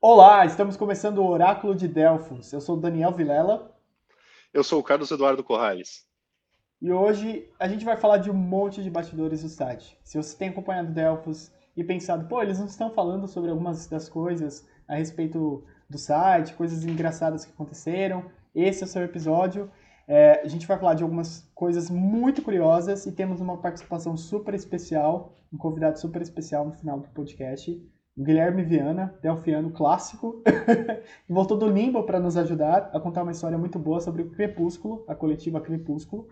Olá, estamos começando o Oráculo de Delfos. Eu sou o Daniel Vilela. Eu sou o Carlos Eduardo Corrales. E hoje a gente vai falar de um monte de bastidores do site. Se você tem acompanhado Delfos e pensado, pô, eles não estão falando sobre algumas das coisas a respeito do site, coisas engraçadas que aconteceram, esse é o seu episódio. É, a gente vai falar de algumas coisas muito curiosas e temos uma participação super especial, um convidado super especial no final do podcast, o Guilherme Viana, delfiano clássico, que voltou do limbo para nos ajudar a contar uma história muito boa sobre o Crepúsculo, a coletiva Crepúsculo.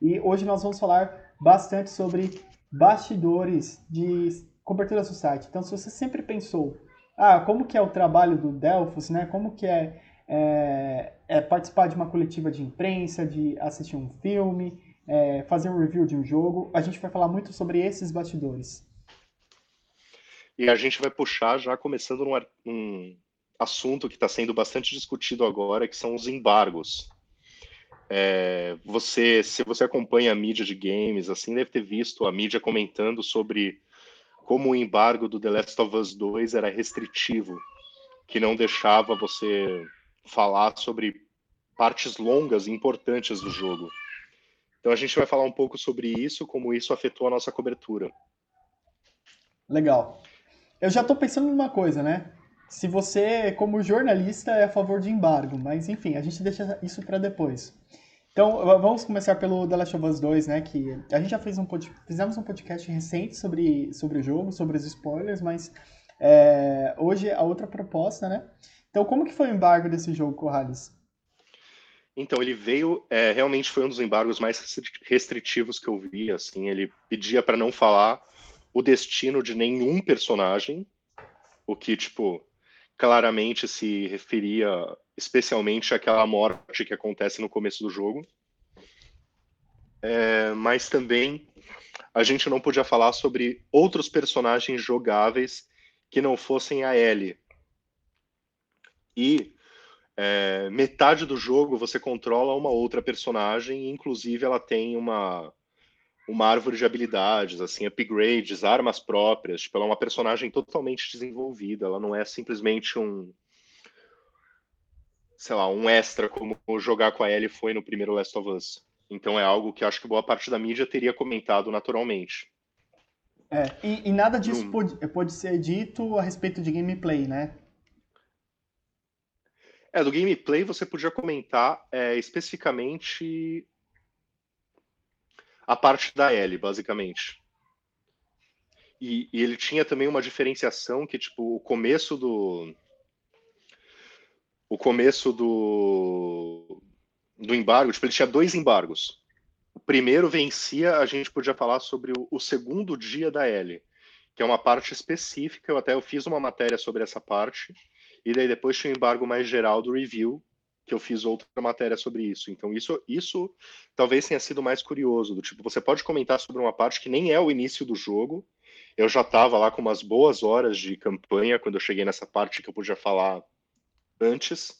E hoje nós vamos falar bastante sobre bastidores de cobertura do site. Então, se você sempre pensou, ah, como que é o trabalho do Delphos, né? Como que é, é, é participar de uma coletiva de imprensa, de assistir um filme, é, fazer um review de um jogo, a gente vai falar muito sobre esses bastidores. E a gente vai puxar já começando num, num assunto que está sendo bastante discutido agora, que são os embargos. É, você, se você acompanha a mídia de games, assim, deve ter visto a mídia comentando sobre como o embargo do The Last of Us 2 era restritivo, que não deixava você falar sobre partes longas e importantes do jogo. Então a gente vai falar um pouco sobre isso, como isso afetou a nossa cobertura. Legal. Eu já estou pensando numa coisa, né? Se você, como jornalista, é a favor de embargo, mas enfim, a gente deixa isso para depois. Então, vamos começar pelo The Last of Us 2, né? Que a gente já fez um fizemos um podcast recente sobre, sobre o jogo, sobre os spoilers, mas é, hoje a outra proposta, né? Então, como que foi o embargo desse jogo, Corrales? Então, ele veio, é, realmente foi um dos embargos mais restritivos que eu vi, assim, ele pedia para não falar o destino de nenhum personagem, o que, tipo, claramente se referia especialmente àquela morte que acontece no começo do jogo. É, mas também a gente não podia falar sobre outros personagens jogáveis que não fossem a Ellie. E é, metade do jogo você controla uma outra personagem, e inclusive ela tem uma uma árvore de habilidades, assim, upgrades, armas próprias. Tipo, ela é uma personagem totalmente desenvolvida. Ela não é simplesmente um, sei lá, um extra como jogar com a Ellie foi no primeiro Last of Us. Então é algo que acho que boa parte da mídia teria comentado naturalmente. É, e, e nada disso pode, pode ser dito a respeito de gameplay, né? É, do gameplay você podia comentar é, especificamente a parte da L, basicamente. E, e, ele tinha também uma diferenciação que, tipo, o começo do. O começo do. Do embargo, tipo, ele tinha dois embargos. O primeiro vencia, a gente podia falar sobre o, o segundo dia da L, que é uma parte específica. Eu até eu fiz uma matéria sobre essa parte. E daí depois tinha o embargo mais geral do review, que eu fiz outra matéria sobre isso. Então, isso, isso talvez tenha sido mais curioso. Do tipo, você pode comentar sobre uma parte que nem é o início do jogo. Eu já estava lá com umas boas horas de campanha quando eu cheguei nessa parte que eu podia falar antes.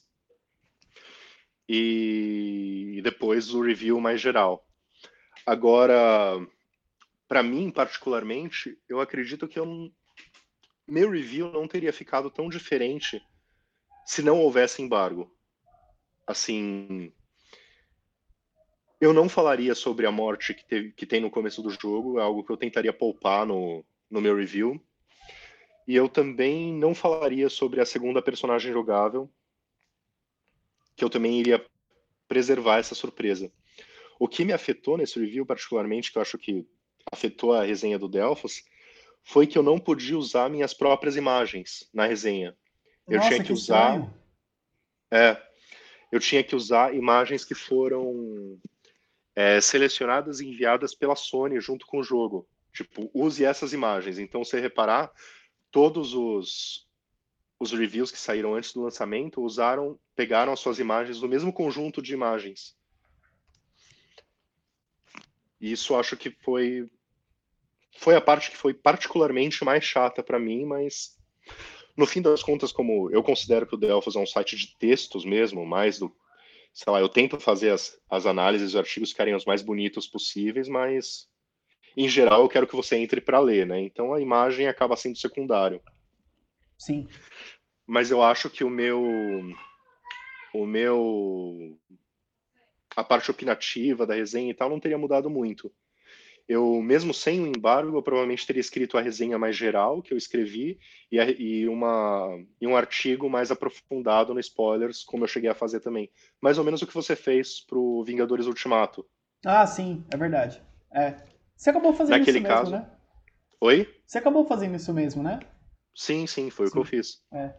E depois o review mais geral. Agora, para mim, particularmente, eu acredito que eu, meu review não teria ficado tão diferente se não houvesse embargo assim, eu não falaria sobre a morte que, teve, que tem no começo do jogo, é algo que eu tentaria poupar no, no meu review. E eu também não falaria sobre a segunda personagem jogável, que eu também iria preservar essa surpresa. O que me afetou nesse review, particularmente, que eu acho que afetou a resenha do Delphos, foi que eu não podia usar minhas próprias imagens na resenha. Eu Nossa, tinha que, que usar. É, eu tinha que usar imagens que foram é, selecionadas e enviadas pela Sony junto com o jogo. Tipo, use essas imagens. Então, se reparar, todos os, os reviews que saíram antes do lançamento usaram, pegaram as suas imagens do mesmo conjunto de imagens. E isso acho que foi foi a parte que foi particularmente mais chata para mim, mas no fim das contas, como eu considero que o Delphos é um site de textos mesmo, mais do sei lá, eu tento fazer as, as análises, os artigos ficarem os mais bonitos possíveis, mas em geral eu quero que você entre para ler, né? Então a imagem acaba sendo secundário. Sim. Mas eu acho que o meu o meu a parte opinativa da resenha e tal não teria mudado muito. Eu, mesmo sem o embargo, eu provavelmente teria escrito a resenha mais geral que eu escrevi e, a, e, uma, e um artigo mais aprofundado no spoilers, como eu cheguei a fazer também. Mais ou menos o que você fez pro Vingadores Ultimato. Ah, sim, é verdade. É. Você acabou fazendo Naquele isso caso... mesmo, né? Oi? Você acabou fazendo isso mesmo, né? Sim, sim, foi sim. o que eu fiz. É.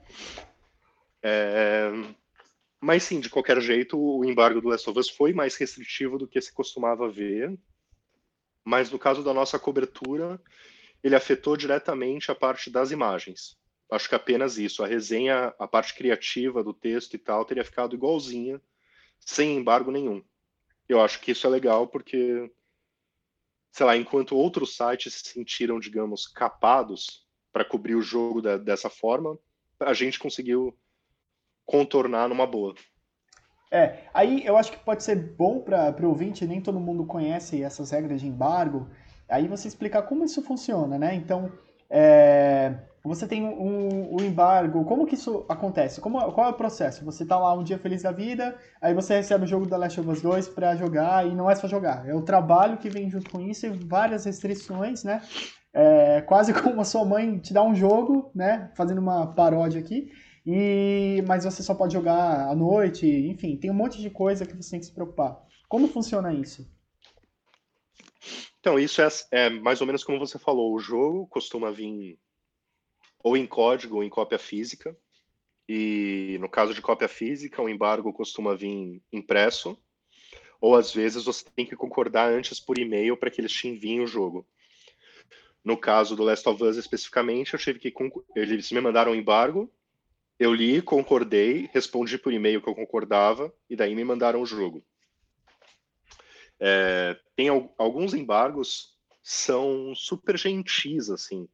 é. Mas sim, de qualquer jeito, o embargo do Last of Us foi mais restritivo do que se costumava ver. Mas no caso da nossa cobertura, ele afetou diretamente a parte das imagens. Acho que apenas isso. A resenha, a parte criativa do texto e tal, teria ficado igualzinha, sem embargo nenhum. Eu acho que isso é legal porque, sei lá, enquanto outros sites se sentiram, digamos, capados para cobrir o jogo da, dessa forma, a gente conseguiu contornar numa boa. É, aí eu acho que pode ser bom para o ouvinte, nem todo mundo conhece essas regras de embargo, aí você explicar como isso funciona, né? Então, é, você tem um, um, embargo, como que isso acontece? Como, qual é o processo? Você tá lá um dia feliz da vida, aí você recebe o jogo da Last of Us 2 para jogar, e não é só jogar, é o trabalho que vem junto com isso e várias restrições, né? É, quase como a sua mãe te dá um jogo, né? Fazendo uma paródia aqui, e mas você só pode jogar à noite, enfim, tem um monte de coisa que você tem que se preocupar. Como funciona isso? Então, isso é, é mais ou menos como você falou, o jogo costuma vir ou em código ou em cópia física, e no caso de cópia física, o embargo costuma vir impresso, ou às vezes você tem que concordar antes por e-mail para que eles te enviem o jogo. No caso do Last of Us especificamente, eu tive que eles me mandaram um embargo, eu li, concordei, respondi por e-mail que eu concordava, e daí me mandaram o jogo. É, tem alguns embargos são super gentis, assim.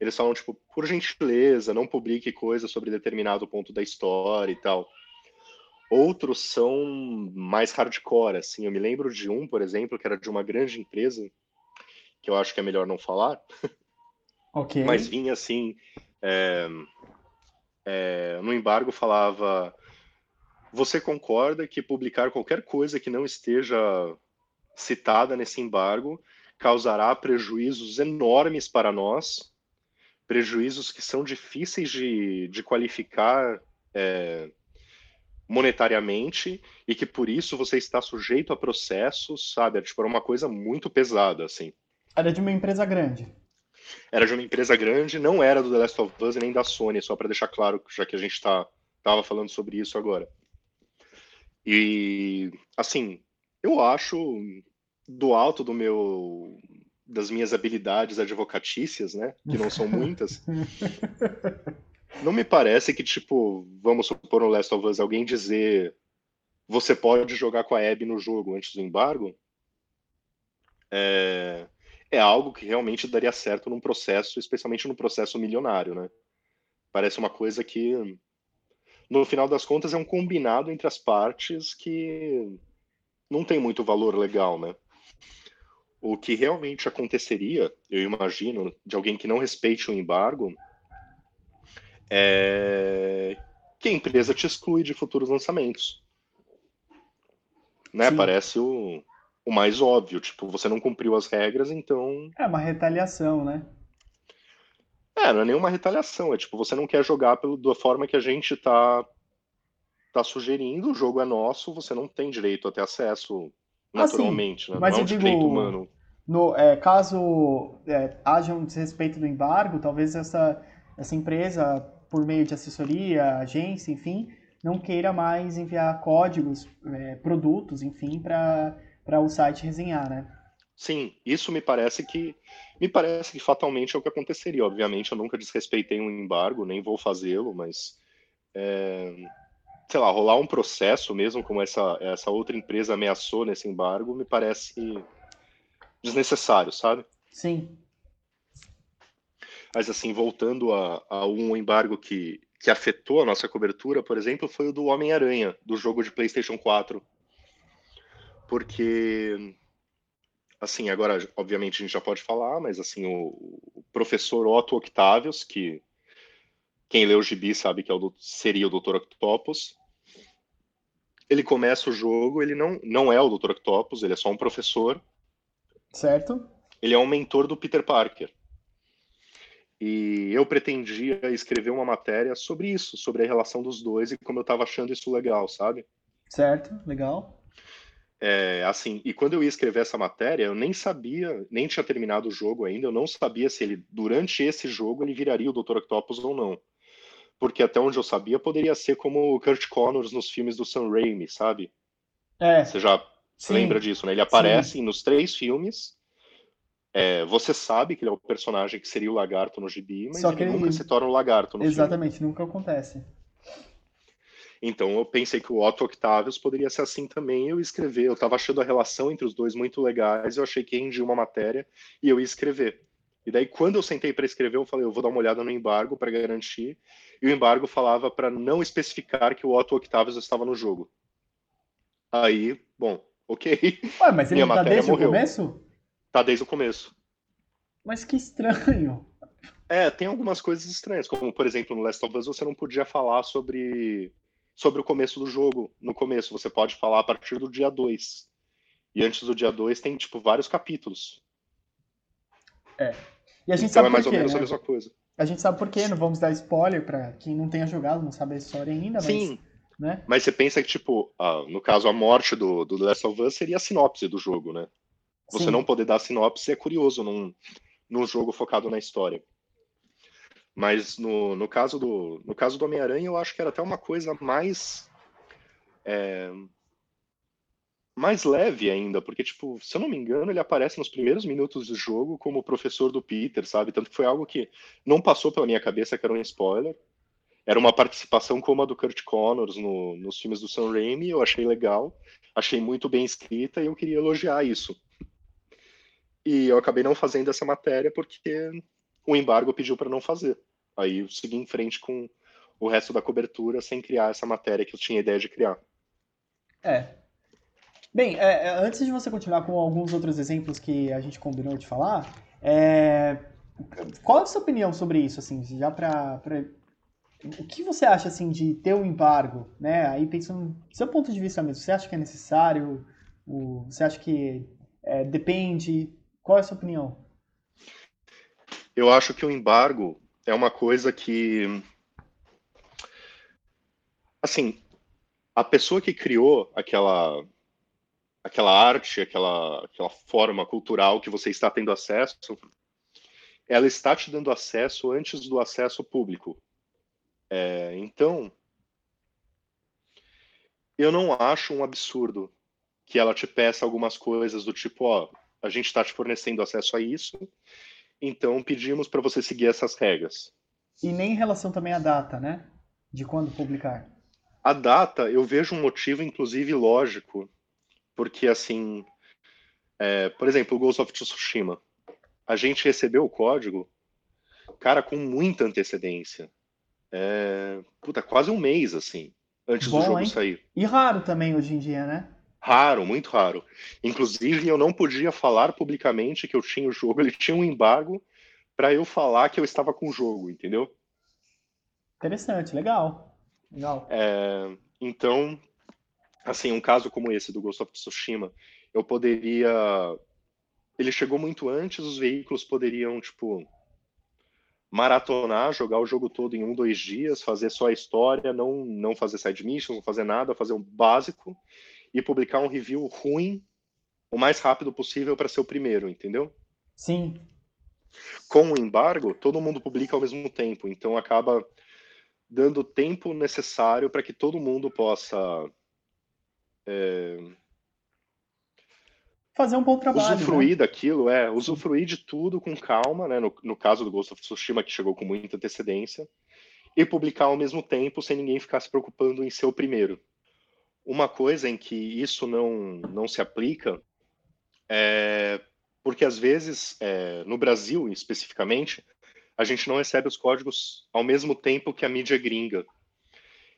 Eles falam, tipo, por gentileza, não publique coisas sobre determinado ponto da história e tal. Outros são mais hardcore, assim. Eu me lembro de um, por exemplo, que era de uma grande empresa, que eu acho que é melhor não falar. Ok. Mas vinha assim. É é, no embargo falava: você concorda que publicar qualquer coisa que não esteja citada nesse embargo causará prejuízos enormes para nós, prejuízos que são difíceis de, de qualificar é, monetariamente e que por isso você está sujeito a processos, sabe? É, tipo, era uma coisa muito pesada, assim. Era de uma empresa grande era de uma empresa grande, não era do The Last of Us e nem da Sony, só para deixar claro, já que a gente está tava falando sobre isso agora. E assim, eu acho do alto do meu das minhas habilidades advocatícias, né, que não são muitas. não me parece que tipo, vamos supor no Last of Us alguém dizer você pode jogar com a Abby no jogo antes do embargo, é, é algo que realmente daria certo num processo, especialmente num processo milionário, né? Parece uma coisa que, no final das contas, é um combinado entre as partes que não tem muito valor legal, né? O que realmente aconteceria, eu imagino, de alguém que não respeite o embargo, é que a empresa te exclui de futuros lançamentos. Né? Parece o, o mais óbvio, tipo, você não cumpriu as regras, então. É uma retaliação, né? É, não é nenhuma retaliação, é tipo, você não quer jogar pelo, da forma que a gente tá, tá sugerindo, o jogo é nosso, você não tem direito a ter acesso naturalmente, ah, né? Mas não é um digo, direito humano. No, é, caso é, haja um desrespeito do embargo, talvez essa, essa empresa, por meio de assessoria, agência, enfim, não queira mais enviar códigos, é, produtos, enfim, para para o site resenhar, né? Sim, isso me parece que me parece que fatalmente é o que aconteceria. Obviamente, eu nunca desrespeitei um embargo, nem vou fazê-lo, mas é, sei lá, rolar um processo mesmo como essa essa outra empresa ameaçou nesse embargo, me parece desnecessário, sabe? Sim. Mas assim, voltando a, a um embargo que que afetou a nossa cobertura, por exemplo, foi o do Homem-Aranha, do jogo de PlayStation 4. Porque, assim, agora, obviamente, a gente já pode falar, mas, assim, o, o professor Otto Octavius, que quem leu o gibi sabe que é o, seria o Dr. Octopus, ele começa o jogo, ele não, não é o Dr. Octopus, ele é só um professor. Certo. Ele é um mentor do Peter Parker. E eu pretendia escrever uma matéria sobre isso, sobre a relação dos dois e como eu estava achando isso legal, sabe? Certo, legal. É, assim, e quando eu ia escrever essa matéria, eu nem sabia, nem tinha terminado o jogo ainda, eu não sabia se ele, durante esse jogo, ele viraria o Dr. Octopus ou não. Porque até onde eu sabia, poderia ser como o Kurt Connors nos filmes do Sam Raimi, sabe? É. Você já sim. lembra disso, né? Ele aparece sim. nos três filmes, é, você sabe que ele é o personagem que seria o lagarto no gibi, mas ele, ele nunca se torna o lagarto no Exatamente, filme. nunca acontece. Então eu pensei que o Otto Octavius poderia ser assim também. Eu escrever, eu estava achando a relação entre os dois muito legais. Eu achei que rendia uma matéria e eu ia escrever. E daí quando eu sentei para escrever, eu falei, eu vou dar uma olhada no embargo para garantir. E o embargo falava para não especificar que o Otto Octavius estava no jogo. Aí, bom, ok. Ué, mas ele Minha tá desde morreu. o começo? Tá desde o começo. Mas que estranho. É, tem algumas coisas estranhas, como por exemplo no Last of Us você não podia falar sobre sobre o começo do jogo. No começo você pode falar a partir do dia 2. E antes do dia 2 tem tipo vários capítulos. É. E a gente então sabe é mais por quê, ou menos né? a mesma coisa. A gente sabe por quê, não vamos dar spoiler para quem não tenha jogado, não sabe a história ainda, mas Sim. Né? Mas você pensa que, tipo, no caso, a morte do, do The Last of Us seria a sinopse do jogo, né? Você Sim. não poder dar sinopse é curioso num, num jogo focado na história. Mas no, no caso do no caso do Homem-Aranha, eu acho que era até uma coisa mais é, mais leve ainda, porque tipo, se eu não me engano, ele aparece nos primeiros minutos do jogo como professor do Peter, sabe? Tanto que foi algo que não passou pela minha cabeça que era um spoiler. Era uma participação como a do Kurt Connors no, nos filmes do Sam Raimi, eu achei legal, achei muito bem escrita e eu queria elogiar isso. E eu acabei não fazendo essa matéria porque o embargo pediu para não fazer. Aí eu segui em frente com o resto da cobertura sem criar essa matéria que eu tinha ideia de criar. É. Bem, é, é antes de você continuar com alguns outros exemplos que a gente combinou de falar, é... qual é a sua opinião sobre isso, assim, já para pra... o que você acha assim de ter um embargo, né? Aí pensando do seu ponto de vista mesmo, você acha que é necessário? Você acha que é, depende? Qual é a sua opinião? Eu acho que o embargo é uma coisa que. Assim, a pessoa que criou aquela aquela arte, aquela, aquela forma cultural que você está tendo acesso, ela está te dando acesso antes do acesso público. É, então, eu não acho um absurdo que ela te peça algumas coisas do tipo, ó, a gente está te fornecendo acesso a isso, então pedimos para você seguir essas regras. E nem em relação também à data, né? De quando publicar. A data, eu vejo um motivo, inclusive, lógico, porque, assim, é, por exemplo, o Ghost of Tsushima, a gente recebeu o código, cara, com muita antecedência. É, puta, quase um mês, assim, antes Bom, do jogo hein? sair. E raro também hoje em dia, né? Raro, muito raro. Inclusive, eu não podia falar publicamente que eu tinha o jogo, ele tinha um embargo para eu falar que eu estava com o jogo, entendeu? Interessante, legal. Legal. É, então, assim, um caso como esse do Ghost of Tsushima, eu poderia. Ele chegou muito antes, os veículos poderiam, tipo, maratonar, jogar o jogo todo em um, dois dias, fazer só a história, não, não fazer side missions, não fazer nada, fazer um básico e publicar um review ruim o mais rápido possível para ser o primeiro, entendeu? Sim. Com o embargo, todo mundo publica ao mesmo tempo, então acaba dando o tempo necessário para que todo mundo possa é, fazer um bom trabalho. Usufruir né? daquilo, é, usufruir de tudo com calma, né? No, no caso do Ghost of Tsushima, que chegou com muita antecedência, e publicar ao mesmo tempo sem ninguém ficar se preocupando em ser o primeiro. Uma coisa em que isso não, não se aplica é porque, às vezes, é, no Brasil especificamente, a gente não recebe os códigos ao mesmo tempo que a mídia gringa.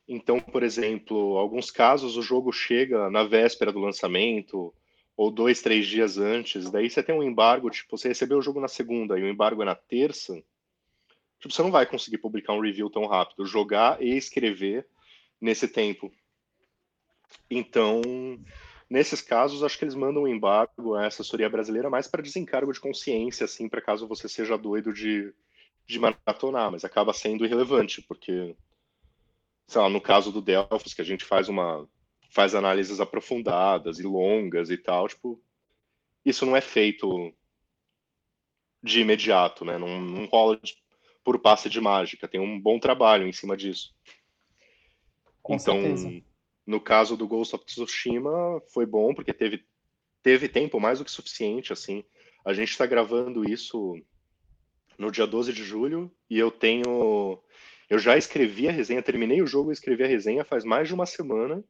Então, por exemplo, alguns casos o jogo chega na véspera do lançamento ou dois, três dias antes. Daí você tem um embargo, tipo, você recebeu o jogo na segunda e o embargo é na terça. Tipo, você não vai conseguir publicar um review tão rápido, jogar e escrever nesse tempo. Então, nesses casos, acho que eles mandam um embargo à assessoria brasileira mais para desencargo de consciência, assim, para caso você seja doido de, de maratonar, mas acaba sendo irrelevante, porque sei lá, no caso do Delphos, que a gente faz uma faz análises aprofundadas e longas e tal, tipo, isso não é feito de imediato, né? Não, não rola de, por passe de mágica, tem um bom trabalho em cima disso. Com então, certeza. No caso do Ghost of Tsushima, foi bom porque teve teve tempo mais do que suficiente, assim. A gente está gravando isso no dia 12 de julho e eu tenho eu já escrevi a resenha, terminei o jogo e escrevi a resenha faz mais de uma semana.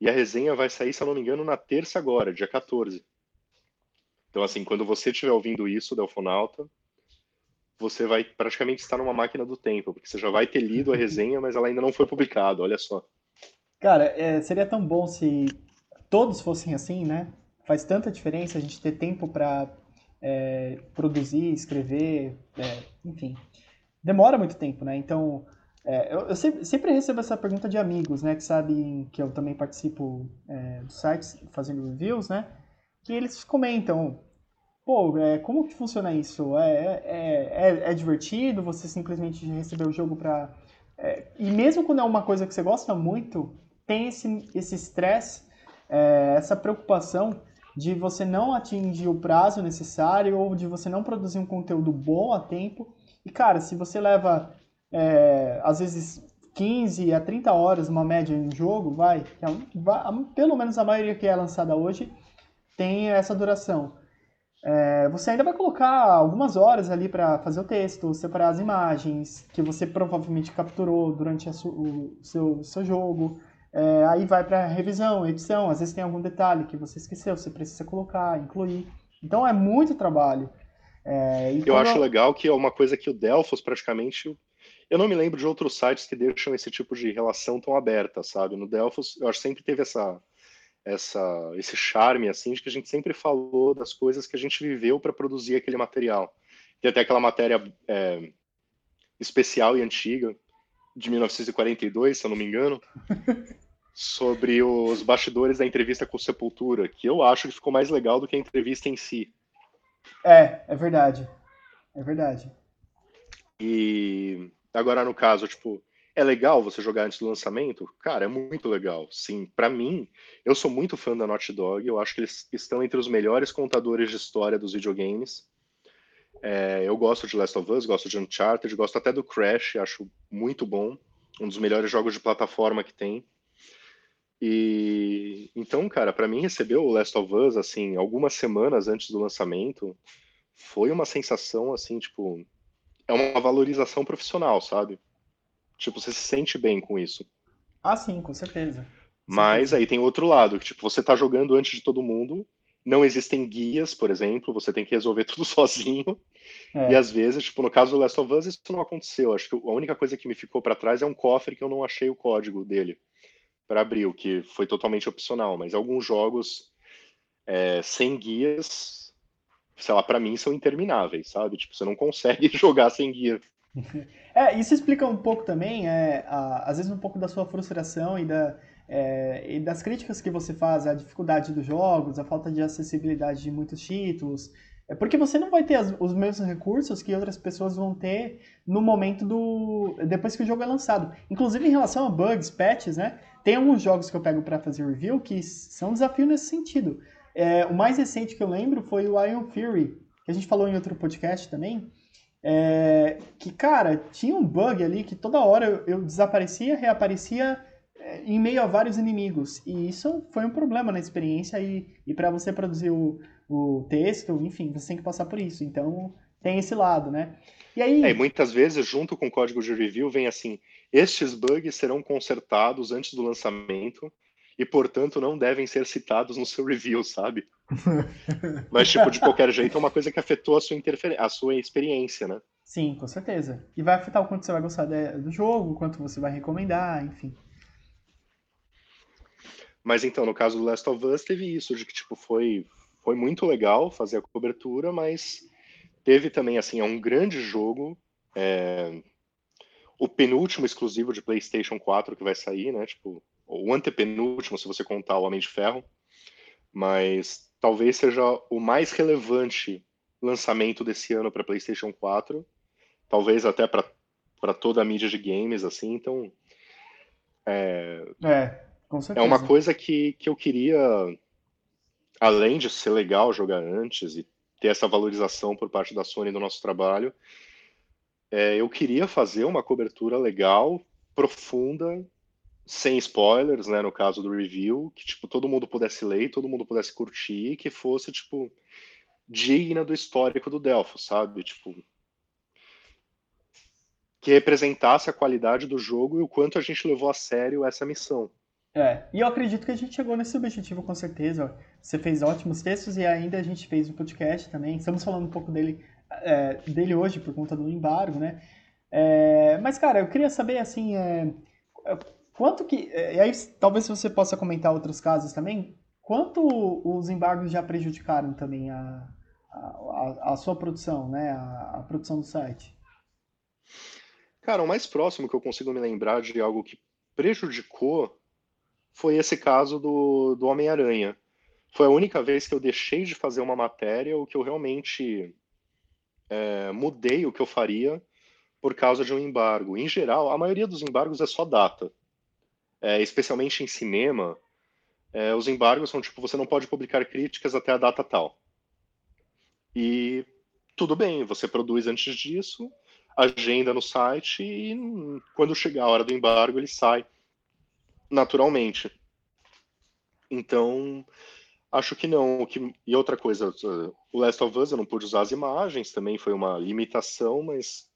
E a resenha vai sair, se eu não me engano, na terça agora, dia 14. Então, assim, quando você estiver ouvindo isso, Delfonauta, você vai praticamente estar numa máquina do tempo, porque você já vai ter lido a resenha, mas ela ainda não foi publicada, olha só. Cara, é, seria tão bom se todos fossem assim, né? Faz tanta diferença a gente ter tempo para é, produzir, escrever, é, enfim demora muito tempo, né? Então, é, eu, eu sempre, sempre, recebo essa pergunta de amigos, né? Que sabem que eu também participo é, dos sites fazendo reviews, né? Que eles comentam, pô, é, como que funciona isso? É, é, é, é divertido? Você simplesmente recebeu o jogo para... É, e mesmo quando é uma coisa que você gosta muito, tem esse estresse, é, essa preocupação de você não atingir o prazo necessário ou de você não produzir um conteúdo bom a tempo e, cara, se você leva, é, às vezes, 15 a 30 horas, uma média em jogo, vai, é pelo menos a maioria que é lançada hoje, tem essa duração. É, você ainda vai colocar algumas horas ali para fazer o texto, separar as imagens que você provavelmente capturou durante o seu, seu jogo. É, aí vai para revisão, edição. Às vezes tem algum detalhe que você esqueceu, você precisa colocar, incluir. Então é muito trabalho. É, eu acho legal que é uma coisa que o Delphos praticamente. Eu não me lembro de outros sites que deixam esse tipo de relação tão aberta, sabe? No Delphos, eu acho que sempre teve essa, essa, esse charme, assim, de que a gente sempre falou das coisas que a gente viveu para produzir aquele material. Tem até aquela matéria é, especial e antiga, de 1942, se eu não me engano, sobre os bastidores da entrevista com Sepultura, que eu acho que ficou mais legal do que a entrevista em si. É, é verdade. É verdade. E agora no caso, tipo, é legal você jogar antes do lançamento? Cara, é muito legal. Sim, para mim, eu sou muito fã da Naughty Dog. Eu acho que eles estão entre os melhores contadores de história dos videogames. É, eu gosto de Last of Us, gosto de Uncharted, gosto até do Crash, acho muito bom. Um dos melhores jogos de plataforma que tem. E então, cara, para mim receber o Last of Us assim, algumas semanas antes do lançamento, foi uma sensação assim, tipo, é uma valorização profissional, sabe? Tipo, você se sente bem com isso. Ah, sim, com certeza. Mas aí tem outro lado, que tipo, você tá jogando antes de todo mundo, não existem guias, por exemplo, você tem que resolver tudo sozinho. É. E às vezes, tipo, no caso do Last of Us, isso não aconteceu. Acho que a única coisa que me ficou para trás é um cofre que eu não achei o código dele para abrir, o que foi totalmente opcional, mas alguns jogos é, sem guias, sei lá, para mim são intermináveis, sabe? Tipo, você não consegue jogar sem guia. É, isso explica um pouco também, é, a, às vezes um pouco da sua frustração e, da, é, e das críticas que você faz, a dificuldade dos jogos, a falta de acessibilidade de muitos títulos, é porque você não vai ter as, os mesmos recursos que outras pessoas vão ter no momento do. depois que o jogo é lançado. Inclusive em relação a bugs, patches, né? Tem alguns jogos que eu pego para fazer review que são um desafio nesse sentido. É, o mais recente que eu lembro foi o Iron Fury, que a gente falou em outro podcast também. É, que, cara, tinha um bug ali que toda hora eu, eu desaparecia, reaparecia é, em meio a vários inimigos. E isso foi um problema na experiência. E, e para você produzir o, o texto, enfim, você tem que passar por isso. Então, tem esse lado, né? E aí... É, muitas vezes, junto com o código de review, vem assim, estes bugs serão consertados antes do lançamento e, portanto, não devem ser citados no seu review, sabe? Mas, tipo, de qualquer jeito, é uma coisa que afetou a sua, interfer... a sua experiência, né? Sim, com certeza. E vai afetar o quanto você vai gostar do jogo, quanto você vai recomendar, enfim. Mas então, no caso do Last of Us, teve isso, de que tipo, foi, foi muito legal fazer a cobertura, mas teve também, assim, é um grande jogo. É, o penúltimo exclusivo de PlayStation 4 que vai sair, né? Tipo, o antepenúltimo, se você contar o Homem de Ferro. Mas talvez seja o mais relevante lançamento desse ano para PlayStation 4 talvez até para toda a mídia de games, assim, então. É, é, com certeza. É uma coisa que, que eu queria, além de ser legal jogar antes e ter essa valorização por parte da Sony do nosso trabalho, é, eu queria fazer uma cobertura legal, profunda, sem spoilers, né, no caso do review, que tipo todo mundo pudesse ler, todo mundo pudesse curtir, que fosse tipo digna do histórico do Delphos, sabe? Tipo, que representasse a qualidade do jogo e o quanto a gente levou a sério essa missão. É, e eu acredito que a gente chegou nesse objetivo com certeza. Você fez ótimos textos e ainda a gente fez o um podcast também. Estamos falando um pouco dele, é, dele hoje por conta do embargo, né? É, mas, cara, eu queria saber, assim, é, quanto que... É, e aí, talvez você possa comentar outros casos também. Quanto os embargos já prejudicaram também a, a, a sua produção, né? A, a produção do site? Cara, o mais próximo que eu consigo me lembrar de algo que prejudicou foi esse caso do, do Homem-Aranha. Foi a única vez que eu deixei de fazer uma matéria ou que eu realmente é, mudei o que eu faria por causa de um embargo. Em geral, a maioria dos embargos é só data. É, especialmente em cinema, é, os embargos são tipo, você não pode publicar críticas até a data tal. E tudo bem, você produz antes disso, agenda no site e quando chegar a hora do embargo ele sai naturalmente. Então, acho que não. E outra coisa, o Last of Us eu não pude usar as imagens, também foi uma limitação, mas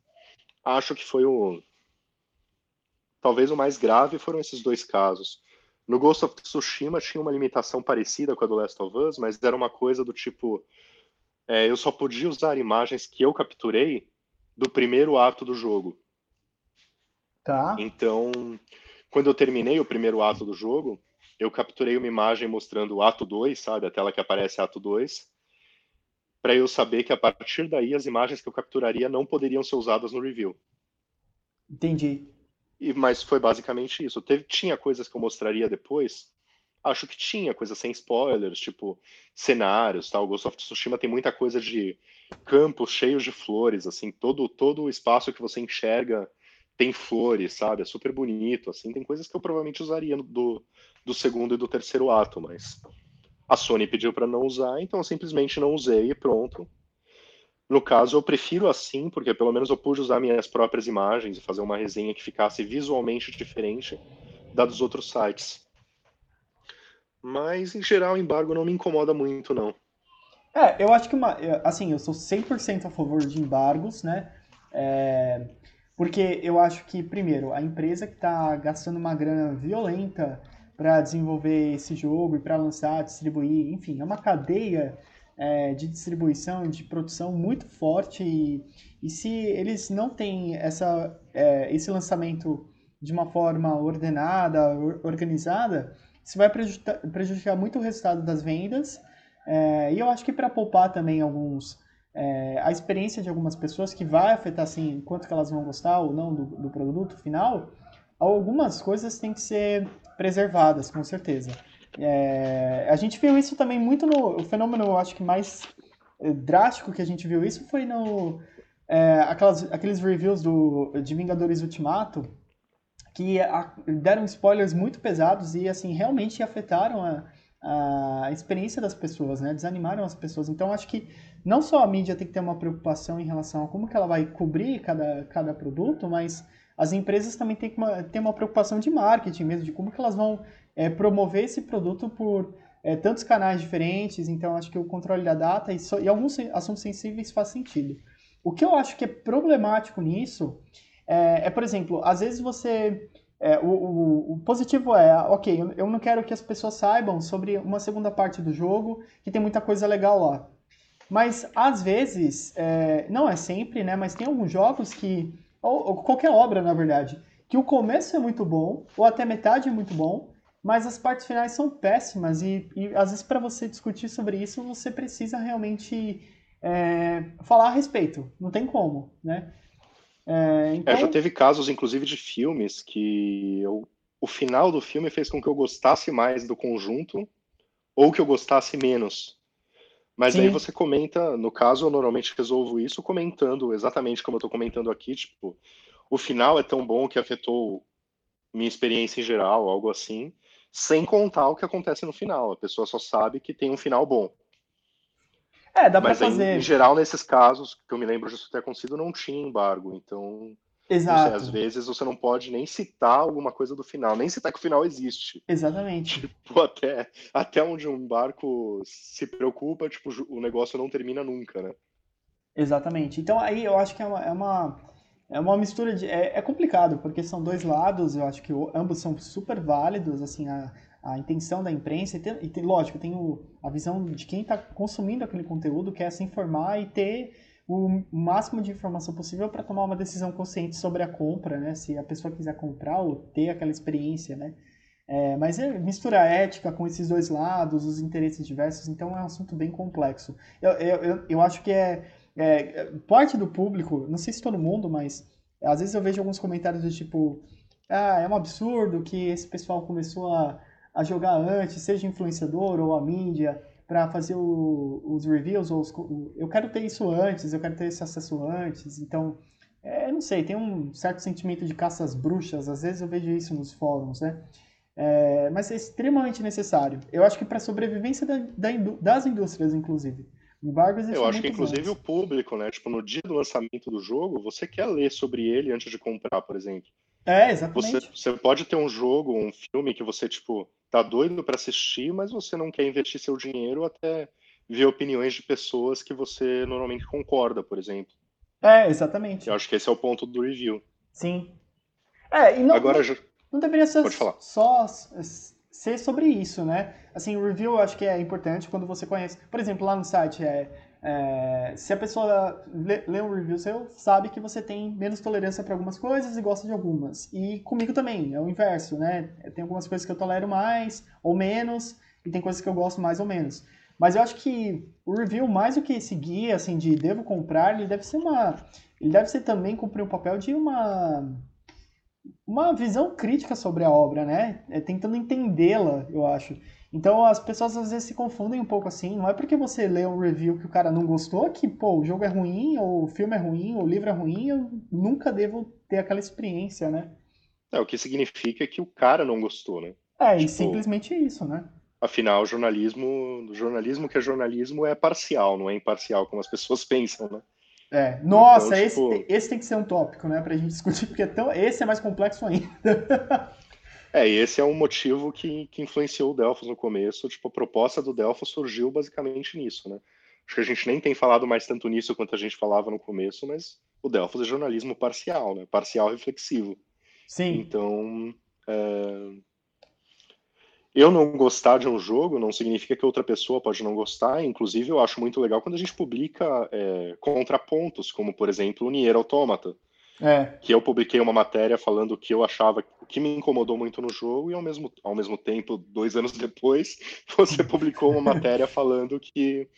acho que foi o. Talvez o mais grave foram esses dois casos. No Ghost of Tsushima tinha uma limitação parecida com a do Last of Us, mas era uma coisa do tipo: é, eu só podia usar imagens que eu capturei do primeiro ato do jogo. Tá. Então, quando eu terminei o primeiro ato do jogo, eu capturei uma imagem mostrando o ato 2, sabe? A tela que aparece ato 2, para eu saber que a partir daí as imagens que eu capturaria não poderiam ser usadas no review. Entendi. E, mas foi basicamente isso. Teve, tinha coisas que eu mostraria depois. Acho que tinha coisa sem spoilers, tipo cenários, tal. O Ghost of Tsushima tem muita coisa de campos cheios de flores, assim, todo todo o espaço que você enxerga tem flores, sabe? É super bonito, assim, tem coisas que eu provavelmente usaria do, do segundo e do terceiro ato, mas a Sony pediu para não usar, então eu simplesmente não usei e pronto. No caso, eu prefiro assim, porque pelo menos eu pude usar minhas próprias imagens e fazer uma resenha que ficasse visualmente diferente da dos outros sites. Mas, em geral, o embargo não me incomoda muito, não. É, eu acho que, uma, assim, eu sou 100% a favor de embargos, né? É, porque eu acho que, primeiro, a empresa que está gastando uma grana violenta para desenvolver esse jogo e para lançar, distribuir, enfim, é uma cadeia é, de distribuição de produção muito forte e, e se eles não têm essa, é, esse lançamento de uma forma ordenada, organizada, isso vai prejudicar, prejudicar muito o resultado das vendas é, e eu acho que para poupar também alguns é, a experiência de algumas pessoas que vai afetar assim quanto que elas vão gostar ou não do, do produto final, algumas coisas têm que ser preservadas com certeza. É, a gente viu isso também muito no o fenômeno, eu acho que mais é, drástico que a gente viu isso foi no é, aquelas, aqueles reviews do, de Vingadores Ultimato que a, deram spoilers muito pesados e assim realmente afetaram a, a experiência das pessoas, né? Desanimaram as pessoas. Então, acho que não só a mídia tem que ter uma preocupação em relação a como que ela vai cobrir cada, cada produto, mas as empresas também têm que uma, ter uma preocupação de marketing mesmo, de como que elas vão é, promover esse produto por é, tantos canais diferentes. Então, acho que o controle da data e, so, e alguns assuntos sensíveis faz sentido. O que eu acho que é problemático nisso é, é por exemplo, às vezes você é, o, o, o, positivo é, ok, eu não quero que as pessoas saibam sobre uma segunda parte do jogo, que tem muita coisa legal lá. Mas às vezes, é, não é sempre, né? Mas tem alguns jogos que, ou, ou, qualquer obra, na verdade, que o começo é muito bom, ou até metade é muito bom, mas as partes finais são péssimas e, e às vezes para você discutir sobre isso você precisa realmente é, falar a respeito. Não tem como, né? É, então... é, já então teve casos, inclusive, de filmes que eu, o final do filme fez com que eu gostasse mais do conjunto ou que eu gostasse menos. Mas Sim. aí você comenta, no caso, eu normalmente resolvo isso comentando exatamente como eu estou comentando aqui, tipo, o final é tão bom que afetou minha experiência em geral, algo assim, sem contar o que acontece no final. A pessoa só sabe que tem um final bom. É, dá para fazer. Em, em, geral, nesses casos, que eu me lembro de isso ter acontecido, não tinha embargo. Então, Exato. Sei, às vezes você não pode nem citar alguma coisa do final, nem citar que o final existe. Exatamente. Tipo, até, até onde um barco se preocupa, tipo, o negócio não termina nunca, né? Exatamente. Então aí eu acho que é uma, é uma, é uma mistura de. É, é complicado, porque são dois lados, eu acho que ambos são super válidos, assim, a, a intenção da imprensa, e, tem, e tem, lógico, tem o, a visão de quem está consumindo aquele conteúdo, quer se informar e ter o máximo de informação possível para tomar uma decisão consciente sobre a compra, né? Se a pessoa quiser comprar ou ter aquela experiência, né? É, mas é, mistura ética com esses dois lados, os interesses diversos, então é um assunto bem complexo. Eu, eu, eu acho que é, é, parte do público, não sei se todo mundo, mas às vezes eu vejo alguns comentários do tipo, ah, é um absurdo que esse pessoal começou a, a jogar antes, seja influenciador ou a mídia, para fazer o, os reviews, ou os, eu quero ter isso antes, eu quero ter esse acesso antes, então, é, não sei, tem um certo sentimento de caças bruxas, às vezes eu vejo isso nos fóruns, né? É, mas é extremamente necessário. Eu acho que para a sobrevivência da, da, das indústrias, inclusive. Embargos, eu acho que inclusive o público, né? Tipo, no dia do lançamento do jogo, você quer ler sobre ele antes de comprar, por exemplo. É, exatamente. Você, você pode ter um jogo, um filme que você, tipo, tá doido para assistir, mas você não quer investir seu dinheiro até ver opiniões de pessoas que você normalmente concorda, por exemplo. É, exatamente. Eu acho que esse é o ponto do review. Sim. É, e não, Agora, não, não deveria ser só ser sobre isso, né? Assim, o review eu acho que é importante quando você conhece. Por exemplo, lá no site é é, se a pessoa lê, lê, um review seu, sabe que você tem menos tolerância para algumas coisas e gosta de algumas. E comigo também, é o inverso, né? Tem algumas coisas que eu tolero mais ou menos, e tem coisas que eu gosto mais ou menos. Mas eu acho que o review, mais do que esse guia, assim, de devo comprar, ele deve ser uma... Ele deve ser também cumprir o um papel de uma... Uma visão crítica sobre a obra, né? É, tentando entendê-la, eu acho. Então as pessoas às vezes se confundem um pouco assim. Não é porque você lê um review que o cara não gostou que, pô, o jogo é ruim, ou o filme é ruim, ou o livro é ruim, eu nunca devo ter aquela experiência, né? É, o que significa que o cara não gostou, né? É, tipo, e simplesmente isso, né? Afinal, jornalismo, jornalismo que é jornalismo é parcial, não é imparcial, como as pessoas pensam, né? É, nossa, então, esse, tipo... esse tem que ser um tópico, né, pra gente discutir, porque é tão, esse é mais complexo ainda. É, e esse é um motivo que, que influenciou o Delphos no começo. Tipo, a proposta do Delphos surgiu basicamente nisso, né? Acho que a gente nem tem falado mais tanto nisso quanto a gente falava no começo, mas o Delphos é jornalismo parcial, né? Parcial reflexivo. Sim. Então, é... eu não gostar de um jogo não significa que outra pessoa pode não gostar. Inclusive, eu acho muito legal quando a gente publica é, contrapontos, como, por exemplo, o Nier Automata é. Que eu publiquei uma matéria falando o que eu achava, o que me incomodou muito no jogo, e ao mesmo, ao mesmo tempo, dois anos depois, você publicou uma matéria falando que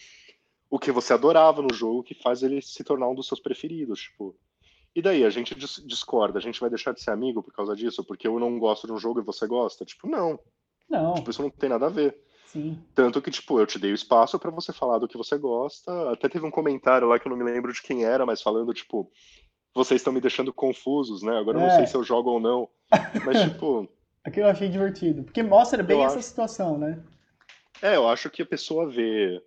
o que você adorava no jogo que faz ele se tornar um dos seus preferidos, tipo. E daí, a gente discorda, a gente vai deixar de ser amigo por causa disso? Porque eu não gosto de um jogo e você gosta? Tipo, não. Não. Tipo, isso não tem nada a ver. Sim. Tanto que, tipo, eu te dei o espaço para você falar do que você gosta. Até teve um comentário lá que eu não me lembro de quem era, mas falando, tipo, vocês estão me deixando confusos, né? Agora eu não sei é. se eu jogo ou não. Mas, tipo. Aquilo eu achei divertido. Porque mostra bem essa acho... situação, né? É, eu acho que a pessoa vê.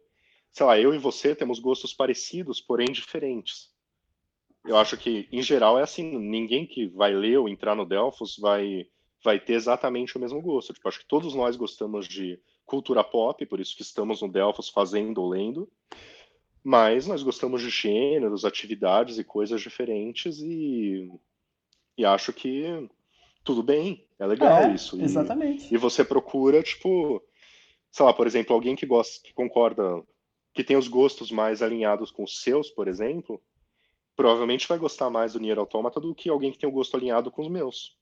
Sei lá, eu e você temos gostos parecidos, porém diferentes. Eu acho que, em geral, é assim: ninguém que vai ler ou entrar no Delphos vai, vai ter exatamente o mesmo gosto. Tipo, acho que todos nós gostamos de cultura pop, por isso que estamos no Delphos fazendo ou lendo mas nós gostamos de gêneros, atividades e coisas diferentes e, e acho que tudo bem, é legal é, isso. E, exatamente. E você procura, tipo, sei lá, por exemplo, alguém que gosta, que concorda que tem os gostos mais alinhados com os seus, por exemplo, provavelmente vai gostar mais do Nier Automata do que alguém que tem o gosto alinhado com os meus.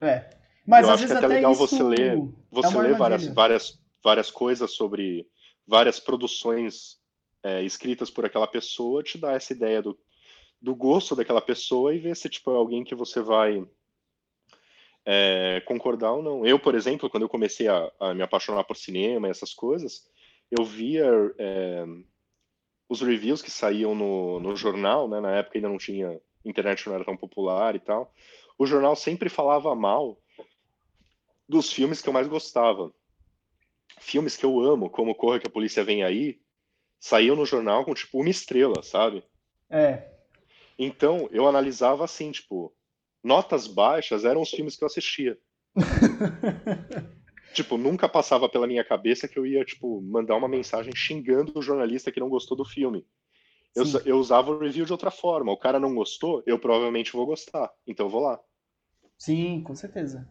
É. Mas eu acho que é até legal você ler, é você uma ler várias, várias, várias coisas sobre várias produções é, escritas por aquela pessoa, te dá essa ideia do, do gosto daquela pessoa e ver se tipo, é alguém que você vai é, concordar ou não. Eu, por exemplo, quando eu comecei a, a me apaixonar por cinema e essas coisas, eu via é, os reviews que saíam no, no jornal, né? Na época ainda não tinha internet, não era tão popular e tal. O jornal sempre falava mal dos filmes que eu mais gostava. Filmes que eu amo, como Corra que a Polícia Vem Aí, saíam no jornal com tipo uma estrela, sabe? É. Então eu analisava assim, tipo, notas baixas eram os filmes que eu assistia. Tipo, nunca passava pela minha cabeça que eu ia, tipo, mandar uma mensagem xingando o jornalista que não gostou do filme. Eu, eu usava o review de outra forma. O cara não gostou, eu provavelmente vou gostar. Então eu vou lá. Sim, com certeza.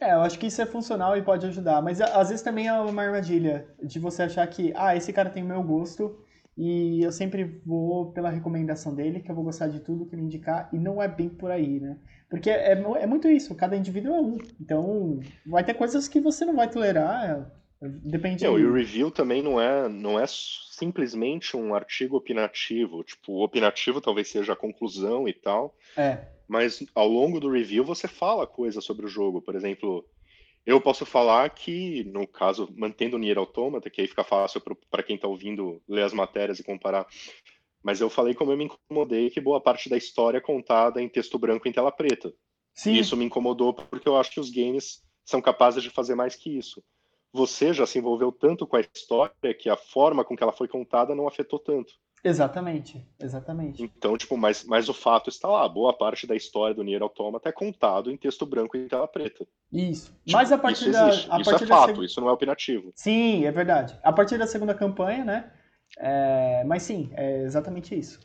É, eu acho que isso é funcional e pode ajudar, mas às vezes também é uma armadilha de você achar que, ah, esse cara tem o meu gosto e eu sempre vou pela recomendação dele, que eu vou gostar de tudo que ele indicar, e não é bem por aí, né? Porque é, mu- é muito isso, cada indivíduo é um. Então, vai ter coisas que você não vai tolerar, é, depende. Não, e o review também não é, não é simplesmente um artigo opinativo. Tipo, o opinativo talvez seja a conclusão e tal. É, Mas ao longo do review você fala coisas sobre o jogo. Por exemplo, eu posso falar que, no caso, mantendo o Nier Automata, que aí fica fácil para quem está ouvindo ler as matérias e comparar. Mas eu falei como eu me incomodei que boa parte da história é contada em texto branco em tela preta. sim, E isso me incomodou porque eu acho que os games são capazes de fazer mais que isso. Você já se envolveu tanto com a história que a forma com que ela foi contada não afetou tanto. Exatamente, exatamente. Então, tipo, mas, mas o fato está lá. Boa parte da história do Nier Automata é contado em texto branco e tela preta. Isso. Tipo, Mas a partir isso da, existe. a isso partir é fato, seg- isso não é opinativo. Sim, é verdade. A partir da segunda campanha, né? É, mas sim, é exatamente isso.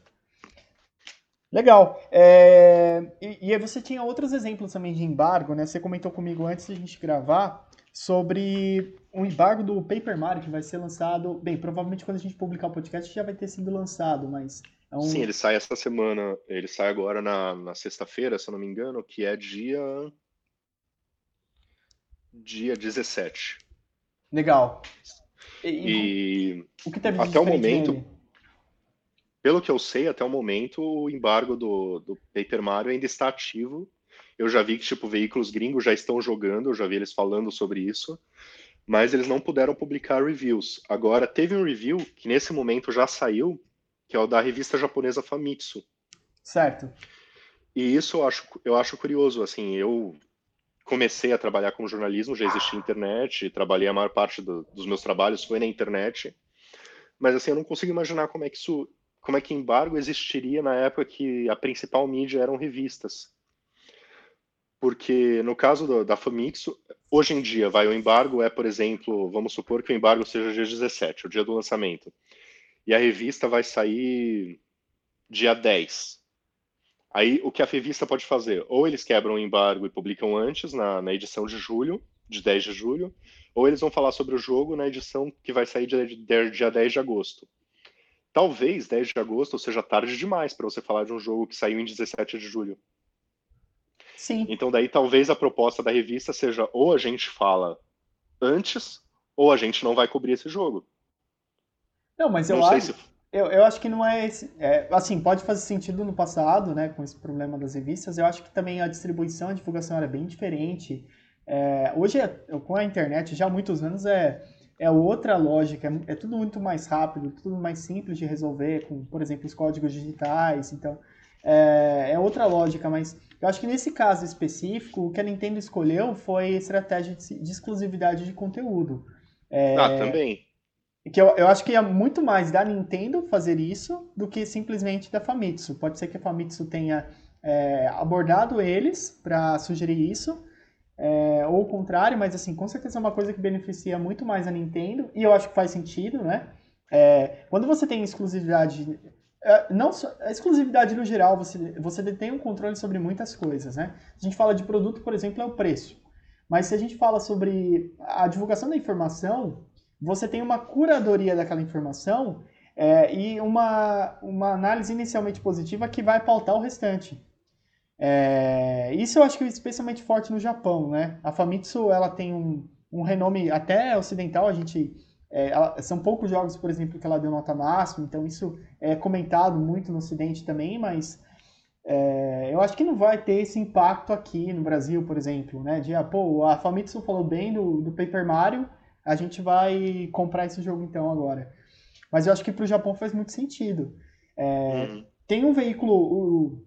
Legal. É, e, e aí você tinha outros exemplos também de embargo, né? Você comentou comigo antes de a gente gravar sobre o embargo do Paper Mario que vai ser lançado. Bem, provavelmente quando a gente publicar o podcast já vai ter sido lançado, mas é um. Sim, ele sai essa semana, ele sai agora na, na sexta-feira, se eu não me engano, que é dia. Dia 17. Legal. E, e o que teve de até o momento- nele? pelo que eu sei, até o momento, o embargo do, do Paper Mario ainda está ativo. Eu já vi que, tipo, veículos gringos já estão jogando, eu já vi eles falando sobre isso, mas eles não puderam publicar reviews. Agora, teve um review que nesse momento já saiu, que é o da revista japonesa Famitsu. Certo. E isso eu acho, eu acho curioso, assim, eu comecei a trabalhar com jornalismo, já existia internet, trabalhei a maior parte do- dos meus trabalhos foi na internet, mas assim, eu não consigo imaginar como é que isso, como é que embargo existiria na época que a principal mídia eram revistas. Porque no caso do- da Famitsu, hoje em dia, vai, o embargo é, por exemplo, vamos supor que o embargo seja dia 17, o dia do lançamento, e a revista vai sair dia 10. Aí, o que a revista pode fazer? Ou eles quebram o embargo e publicam antes, na, na edição de julho, de 10 de julho, ou eles vão falar sobre o jogo na edição que vai sair dia, dia 10 de agosto. Talvez 10 de agosto seja tarde demais para você falar de um jogo que saiu em 17 de julho. Sim. Então, daí, talvez a proposta da revista seja ou a gente fala antes, ou a gente não vai cobrir esse jogo. Não, mas eu não acho. se. Eu, eu acho que não é esse. é, assim, pode fazer sentido no passado, né, com esse problema das revistas. Eu acho que também a distribuição, a divulgação era bem diferente. É, hoje, é- com a internet, já há muitos anos, é, é outra lógica. É, é tudo muito mais rápido, tudo mais simples de resolver, com, por exemplo, os códigos digitais. Então, é, é outra lógica, mas eu acho que nesse caso específico, o que a Nintendo escolheu foi estratégia de, de exclusividade de conteúdo. É, Ah, também. que eu, eu acho que é muito mais da Nintendo fazer isso do que simplesmente da Famitsu. Pode ser que a Famitsu tenha é, abordado eles para sugerir isso, é, ou o contrário, mas assim, com certeza é uma coisa que beneficia muito mais a Nintendo, e eu acho que faz sentido, né? É, quando você tem exclusividade, não só, a exclusividade no geral, você, você detém um controle sobre muitas coisas, né? A gente fala de produto, por exemplo, é o preço. Mas se a gente fala sobre a divulgação da informação, você tem uma curadoria daquela informação é, e uma, uma análise inicialmente positiva que vai pautar o restante. É, isso eu acho que é especialmente forte no Japão, né? A Famitsu, ela tem um, um renome até ocidental, a gente... É, ela, são poucos jogos, por exemplo, que ela deu nota máxima, então isso é comentado muito no ocidente também, mas é, eu acho que não vai ter esse impacto aqui no Brasil, por exemplo, né? De, ah, pô, a Famitsu falou bem do, do Paper Mario, a gente vai comprar esse jogo então agora. Mas eu acho que para o Japão faz muito sentido. É, uhum. Tem um veículo, o,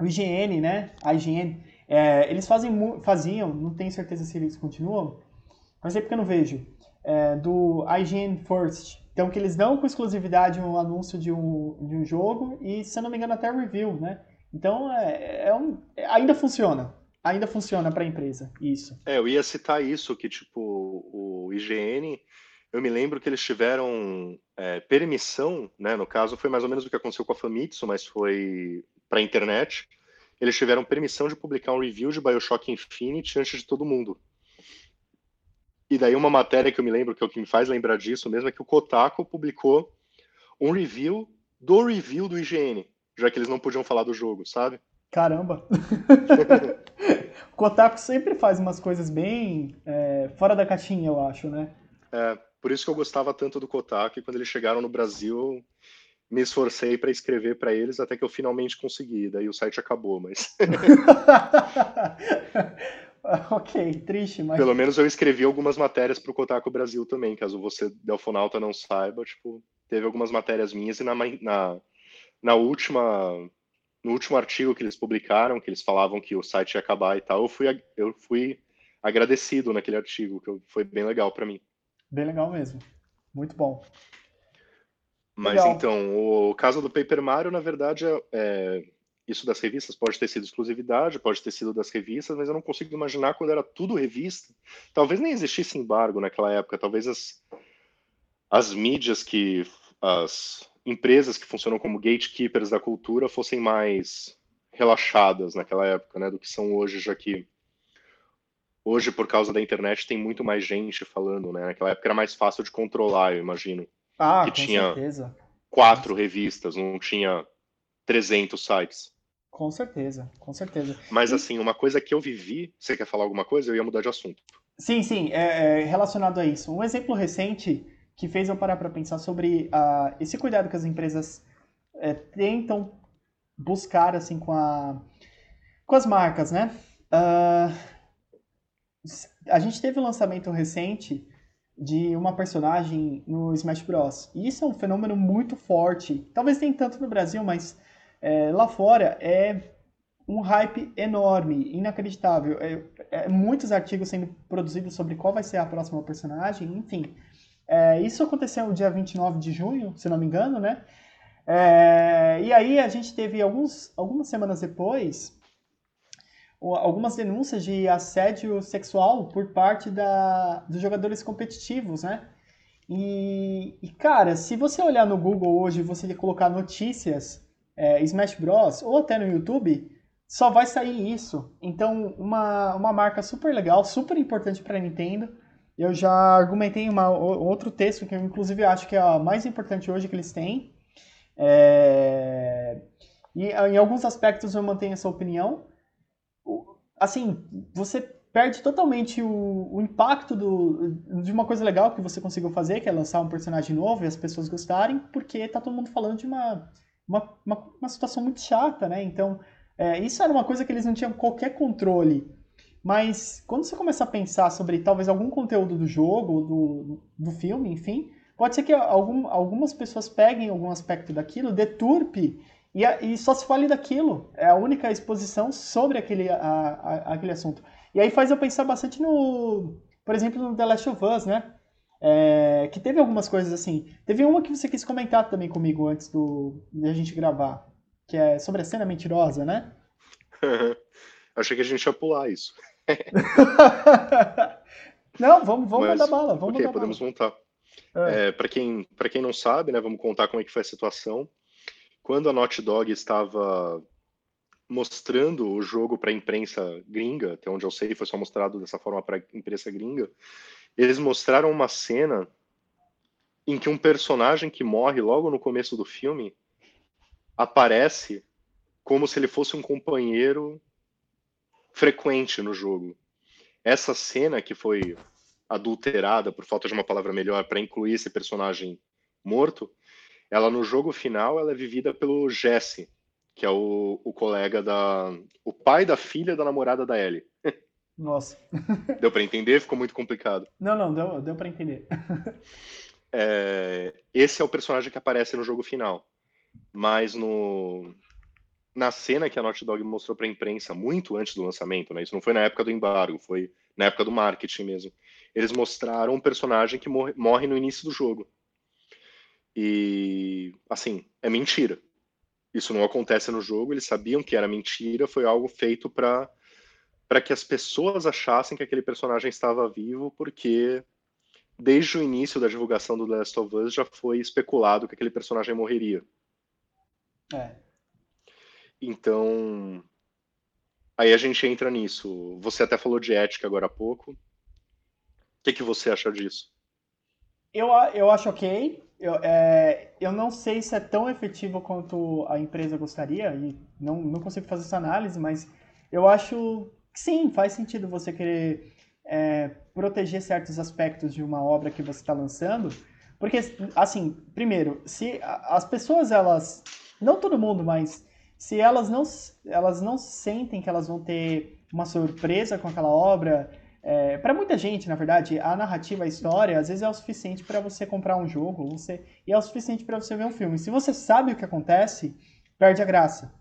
o IGN, né? A IGN, é, eles fazem, faziam, não tenho certeza se eles continuam, mas é porque eu não vejo, é, do IGN First. Então, que eles dão com exclusividade um anúncio de um, de um jogo e, se eu não me engano, até review, né? Então, é, é um, ainda funciona. Ainda funciona para a empresa, isso. É, eu ia citar isso, que, tipo, o IGN, eu me lembro que eles tiveram é, permissão, né? No caso, foi mais ou menos o que aconteceu com a Famitsu, mas foi para a internet. Eles tiveram permissão de publicar um review de Bioshock Infinite antes de todo mundo. E daí uma matéria que eu me lembro, que é o que me faz lembrar disso mesmo, é que o Kotaku publicou um review do review do IGN já que eles não podiam falar do jogo, sabe? Caramba! o Kotaku sempre faz umas coisas bem é, fora da caixinha, eu acho, né? É, por isso que eu gostava tanto do Kotaku e quando eles chegaram no Brasil, me esforcei para escrever para eles até que eu finalmente consegui. Daí o site acabou, mas. ok, triste, mas. Pelo menos eu escrevi algumas matérias para o Kotaku Brasil também, caso você, Delfonauta, não saiba. Tipo, teve algumas matérias minhas e na, na, na última no último artigo que eles publicaram, que eles falavam que o site ia acabar e tal, eu fui eu fui agradecido naquele artigo, que foi bem legal para mim. Bem legal mesmo. Muito bom. Mas legal. então, o caso do Paper Mario, na verdade, é, é, isso das revistas pode ter sido exclusividade, pode ter sido das revistas, mas eu não consigo imaginar quando era tudo revista. Talvez nem existisse embargo naquela época, talvez as, as mídias que as empresas que funcionam como gatekeepers da cultura fossem mais relaxadas naquela época, né, do que são hoje, já que hoje por causa da internet tem muito mais gente falando, né? Naquela época era mais fácil de controlar, eu imagino. Ah, que com tinha certeza. quatro revistas, não tinha 300 sites. Com certeza, com certeza. Mas assim, uma coisa que eu vivi, você quer falar alguma coisa? Eu ia mudar de assunto. Sim, sim, é, é relacionado a isso. Um exemplo recente que fez eu parar para pensar sobre uh, esse cuidado que as empresas é, tentam buscar assim com, a, com as marcas, né? Uh, a gente teve um lançamento recente de uma personagem no Smash Bros. E isso é um fenômeno muito forte. Talvez nem tanto no Brasil, mas é, lá fora é um hype enorme, inacreditável. É, é, muitos artigos sendo produzidos sobre qual vai ser a próxima personagem, enfim. É, isso aconteceu no dia 29 de junho, se não me engano, né? É, e aí a gente teve alguns, algumas semanas depois algumas denúncias de assédio sexual por parte da, dos jogadores competitivos, né? E, e, cara, se você olhar no Google hoje, você colocar notícias é, Smash Bros. ou até no YouTube, só vai sair isso. Então, uma, uma marca super legal, super importante para Nintendo, eu já argumentei uma, outro texto que eu inclusive acho que é a mais importante hoje que eles têm. É... E em alguns aspectos eu mantenho essa opinião. Assim, você perde totalmente o, o impacto do, de uma coisa legal que você conseguiu fazer, que é lançar um personagem novo e as pessoas gostarem, porque tá todo mundo falando de uma, uma, uma, uma situação muito chata, né? Então, é, isso era uma coisa que eles não tinham qualquer controle. Mas quando você começa a pensar sobre talvez algum conteúdo do jogo, do, do filme, enfim, pode ser que algum, algumas pessoas peguem algum aspecto daquilo, deturpe e, e, só se fale daquilo. É a única exposição sobre aquele, a, a, aquele assunto. E aí faz eu pensar bastante no, por exemplo, no The Last of Us, né? É, que teve algumas coisas assim. Teve uma que você quis comentar também comigo antes do, de a gente gravar, que é sobre a cena mentirosa, né? Achei que a gente ia pular isso. não, vamos, vamos Mas, mandar bala. Vamos ok, podemos bala. montar. É. É, para quem, quem não sabe, né, vamos contar como é que foi a situação. Quando a Naughty Dog estava mostrando o jogo para a imprensa gringa, até onde eu sei foi só mostrado dessa forma para a imprensa gringa, eles mostraram uma cena em que um personagem que morre logo no começo do filme aparece como se ele fosse um companheiro frequente no jogo. Essa cena que foi adulterada, por falta de uma palavra melhor, para incluir esse personagem morto, ela no jogo final ela é vivida pelo Jesse, que é o, o colega da. o pai da filha da namorada da Ellie. Nossa. deu para entender? Ficou muito complicado. Não, não, deu, deu para entender. é, esse é o personagem que aparece no jogo final. Mas no, na cena que a Naughty Dog mostrou para a imprensa muito antes do lançamento, né? Isso não foi na época do embargo, foi na época do marketing mesmo. Eles mostraram um personagem que morre, morre no início do jogo. E assim, é mentira. Isso não acontece no jogo, eles sabiam que era mentira, foi algo feito para para que as pessoas achassem que aquele personagem estava vivo, porque desde o início da divulgação do The Last of Us já foi especulado que aquele personagem morreria. É. Então, aí a gente entra nisso. Você até falou de ética agora há pouco. O que, que você acha disso? Eu, eu acho ok. Eu, é, eu não sei se é tão efetivo quanto a empresa gostaria, e não, não consigo fazer essa análise, mas eu acho sim, faz sentido você querer é, proteger certos aspectos de uma obra que você está lançando. Porque, assim, primeiro, se as pessoas, elas. Não todo mundo, mas se elas não, elas não sentem que elas vão ter uma surpresa com aquela obra, é, para muita gente, na verdade, a narrativa, a história, às vezes é o suficiente para você comprar um jogo, você, e é o suficiente para você ver um filme. Se você sabe o que acontece, perde a graça.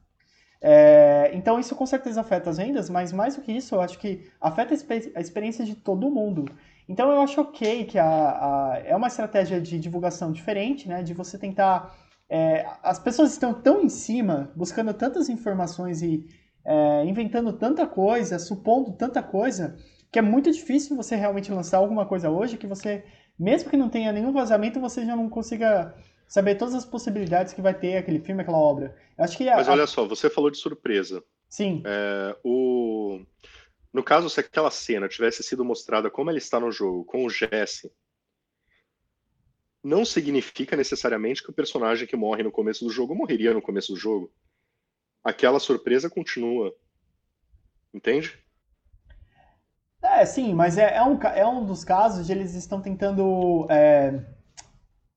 É, então isso com certeza afeta as vendas, mas mais do que isso, eu acho que afeta a experiência de todo mundo. Então eu acho ok que a, a, é uma estratégia de divulgação diferente, né? De você tentar é, as pessoas estão tão em cima, buscando tantas informações e é, inventando tanta coisa, supondo tanta coisa, que é muito difícil você realmente lançar alguma coisa hoje que você, mesmo que não tenha nenhum vazamento, você já não consiga saber todas as possibilidades que vai ter aquele filme, aquela obra. Eu acho que a, Mas olha só, você falou de surpresa. Sim. É, o... No caso, se aquela cena tivesse sido mostrada como ela está no jogo, com o Jesse, não significa necessariamente que o personagem que morre no começo do jogo morreria no começo do jogo. Aquela surpresa continua. Entende? É, sim, mas é, é, um, é um dos casos de eles estão tentando é,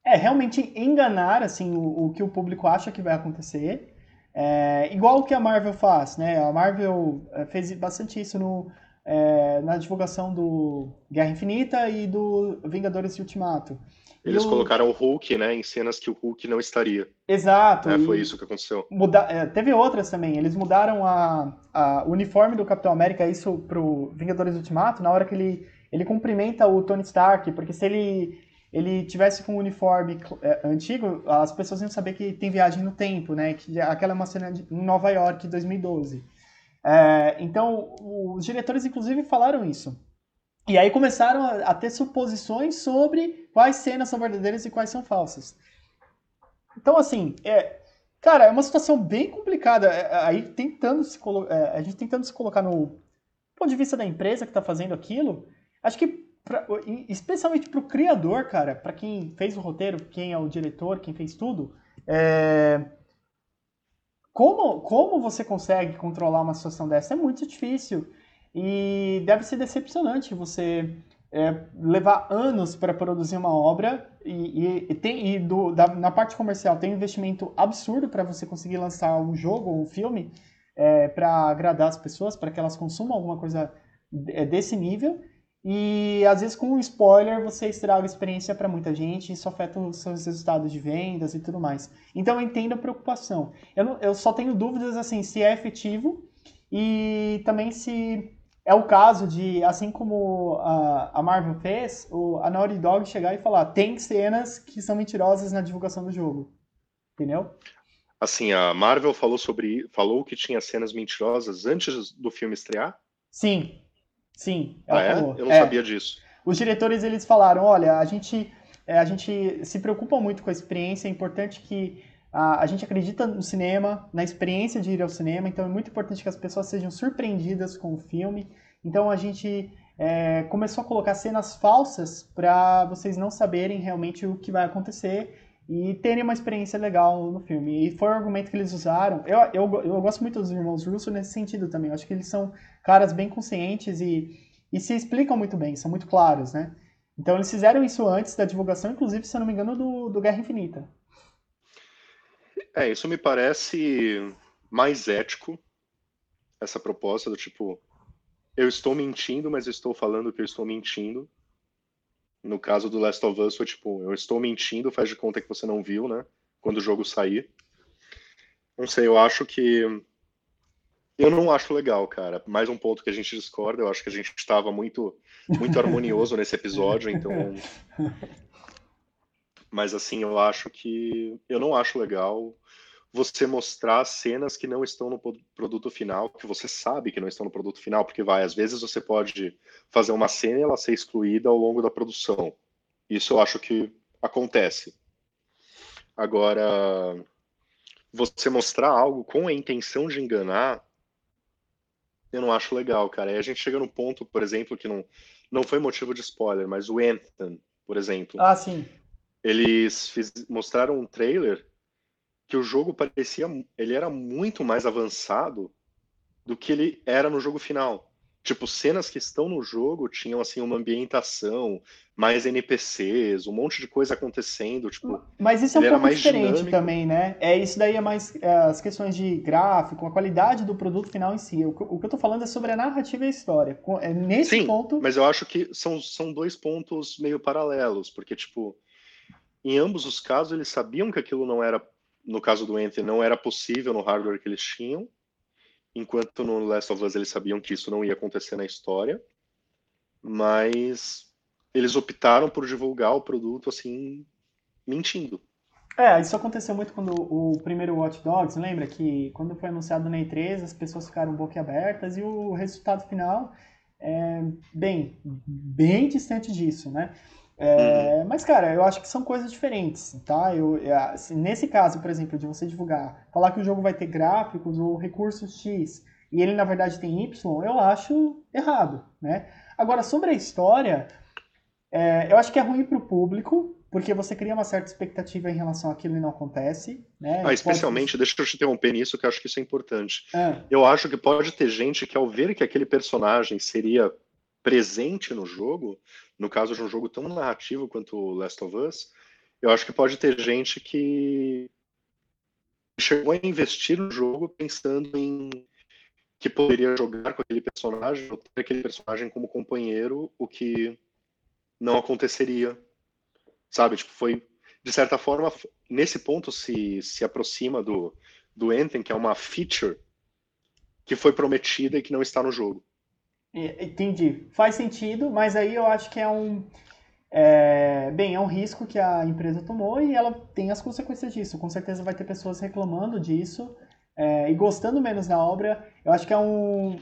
é realmente enganar assim o, o, que o público acha que vai acontecer. É, igual o que a Marvel faz, né? A Marvel é, fez bastante isso no, é, na divulgação do Guerra Infinita e do Vingadores Ultimato. Eles colocaram o Hulk, né, em cenas que o Hulk não estaria. Exato. É, foi isso que aconteceu. Muda... É, teve outras também. Eles mudaram a, a, o uniforme do Capitão América, isso pro Vingadores Ultimato, na hora que ele, ele cumprimenta o Tony Stark, porque se ele ele tivesse com um uniforme é, antigo, as pessoas iam saber que tem viagem no tempo, né? Que aquela é uma cena de, em Nova York, 2012. É, então, os diretores, inclusive, falaram isso. E aí começaram a, a, ter suposições sobre quais cenas são verdadeiras e quais são falsas. Então, assim, é, cara, é uma situação bem complicada. É, é aí tentando se é, a gente tentando se colocar no ponto de vista da empresa que está fazendo aquilo, acho que pra, especialmente para o criador, cara, para quem fez o roteiro, quem é o diretor, quem fez tudo, é, como, como você consegue controlar uma situação dessa? É muito difícil. E deve ser decepcionante você é, levar anos para produzir uma obra e, e, e tem, e do, da, na parte comercial tem um investimento absurdo para você conseguir lançar um jogo ou um filme é, para agradar as pessoas, para que elas consumam alguma coisa é, desse nível. E às vezes com um spoiler você estraga a experiência para muita gente, isso afeta os seus resultados de vendas e tudo mais. Então eu entendo a preocupação. Eu, não, eu só tenho dúvidas assim se é efetivo e também se é o caso de, assim como a, a Marvel fez, o, a Naughty Dog chegar e falar: tem cenas que são mentirosas na divulgação do jogo. Entendeu? Assim, a Marvel falou sobre. falou que tinha cenas mentirosas antes do filme estrear? Sim. Sim. ah, é? Eu não é. sabia disso. Os diretores eles falaram: olha, a gente, é, a gente se preocupa muito com a experiência, é importante que a, a gente acredita no cinema, na experiência de ir ao cinema, então é muito importante que as pessoas sejam surpreendidas com o filme. Então a gente é, começou a colocar cenas falsas para vocês não saberem realmente o que vai acontecer e terem uma experiência legal no filme. E foi o argumento que eles usaram. Eu, eu, eu gosto muito dos irmãos Russo nesse sentido também. Eu acho que eles são caras bem conscientes e, e se explicam muito bem, são muito claros, né? Então eles fizeram isso antes da divulgação, inclusive, se eu não me engano, do, do Guerra Infinita. É, isso me parece mais ético, essa proposta do tipo, eu estou mentindo, mas estou falando que eu estou mentindo. No caso do Last of Us, foi tipo, eu estou mentindo, faz de conta que você não viu, né? Quando o jogo sair. Não sei, eu acho que. Eu não acho legal, cara. Mais um ponto que a gente discorda. Eu acho que a gente estava muito, muito harmonioso nesse episódio, então. Mas assim, eu acho que. Eu não acho legal você mostrar cenas que não estão no produto final, que você sabe que não estão no produto final, porque vai, às vezes você pode fazer uma cena e ela ser excluída ao longo da produção. Isso eu acho que acontece. Agora, você mostrar algo com a intenção de enganar, eu não acho legal, cara. E a gente chega no ponto, por exemplo, que não, não foi motivo de spoiler, mas o Anthem, por exemplo. Ah, sim. Eles fiz, mostraram um trailer que o jogo parecia, ele era muito mais avançado do que ele era no jogo final. Tipo, cenas que estão no jogo tinham assim uma ambientação, mais NPCs, um monte de coisa acontecendo, tipo. Mas isso é um pouco diferente dinâmico. também, né? É isso daí é mais é, as questões de gráfico, a qualidade do produto final em si. O, o, que eu tô falando é sobre a narrativa e a história. É nesse Sim, ponto. Mas eu acho que são, são dois pontos meio paralelos, porque tipo, em ambos os casos eles sabiam que aquilo não era no caso do Enter, não era possível no hardware que eles tinham, enquanto no Last of Us eles sabiam que isso não ia acontecer na história, mas eles optaram por divulgar o produto assim, mentindo. É, isso aconteceu muito quando o primeiro Watch Dogs, lembra que quando foi anunciado na E3 as pessoas ficaram boquiabertas e o resultado final é bem, bem distante disso, né? É, uhum. Mas, cara, eu acho que são coisas diferentes, tá? Eu, é, assim, nesse caso, por exemplo, de você divulgar, falar que o jogo vai ter gráficos ou recursos X e ele, na verdade, tem Y, eu acho errado, né? Agora, sobre a história, é, eu acho que é ruim para o público, porque você cria uma certa expectativa em relação àquilo e não acontece, né? Ah, especialmente, pode... deixa eu te interromper nisso, que eu acho que isso é importante. É. Eu acho que pode ter gente que, ao ver que aquele personagem seria presente no jogo, no caso de um jogo tão narrativo quanto Last of Us, eu acho que pode ter gente que chegou a investir no jogo pensando em que poderia jogar com aquele personagem, ou ter aquele personagem como companheiro, o que não aconteceria. Sabe, tipo, foi de certa forma, nesse ponto se se aproxima do do Anthem, que é uma feature que foi prometida e que não está no jogo. Entendi. Faz sentido, mas aí eu acho que é um. É, bem, é um risco que a empresa tomou e ela tem as consequências disso. Com certeza vai ter pessoas reclamando disso é, e gostando menos da obra. Eu acho que é um,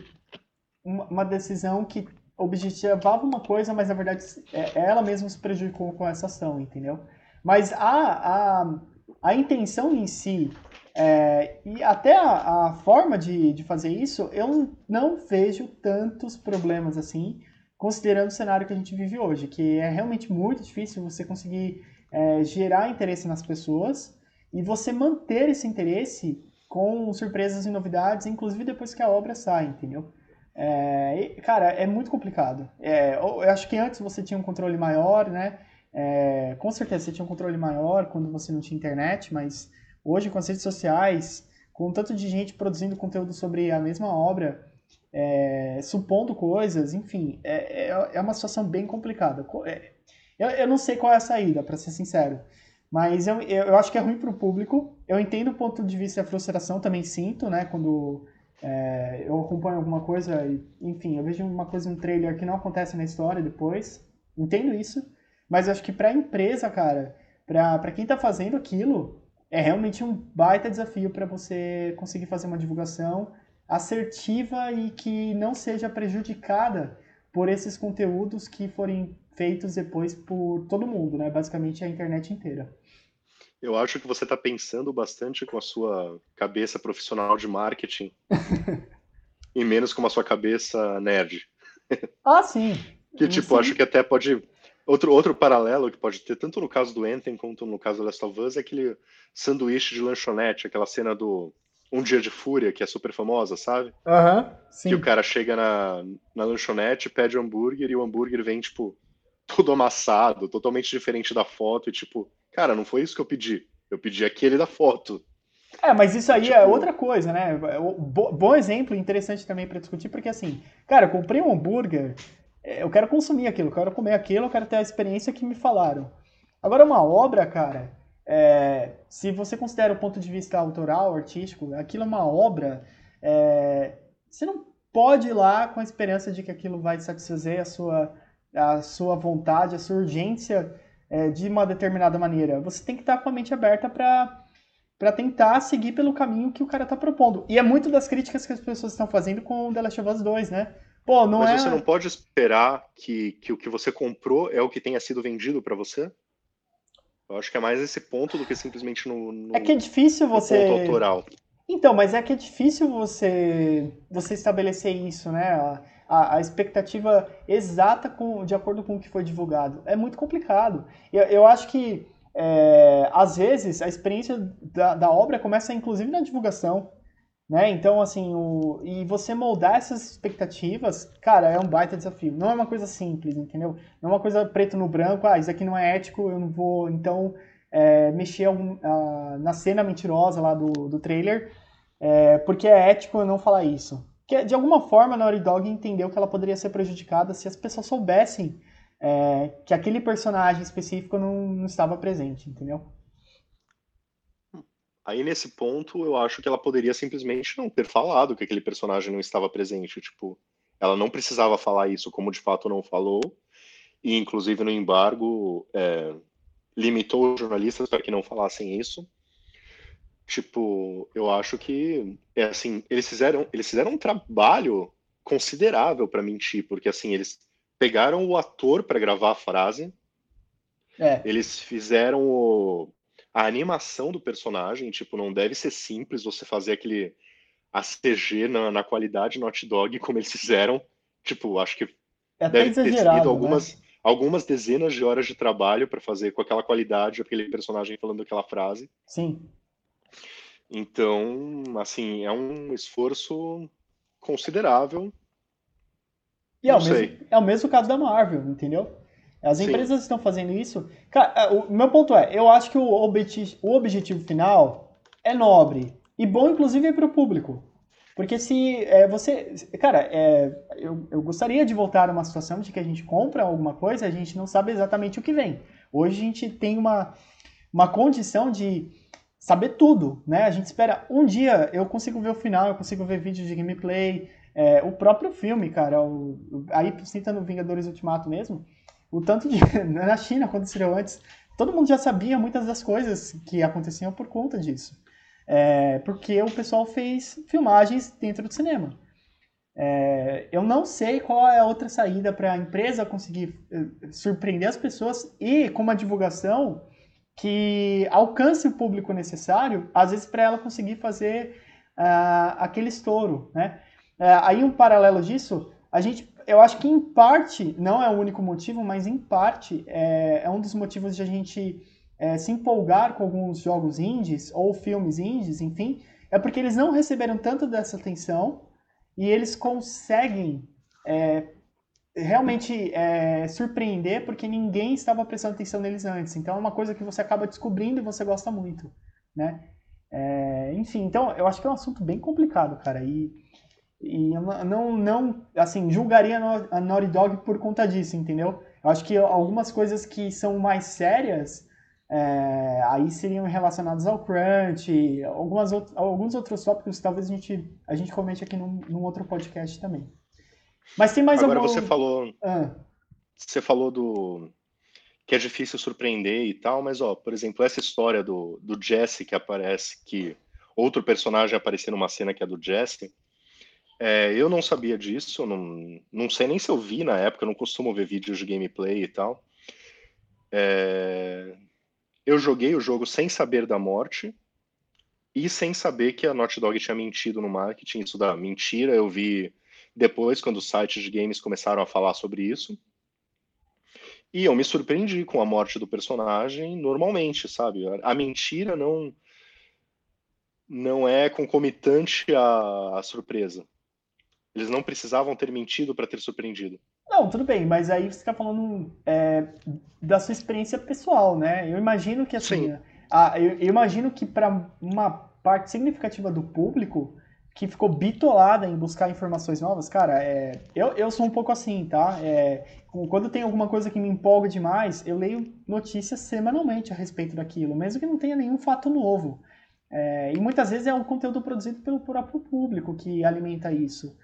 uma decisão que objetivava uma coisa, mas na verdade é, ela mesma se prejudicou com essa ação, entendeu? Mas a, a, a intenção em si é, e até a, a forma de, de fazer isso, eu não vejo tantos problemas assim, considerando o cenário que a gente vive hoje, que é realmente muito difícil você conseguir é, gerar interesse nas pessoas e você manter esse interesse com surpresas e novidades, inclusive depois que a obra sai, entendeu? É, cara, é muito complicado. É, eu acho que antes você tinha um controle maior, né? É, com certeza você tinha um controle maior quando você não tinha internet, mas Hoje, com as redes sociais, com tanto de gente produzindo conteúdo sobre a mesma obra, é, supondo coisas, enfim, é, é, é, uma situação bem complicada. É, eu, eu não sei qual é a saída, para ser sincero. Mas eu, eu acho que é ruim para o público. Eu entendo o ponto de vista da frustração, também sinto, né? Quando é, eu acompanho alguma coisa, enfim, eu vejo uma coisa, um trailer que não acontece na história depois. Entendo isso. Mas eu acho que para a empresa, cara, para quem está fazendo aquilo, é realmente um baita desafio para você conseguir fazer uma divulgação assertiva e que não seja prejudicada por esses conteúdos que forem feitos depois por todo mundo, né? Basicamente a internet inteira. Eu acho que você está pensando bastante com a sua cabeça profissional de marketing e menos com a sua cabeça nerd. Ah, sim. que, tipo, sim. acho que até pode. Outro, outro paralelo que pode ter, tanto no caso do Anthem quanto no caso do Last of Us, é aquele sanduíche de lanchonete, aquela cena do Um Dia de Fúria, que é super famosa, sabe? Aham, uhum, sim. Que o cara chega na, na lanchonete, pede um hambúrguer e o hambúrguer vem, tipo, todo amassado, totalmente diferente da foto, e tipo, cara, não foi isso que eu pedi. Eu pedi aquele da foto. É, mas isso aí é tipo... é outra coisa, né? Bom exemplo, interessante também para discutir, porque assim, cara, eu comprei um hambúrguer, eu quero consumir aquilo, eu quero comer aquilo, eu quero ter a experiência que me falaram. Agora, uma obra, cara, é, se você considera o ponto de vista autoral, artístico, aquilo é uma obra, é, você não pode ir lá com a esperança de que aquilo vai satisfazer a sua, a sua vontade, a sua urgência é, de uma determinada maneira. Você tem que estar com a mente aberta para para tentar seguir pelo caminho que o cara tá propondo. E é muito das críticas que as pessoas estão fazendo com The Last of Us 2, né? Pô, não Mas é... você não pode esperar que, que o que você comprou é o que tenha sido vendido para você? Eu acho que é mais esse ponto do que simplesmente no, no É que é difícil você ponto autoral. Então, mas é que é difícil você você estabelecer isso, né? A, a, a expectativa exata com, de acordo com o que foi divulgado. É muito complicado. Eu, eu acho que é, às vezes a experiência da, da, obra começa inclusive na divulgação, né? Então, assim, o, e você moldar essas expectativas, cara, é um baita desafio. Não é uma coisa simples, entendeu? Não é uma coisa preto no branco, ah, isso aqui não é ético, eu não vou, então, é, mexer algum, ah, na cena mentirosa lá do, do trailer, é, porque é ético eu não falar isso. Que, de alguma forma, a Naughty Dog entendeu que ela poderia ser prejudicada se as pessoas soubessem é, que aquele personagem específico não, não estava presente, entendeu? Aí nesse ponto eu acho que ela poderia simplesmente não ter falado que aquele personagem não estava presente, tipo, ela não precisava falar isso, como de fato não falou, e inclusive no embargo é, limitou os jornalistas para que não falassem isso. Tipo, eu acho que é assim, eles fizeram, eles fizeram um trabalho considerável para mentir, porque assim, eles pegaram o ator para gravar a frase. É. Eles fizeram o, a animação do personagem, tipo, não deve ser simples você fazer aquele ACG na, na qualidade Naughty Dog como eles fizeram. Tipo, acho que é deve ter sido né? algumas, né? algumas dezenas de horas de trabalho para fazer com aquela qualidade aquele personagem falando aquela frase. Sim. Então, assim, é um esforço considerável e é o, mesmo, é o mesmo caso da Marvel, entendeu? As Sim. empresas estão fazendo isso. Cara, é, o meu ponto é, eu acho que o, objetivo, o objetivo final é nobre e bom, inclusive, para o público. Porque se é, você. Cara, é, eu, eu gostaria de voltar a uma situação de que a gente compra alguma coisa, a gente não sabe exatamente o que vem. Hoje a gente tem uma, uma condição de saber tudo, né? A gente espera um dia eu consigo ver o final, eu consigo ver vídeo de gameplay, é, o próprio filme, cara, o, aí citando Vingadores Ultimato mesmo, o tanto de. Na China aconteceu antes, todo mundo já sabia muitas das coisas que aconteciam por conta disso. É, porque o pessoal fez filmagens dentro do cinema. É, eu não sei qual é a outra saída para a empresa conseguir eh, surpreender as pessoas e com uma divulgação que alcance o público necessário, às vezes para ela conseguir fazer uh, aquele estouro, né? É, aí um paralelo disso, a gente, eu acho que em parte, não é o único motivo, mas em parte é, é um dos motivos de a gente é, se empolgar com alguns jogos indies ou filmes indies, enfim, é porque eles não receberam tanto dessa atenção e eles conseguem é, realmente é, surpreender porque ninguém estava prestando atenção neles antes. Então é uma coisa que você acaba descobrindo e você gosta muito, né? É, enfim, então eu acho que é um assunto bem complicado, cara. E e eu não, não, assim, julgaria a Naughty Dog por conta disso, entendeu? Eu acho que algumas coisas que são mais sérias, é, aí seriam relacionadas ao crunch, algumas alguns outros tópicos talvez a gente, a gente comente aqui num, num outro podcast também. Mas tem mais Agora algum... você falou... Ah. Você falou do... que é difícil surpreender e tal, mas, ó, por exemplo, essa história do, do Jesse que aparece, que outro personagem aparecer numa cena que é do Jesse é, eu não sabia disso, não, não sei nem se eu vi na época, eu não costumo ver vídeos de gameplay e tal. É, eu joguei o jogo sem saber da morte e sem saber que a Naughty Dog tinha mentido no marketing. Isso da mentira, eu vi depois, quando os sites de games começaram a falar sobre isso. E eu me surpreendi com a morte do personagem normalmente, sabe? A mentira não não é concomitante à, à surpresa. Eles não precisavam ter mentido para ter surpreendido. Não, tudo bem, mas aí você está falando é, da sua experiência pessoal, né? Eu imagino que assim, Sim. A, eu, eu imagino que para uma parte significativa do público que ficou bitolada em buscar informações novas, cara, é, eu, eu sou um pouco assim, tá? É, quando tem alguma coisa que me empolga demais, eu leio notícias semanalmente a respeito daquilo, mesmo que não tenha nenhum fato novo. É, e muitas vezes é um conteúdo produzido pelo próprio público que alimenta isso.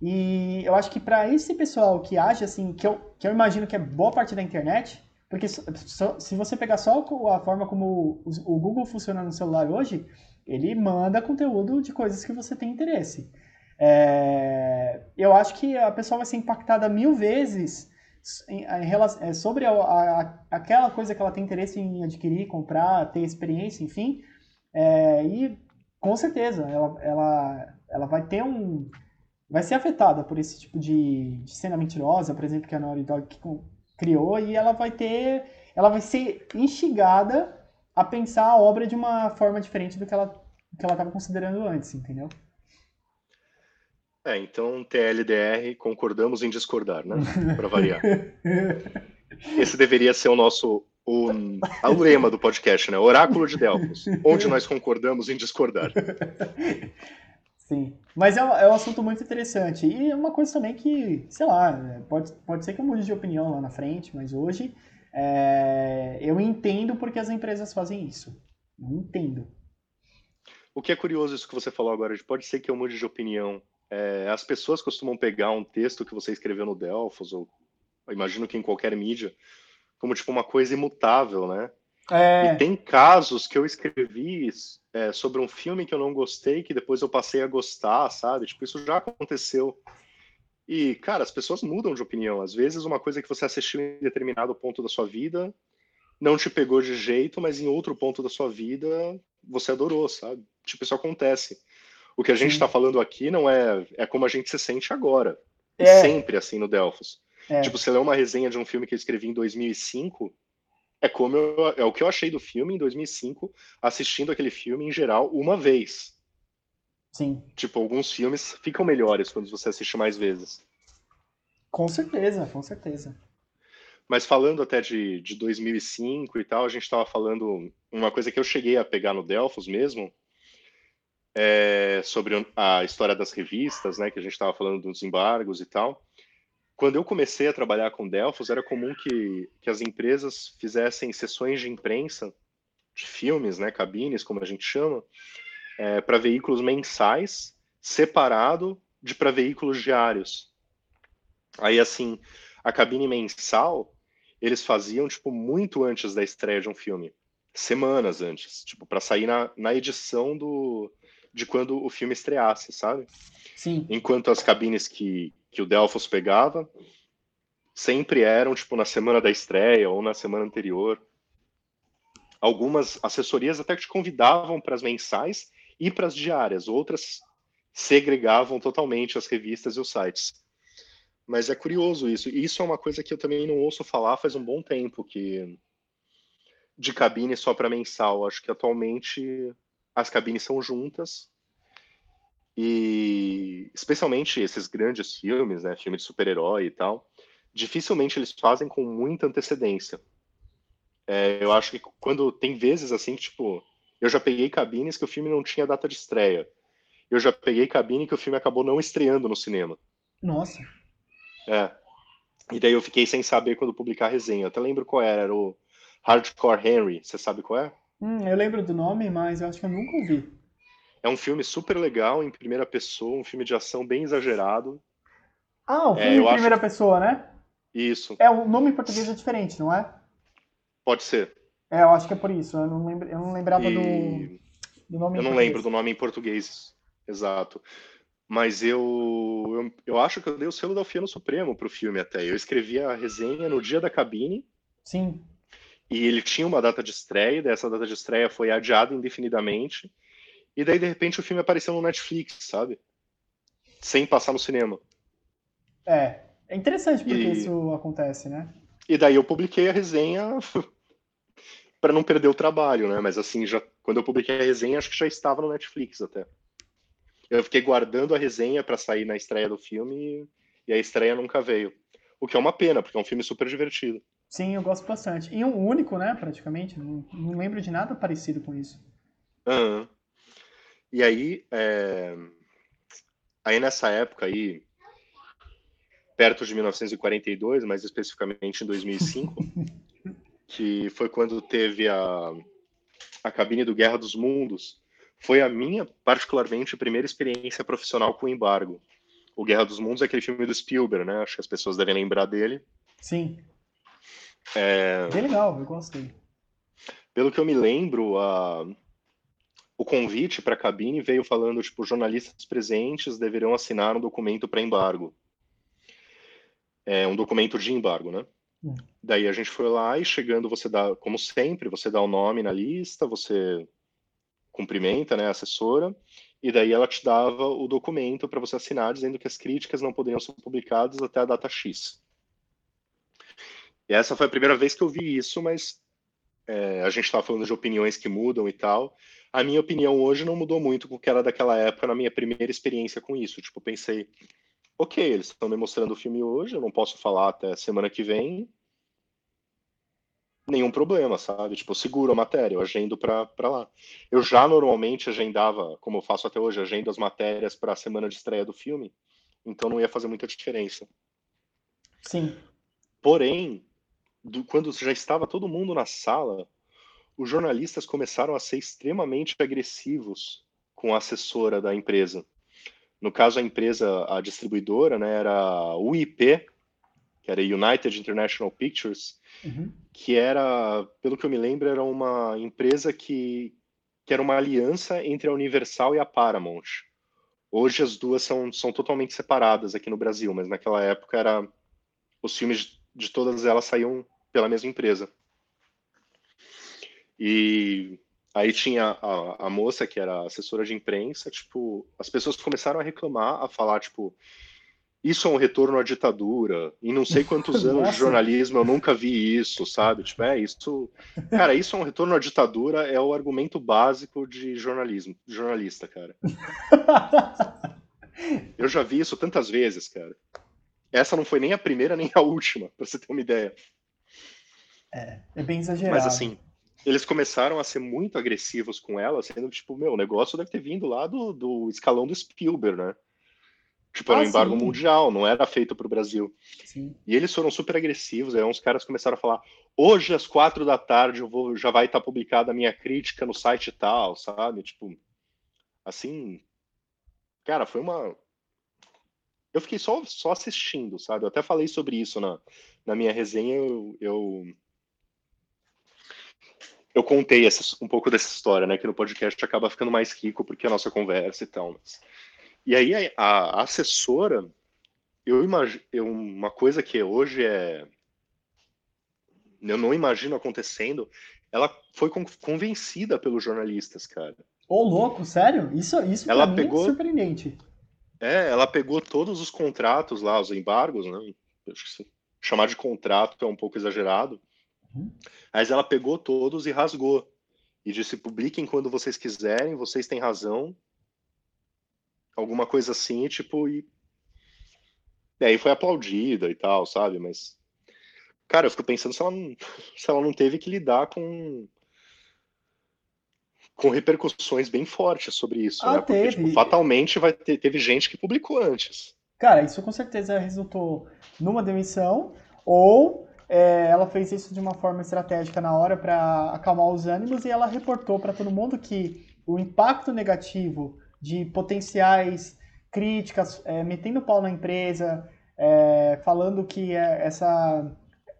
E eu acho que para esse pessoal que age assim, que eu, que eu imagino que é boa parte da internet, porque se você pegar só a forma como o Google funciona no celular hoje, ele manda conteúdo de coisas que você tem interesse. É, eu acho que a pessoa vai ser impactada mil vezes em, em é, sobre a, a, aquela coisa que ela tem interesse em adquirir, comprar, ter experiência, enfim. É, e com certeza ela, ela, ela vai ter um. Vai ser afetada por esse tipo de, de cena mentirosa, por exemplo, que a Naughty Dog criou, e ela vai ter. ela vai ser instigada a pensar a obra de uma forma diferente do que ela que ela estava considerando antes, entendeu? É, então TLDR concordamos em discordar, né? Para variar. Esse deveria ser o nosso o, o lema do podcast, né? Oráculo de Delfos, onde nós concordamos em discordar. Sim, mas é, é um assunto muito interessante. E é uma coisa também que, sei lá, pode, pode ser que eu mude de opinião lá na frente, mas hoje é, eu entendo porque as empresas fazem isso. Eu entendo. O que é curioso isso que você falou agora, de pode ser que eu mude de opinião. É, as pessoas costumam pegar um texto que você escreveu no Delfos, ou imagino que em qualquer mídia, como tipo uma coisa imutável, né? É... E tem casos que eu escrevi é, sobre um filme que eu não gostei, que depois eu passei a gostar, sabe? Tipo, isso já aconteceu. E, cara, as pessoas mudam de opinião. Às vezes, uma coisa que você assistiu em determinado ponto da sua vida não te pegou de jeito, mas em outro ponto da sua vida você adorou, sabe? Tipo, isso acontece. O que a gente está falando aqui não é é como a gente se sente agora. É. Sempre assim no Delphos. É. Tipo, você lê uma resenha de um filme que eu escrevi em 2005, é como eu, é o que eu achei do filme em 2005, assistindo aquele filme em geral uma vez. Sim. Tipo, alguns filmes ficam melhores quando você assiste mais vezes. Com certeza, com certeza. Mas falando até de, de 2005 e tal, a gente estava falando uma coisa que eu cheguei a pegar no Delphos mesmo, é sobre a história das revistas, né, que a gente estava falando dos embargos e tal quando eu comecei a trabalhar com Delphos, era comum que, que as empresas fizessem sessões de imprensa de filmes, né, cabines, como a gente chama, é, para veículos mensais, separado de para veículos diários. Aí, assim, a cabine mensal, eles faziam, tipo, muito antes da estreia de um filme. Semanas antes, tipo, para sair na, na edição do, de quando o filme estreasse, sabe? Sim. Enquanto as cabines que, que o Delphos pegava sempre eram tipo na semana da estreia ou na semana anterior. Algumas assessorias até te convidavam para as mensais e para as diárias, outras segregavam totalmente as revistas e os sites. Mas é curioso isso. E isso é uma coisa que eu também não ouço falar faz um bom tempo que de cabine só para mensal. Acho que atualmente as cabines são juntas e especialmente esses grandes filmes, né, filme de super-herói e tal, dificilmente eles fazem com muita antecedência. É, eu acho que quando tem vezes assim, tipo, eu já peguei cabines que o filme não tinha data de estreia. Eu já peguei cabine que o filme acabou não estreando no cinema. Nossa. É. E daí eu fiquei sem saber quando publicar a resenha. Eu até lembro qual era, era o Hardcore Henry. Você sabe qual é? Hum, eu lembro do nome, mas eu acho que eu nunca ouvi. É um filme super legal, em primeira pessoa, um filme de ação bem exagerado. Ah, um filme é, em primeira acho... pessoa, né? Isso. É, o nome em português é diferente, não é? Pode ser. É, eu acho que é por isso. Eu não, lembra... eu não lembrava e... do... do nome Eu não lembro do nome em português, exato. Mas eu, eu, eu acho que eu dei o selo da Alfiano Supremo pro filme até. Eu escrevi a resenha no dia da cabine. Sim. E ele tinha uma data de estreia, dessa data de estreia foi adiada indefinidamente. E daí, de repente, o filme apareceu no Netflix, sabe? Sem passar no cinema. É, é interessante porque e... isso acontece, né? E daí eu publiquei a resenha para não perder o trabalho, né? Mas assim, já quando eu publiquei a resenha, acho que já estava no Netflix até. Eu fiquei guardando a resenha para sair na estreia do filme e a estreia nunca veio. O que é uma pena, porque é um filme super divertido. Sim, eu gosto bastante. E um único, né, praticamente. Não, não lembro de nada parecido com isso. Uhum. E aí, é... aí nessa época aí, perto de 1942, mais especificamente em 2005, que foi quando teve a, a cabine do Guerra dos Mundos, foi a minha, particularmente, primeira experiência profissional com embargo. O Guerra dos Mundos é aquele filme do Spielberg, né? Acho que as pessoas devem lembrar dele. Sim. É... Bem legal, eu gostei. Pelo que eu me lembro, a... o convite para a cabine veio falando, tipo, jornalistas presentes deverão assinar um documento para embargo. É um documento de embargo, né? Hum. Daí a gente foi lá e chegando, você dá, como sempre, você dá o nome na lista, você cumprimenta, né, a assessora, e daí ela te dava o documento para você assinar dizendo que as críticas não poderiam ser publicadas até a data X. E essa foi a primeira vez que eu vi isso, mas é, a gente estava falando de opiniões que mudam e tal. A minha opinião hoje não mudou muito com o que era daquela época na minha primeira experiência com isso. Tipo, pensei, ok, eles estão me mostrando o filme hoje, eu não posso falar até semana que vem, nenhum problema, sabe? Tipo, eu seguro a matéria, eu agendo para lá. Eu já normalmente agendava, como eu faço até hoje, agendo as matérias para a semana de estreia do filme, então não ia fazer muita diferença. Sim. Porém, do, quando já estava todo mundo na sala, os jornalistas começaram a ser extremamente agressivos com a assessora da empresa. No caso, a empresa, a distribuidora, né, era a UIP, que era United International Pictures, uhum. que era, pelo que eu me lembro, era uma empresa que, que era uma aliança entre a Universal e a Paramount. Hoje as duas são, são totalmente separadas aqui no Brasil, mas naquela época era os filmes de todas elas saíam pela mesma empresa. E aí tinha a, a moça que era assessora de imprensa, tipo, as pessoas começaram a reclamar, a falar, tipo, isso é um retorno à ditadura. Em não sei quantos anos de jornalismo eu nunca vi isso, sabe? Tipo, é isso. Cara, isso é um retorno à ditadura, é o argumento básico de jornalismo, jornalista, cara. eu já vi isso tantas vezes, cara. Essa não foi nem a primeira nem a última, pra você ter uma ideia. É, é bem exagerado. Mas assim, eles começaram a ser muito agressivos com ela, sendo tipo, meu, o negócio deve ter vindo lá do, do escalão do Spielberg, né? Tipo, era um ah, embargo sim. mundial, não era feito para o Brasil. Sim. E eles foram super agressivos, aí uns caras começaram a falar, hoje às quatro da tarde eu vou, já vai estar publicada a minha crítica no site tal, sabe? Tipo, assim, cara, foi uma... Eu fiquei só, só assistindo, sabe? Eu até falei sobre isso na, na minha resenha, eu, eu, eu contei essa, um pouco dessa história, né? Que no podcast acaba ficando mais rico porque a nossa conversa e tal, mas... E aí a, a assessora, eu imagino, uma coisa que hoje é, eu não imagino acontecendo, ela foi convencida pelos jornalistas, cara. Ô, louco, sério? Isso, isso ela pegou, é surpreendente. É, ela pegou todos os contratos lá, os embargos, né? chamar de contrato é um pouco exagerado. Uhum. Mas ela pegou todos e rasgou. E disse: publiquem quando vocês quiserem, vocês têm razão, alguma coisa assim, tipo, e. E aí foi aplaudida e tal, sabe? Mas. Cara, eu fico pensando se ela não, se ela não teve que lidar com. Com repercussões bem fortes sobre isso, ah, né? Porque, teve. Tipo, fatalmente vai ter, teve gente que publicou antes. Cara, isso com certeza resultou numa demissão, ou é, ela fez isso de uma forma estratégica na hora para acalmar os ânimos e ela reportou para todo mundo que o impacto negativo de potenciais críticas, é, metendo pau na empresa, é, falando que é, essa,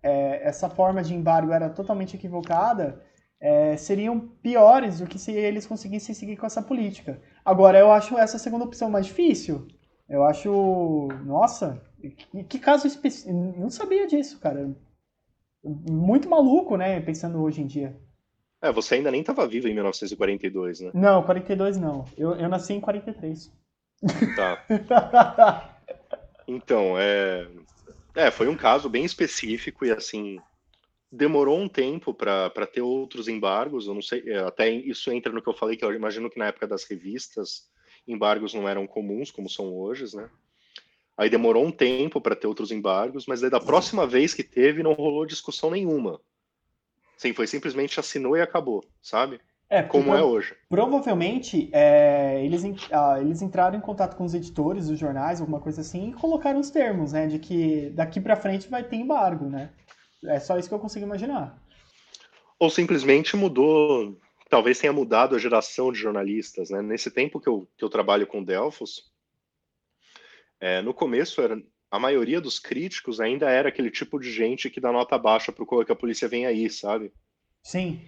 é, essa forma de embargo era totalmente equivocada, é, seriam piores do que se eles conseguissem seguir com essa política. Agora, eu acho essa segunda opção mais difícil. Eu acho. Nossa, que, que caso específico. Não sabia disso, cara. Muito maluco, né? Pensando hoje em dia. É, você ainda nem estava vivo em 1942, né? Não, 42 não. Eu, eu nasci em 43. Tá. Então, é... é, foi um caso bem específico e assim demorou um tempo para ter outros embargos. Eu não sei, é, até isso entra no que eu falei que eu imagino que na época das revistas embargos não eram comuns como são hoje, né? Aí demorou um tempo para ter outros embargos, mas daí da próxima vez que teve não rolou discussão nenhuma. Sim, foi simplesmente assinou e acabou, sabe? É, como é hoje. Provavelmente é, eles, ah, eles entraram em contato com os editores dos jornais, alguma coisa assim, e colocaram os termos, né? De que daqui para frente vai ter embargo, né? É só isso que eu consigo imaginar. Ou simplesmente mudou, talvez tenha mudado a geração de jornalistas, né? Nesse tempo que eu, que eu trabalho com Delfos, é, no começo era a maioria dos críticos ainda era aquele tipo de gente que dá nota baixa pro que a polícia vem aí, sabe? Sim.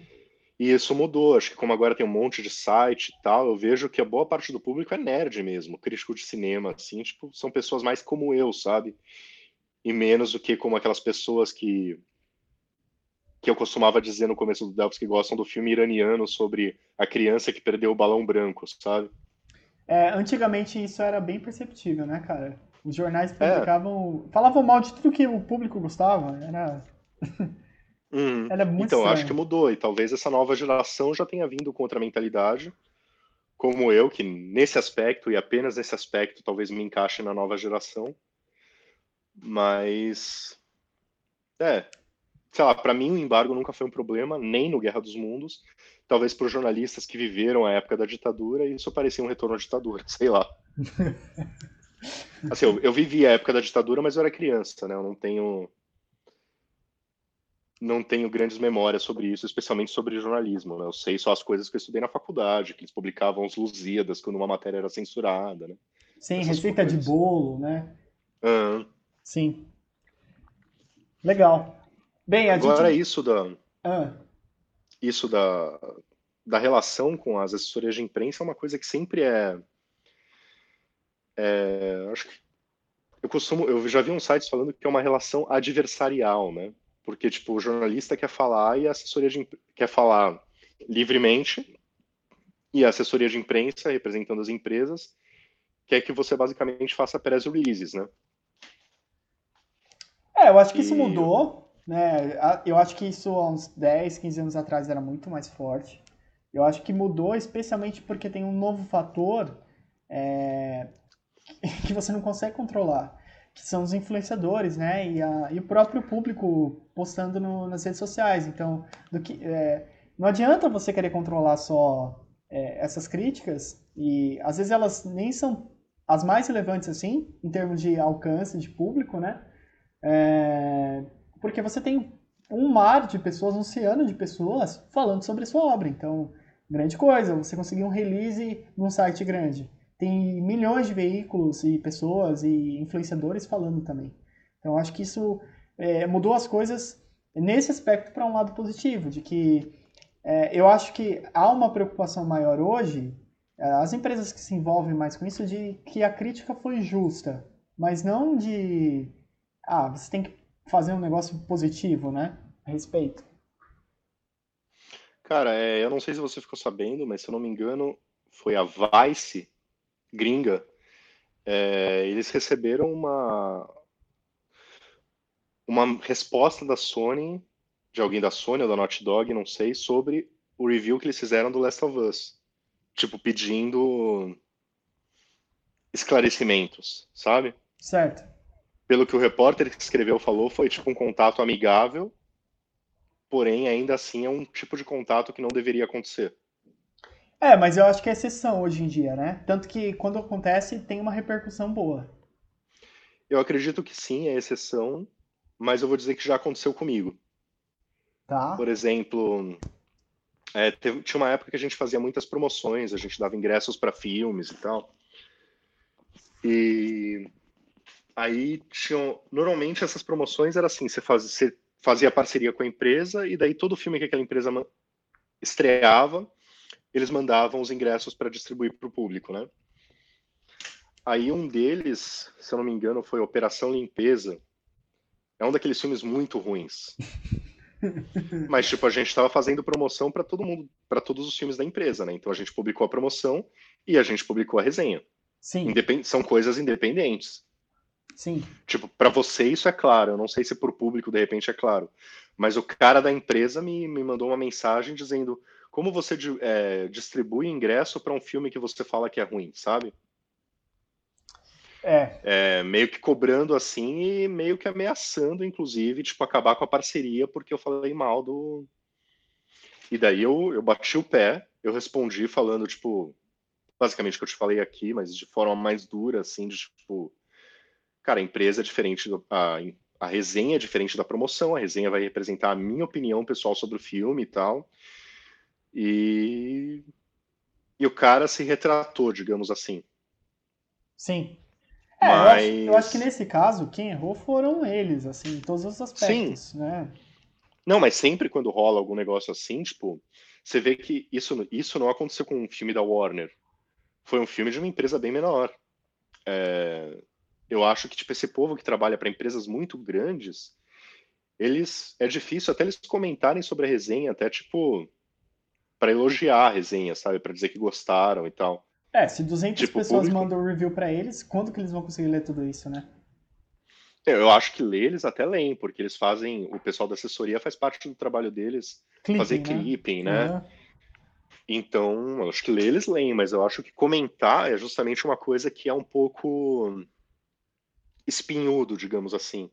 E isso mudou, acho que como agora tem um monte de site e tal, eu vejo que a boa parte do público é nerd mesmo, crítico de cinema, assim, tipo, são pessoas mais como eu, sabe? E menos do que como aquelas pessoas que que eu costumava dizer no começo do Delphi que gostam do filme iraniano sobre a criança que perdeu o balão branco, sabe? É, antigamente isso era bem perceptível, né, cara? Os jornais é. publicavam. É. falavam mal de tudo que o público gostava. Era. Uhum. era muito Então, estranho. acho que mudou. E talvez essa nova geração já tenha vindo com outra mentalidade. Como eu, que nesse aspecto, e apenas nesse aspecto, talvez me encaixe na nova geração. Mas. É. Sei lá, para mim o embargo nunca foi um problema, nem no Guerra dos Mundos talvez para os jornalistas que viveram a época da ditadura, isso parecia um retorno à ditadura, sei lá. Assim, eu, eu vivi a época da ditadura, mas eu era criança, né? Eu não tenho não tenho grandes memórias sobre isso, especialmente sobre jornalismo. Né? Eu sei só as coisas que eu estudei na faculdade, que eles publicavam os Lusíadas quando uma matéria era censurada, né? Sim, Essas receita coisas. de bolo, né? Uhum. Sim. Legal. Bem, Agora gente... isso da... Ah isso da, da relação com as assessorias de imprensa é uma coisa que sempre é, é acho que eu costumo, eu já vi uns sites falando que é uma relação adversarial, né? Porque tipo o jornalista quer falar e a assessoria de quer falar livremente e a assessoria de imprensa representando as empresas quer que você basicamente faça press releases, né? É, eu acho que e... isso mudou né? Eu acho que isso há uns 10, 15 anos atrás era muito mais forte. Eu acho que mudou especialmente porque tem um novo fator é, que você não consegue controlar, que são os influenciadores, né? E, a, e o próprio público postando no, nas redes sociais. Então, do que, é, não adianta você querer controlar só é, essas críticas, e às vezes elas nem são as mais relevantes assim, em termos de alcance de público, né? É, porque você tem um mar de pessoas, um oceano de pessoas falando sobre a sua obra. Então, grande coisa, você conseguir um release num site grande. Tem milhões de veículos e pessoas e influenciadores falando também. Então, acho que isso é, mudou as coisas nesse aspecto para um lado positivo, de que é, eu acho que há uma preocupação maior hoje, é, as empresas que se envolvem mais com isso, de que a crítica foi justa, mas não de, ah, você tem que fazer um negócio positivo, né? A respeito. Cara, é, eu não sei se você ficou sabendo, mas se eu não me engano, foi a Vice gringa. É, eles receberam uma uma resposta da Sony, de alguém da Sony ou da Naughty Dog, não sei, sobre o review que eles fizeram do Last of Us. Tipo, pedindo esclarecimentos, sabe? Certo pelo que o repórter que escreveu falou, foi tipo um contato amigável, porém ainda assim é um tipo de contato que não deveria acontecer. É, mas eu acho que é exceção hoje em dia, né? Tanto que quando acontece tem uma repercussão boa. Eu acredito que sim, é exceção, mas eu vou dizer que já aconteceu comigo. Tá. Por exemplo, é, teve, tinha uma época que a gente fazia muitas promoções, a gente dava ingressos para filmes e tal. E Aí tinham. Normalmente essas promoções era assim: você fazia, você fazia parceria com a empresa, e daí todo filme que aquela empresa estreava, eles mandavam os ingressos para distribuir para o público, né? Aí um deles, se eu não me engano, foi Operação Limpeza. É um daqueles filmes muito ruins. Mas tipo, a gente estava fazendo promoção para todo mundo, para todos os filmes da empresa, né? Então a gente publicou a promoção e a gente publicou a resenha. Sim. Independ... São coisas independentes. Sim. Tipo, para você isso é claro, eu não sei se para o público de repente é claro, mas o cara da empresa me, me mandou uma mensagem dizendo como você é, distribui ingresso para um filme que você fala que é ruim, sabe? É. é. Meio que cobrando assim e meio que ameaçando, inclusive, tipo, acabar com a parceria porque eu falei mal do. E daí eu, eu bati o pé, eu respondi falando, tipo, basicamente o que eu te falei aqui, mas de forma mais dura, assim, de tipo, cara, a empresa é diferente, do, a, a resenha é diferente da promoção, a resenha vai representar a minha opinião pessoal sobre o filme e tal. E, e o cara se retratou, digamos assim. Sim. É, Mas... eu, acho, eu, acho, que nesse caso, quem errou foram eles, assim, em todos os aspectos, Sim. né? Não, mas sempre quando rola algum negócio assim, tipo, você vê que isso, isso não aconteceu com um filme da Warner. Foi um filme de uma empresa bem menor. É, eu acho que tipo esse povo que trabalha para empresas muito grandes, eles é difícil até eles comentarem sobre a resenha, até tipo para elogiar a resenha, sabe, para dizer que gostaram e tal. É, se 200 tipo, pessoas público... mandam review para eles, quando que eles vão conseguir ler tudo isso, né? É, eu acho que ler eles até leem, porque eles fazem, o pessoal da assessoria faz parte do trabalho deles clipping, fazer né? clipping, né? Uhum. Então, acho que ler eles leem, mas eu acho que comentar é justamente uma coisa que é um pouco espinhudo, digamos assim.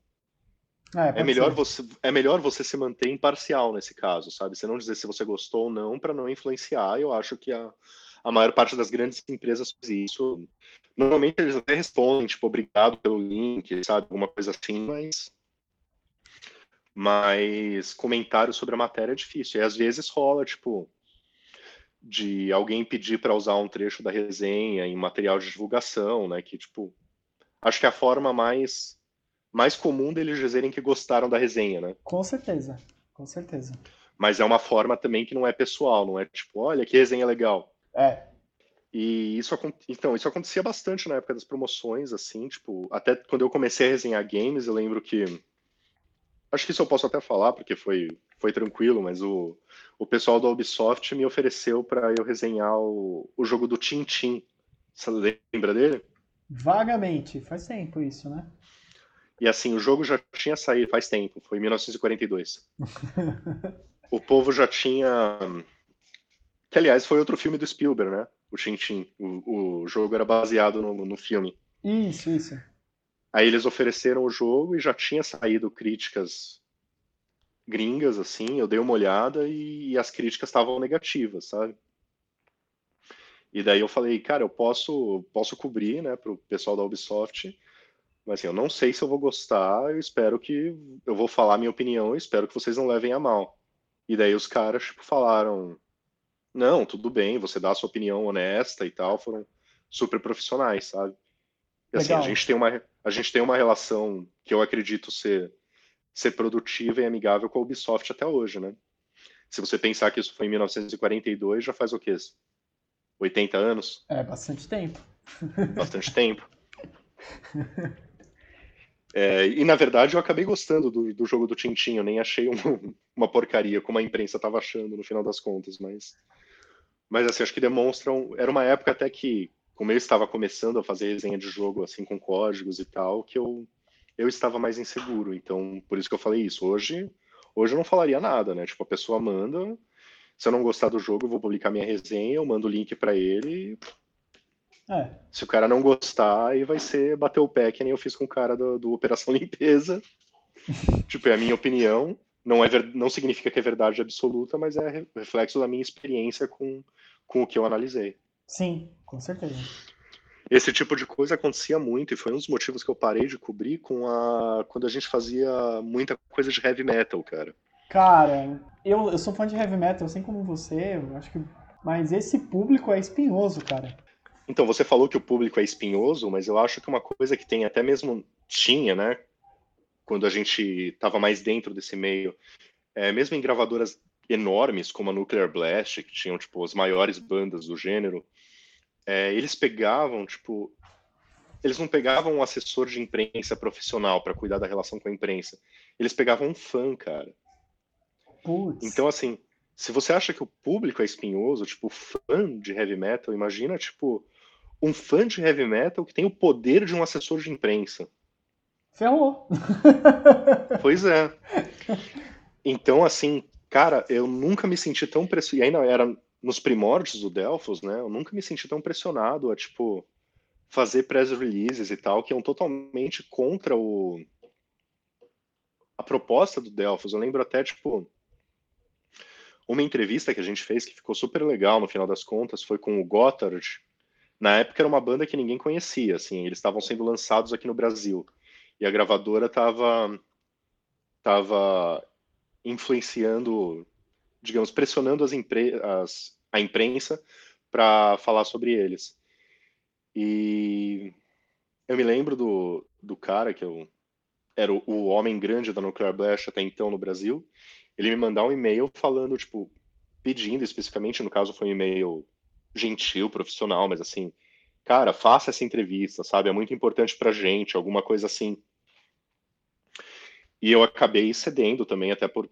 É, é melhor você é melhor você se manter imparcial nesse caso, sabe? Você não dizer se você gostou ou não para não influenciar. Eu acho que a, a maior parte das grandes empresas faz isso. Normalmente eles até respondem, tipo, obrigado pelo link, sabe? Alguma coisa assim, mas mas comentário sobre a matéria é difícil. E às vezes rola, tipo, de alguém pedir para usar um trecho da resenha em material de divulgação, né? Que, tipo, acho que é a forma mais mais comum deles dizerem que gostaram da resenha, né? Com certeza, com certeza. Mas é uma forma também que não é pessoal, não é tipo, olha que resenha legal. É. E isso, então, isso acontecia bastante na época das promoções, assim, tipo, até quando eu comecei a resenhar games, eu lembro que acho que isso eu posso até falar porque foi foi tranquilo, mas o, o pessoal da Ubisoft me ofereceu para eu resenhar o, o jogo do Tintin. Você lembra dele? Vagamente, faz tempo isso, né? E assim, o jogo já tinha saído faz tempo, foi em 1942. o povo já tinha. Que aliás foi outro filme do Spielberg, né? O Tintin. O, o jogo era baseado no, no filme. Isso, isso. Aí eles ofereceram o jogo e já tinha saído críticas gringas, assim. Eu dei uma olhada e, e as críticas estavam negativas, sabe? E daí eu falei, cara, eu posso, posso cobrir, né, pro pessoal da Ubisoft mas assim, eu não sei se eu vou gostar, eu espero que. Eu vou falar minha opinião, eu espero que vocês não levem a mal. E daí os caras, tipo, falaram: não, tudo bem, você dá a sua opinião honesta e tal, foram super profissionais, sabe? E assim, a gente, tem uma, a gente tem uma relação que eu acredito ser, ser produtiva e amigável com a Ubisoft até hoje, né? Se você pensar que isso foi em 1942, já faz o quê? 80 anos? É, bastante tempo. Bastante tempo. É, e na verdade eu acabei gostando do, do jogo do Tintin, eu nem achei um, uma porcaria, como a imprensa estava achando no final das contas, mas, mas assim, acho que demonstram. Era uma época até que, como eu estava começando a fazer resenha de jogo assim com códigos e tal, que eu, eu estava mais inseguro. Então, por isso que eu falei isso. Hoje, hoje eu não falaria nada, né? Tipo, a pessoa manda, se eu não gostar do jogo, eu vou publicar minha resenha, eu mando o link para ele é. Se o cara não gostar, aí vai ser bater o pé, que nem eu fiz com o cara do, do Operação Limpeza. tipo, é a minha opinião. Não, é ver... não significa que é verdade absoluta, mas é reflexo da minha experiência com, com o que eu analisei. Sim, com certeza. Esse tipo de coisa acontecia muito, e foi um dos motivos que eu parei de cobrir com a... quando a gente fazia muita coisa de heavy metal, cara. Cara, eu, eu sou fã de heavy metal, assim como você, acho que. Mas esse público é espinhoso, cara. Então, você falou que o público é espinhoso, mas eu acho que uma coisa que tem até mesmo tinha, né? Quando a gente estava mais dentro desse meio, é, mesmo em gravadoras enormes como a Nuclear Blast, que tinham tipo as maiores bandas do gênero, é, eles pegavam tipo, eles não pegavam um assessor de imprensa profissional para cuidar da relação com a imprensa, eles pegavam um fã, cara. Putz. Então assim, se você acha que o público é espinhoso, tipo fã de heavy metal, imagina tipo um fã de heavy metal que tem o poder de um assessor de imprensa. Ferrou. Pois é. Então, assim, cara, eu nunca me senti tão pressionado. E ainda era nos primórdios do Delphos, né? Eu nunca me senti tão pressionado a, tipo, fazer press releases e tal, que é um totalmente contra o a proposta do Delphos. Eu lembro até, tipo, uma entrevista que a gente fez que ficou super legal no final das contas foi com o Gotthard. Na época era uma banda que ninguém conhecia, assim, eles estavam sendo lançados aqui no Brasil. E a gravadora estava tava influenciando, digamos, pressionando as, as a imprensa para falar sobre eles. E eu me lembro do, do cara que eu era o, o homem grande da Nuclear Blast até então no Brasil. Ele me mandar um e-mail falando, tipo, pedindo especificamente, no caso foi um e-mail gentil, profissional, mas assim, cara, faça essa entrevista, sabe? É muito importante pra gente, alguma coisa assim. E eu acabei cedendo também, até por,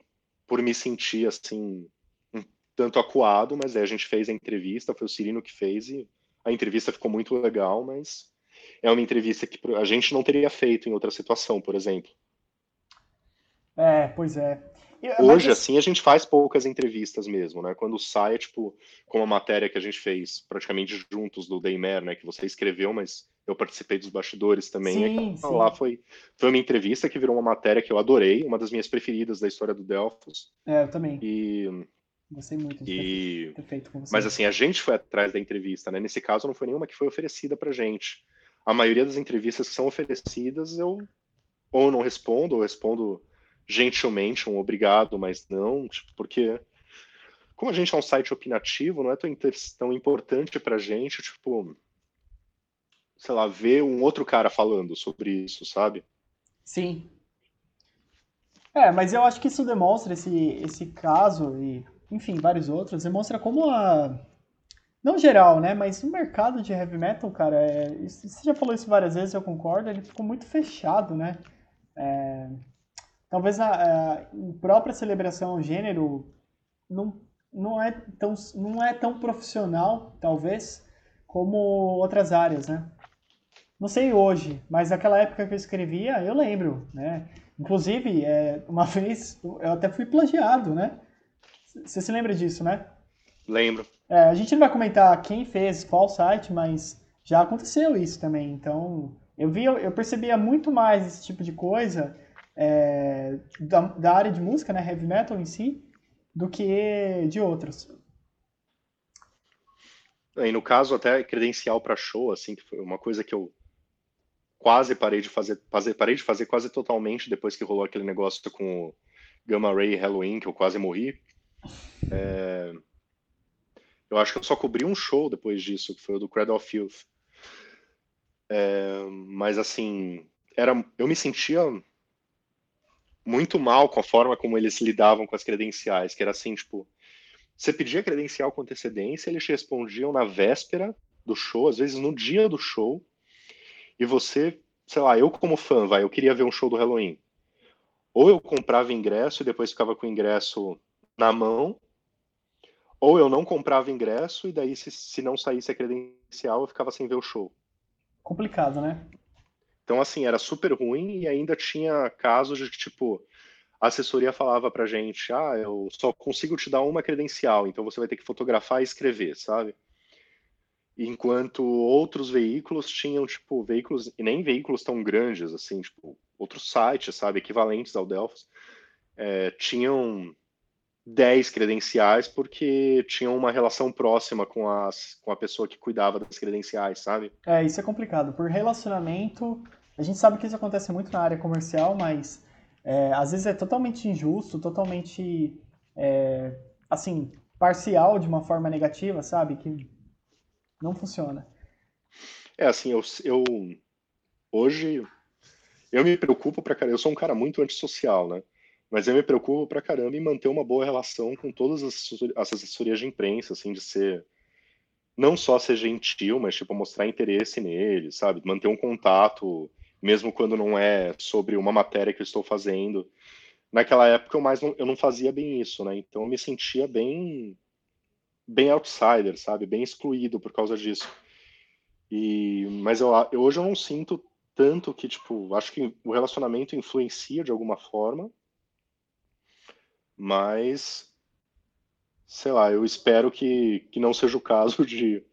por me sentir assim, um tanto acuado, mas aí a gente fez a entrevista, foi o Cirino que fez e a entrevista ficou muito legal, mas é uma entrevista que a gente não teria feito em outra situação, por exemplo. É, pois é. Hoje, assim, a gente faz poucas entrevistas mesmo, né? Quando sai, é, tipo, como a matéria que a gente fez praticamente juntos do Daymer, né? Que você escreveu, mas eu participei dos bastidores também. Sim, é. Lá foi, foi uma entrevista que virou uma matéria que eu adorei, uma das minhas preferidas da história do Delphos. É, eu também. E Gostei muito de e... ter feito com você. Mas assim, a gente foi atrás da entrevista, né? Nesse caso, não foi nenhuma que foi oferecida pra gente. A maioria das entrevistas que são oferecidas, eu ou não respondo, ou respondo gentilmente um obrigado, mas não, tipo, porque como a gente é um site opinativo, não é tão, tão importante pra gente, tipo, sei lá, ver um outro cara falando sobre isso, sabe? Sim. É, mas eu acho que isso demonstra esse, esse caso e enfim, vários outros, demonstra como a. Não geral, né? Mas o mercado de heavy metal, cara, é... você já falou isso várias vezes, eu concordo, ele ficou muito fechado, né? É... Talvez a, a, própria celebração ao gênero não, não, é tão, não é tão profissional, talvez, como outras áreas, né? Não sei hoje, mas naquela época que eu escrevia, eu lembro, né? Inclusive, é, uma vez eu até fui plagiado, né? Você se lembra disso, né? Lembro. É, a gente não vai comentar quem fez qual site, mas já aconteceu isso também. Então, eu vi, eu percebia muito mais esse tipo de coisa é, da, da, área de música, né, heavy metal em si, do que de outros. E no caso até credencial para show, assim, que foi uma coisa que eu quase parei de fazer, fazer, parei de fazer quase totalmente depois que rolou aquele negócio com o Gamma Ray Halloween, que eu quase morri. É... Eu acho que eu só cobri um show depois disso, que foi o do Cradle of Filth. É... Mas assim, era... eu me sentia muito mal com a forma como eles lidavam com as credenciais, que era assim, tipo, você pedia credencial com antecedência, eles te respondiam na véspera do show, às vezes no dia do show, e você, sei lá, eu como fã, vai, eu queria ver um show do Halloween. Ou eu comprava ingresso e depois ficava com o ingresso na mão, ou eu não comprava ingresso e daí se, se não saísse a credencial eu ficava sem ver o show. Complicado, né? Então assim, era super ruim e ainda tinha casos de que tipo a assessoria falava pra gente, ah, eu só consigo te dar uma credencial, então você vai ter que fotografar e escrever, sabe? Enquanto outros veículos tinham, tipo, veículos, e nem veículos tão grandes, assim, tipo, outros sites, sabe, equivalentes ao Delphos, é, tinham 10 credenciais porque tinham uma relação próxima com, as, com a pessoa que cuidava das credenciais, sabe? É, isso é complicado. Por relacionamento, a gente sabe que isso acontece muito na área comercial, mas é, às vezes é totalmente injusto, totalmente, é, assim, parcial de uma forma negativa, sabe? Que não funciona. É, assim, eu, eu hoje eu me preocupo pra cara, eu sou um cara muito antissocial, né? Mas eu me preocupo pra caramba em manter uma boa relação com todas as assessorias de imprensa, assim, de ser não só ser gentil, mas tipo mostrar interesse neles, sabe? Manter um contato, mesmo quando não é sobre uma matéria que eu estou fazendo. Naquela época eu mais não, eu não fazia bem isso, né? Então eu me sentia bem bem outsider, sabe? Bem excluído por causa disso. E mas eu, eu hoje eu não sinto tanto que, tipo, acho que o relacionamento influencia de alguma forma, mas, sei lá, eu espero que, que não seja o caso de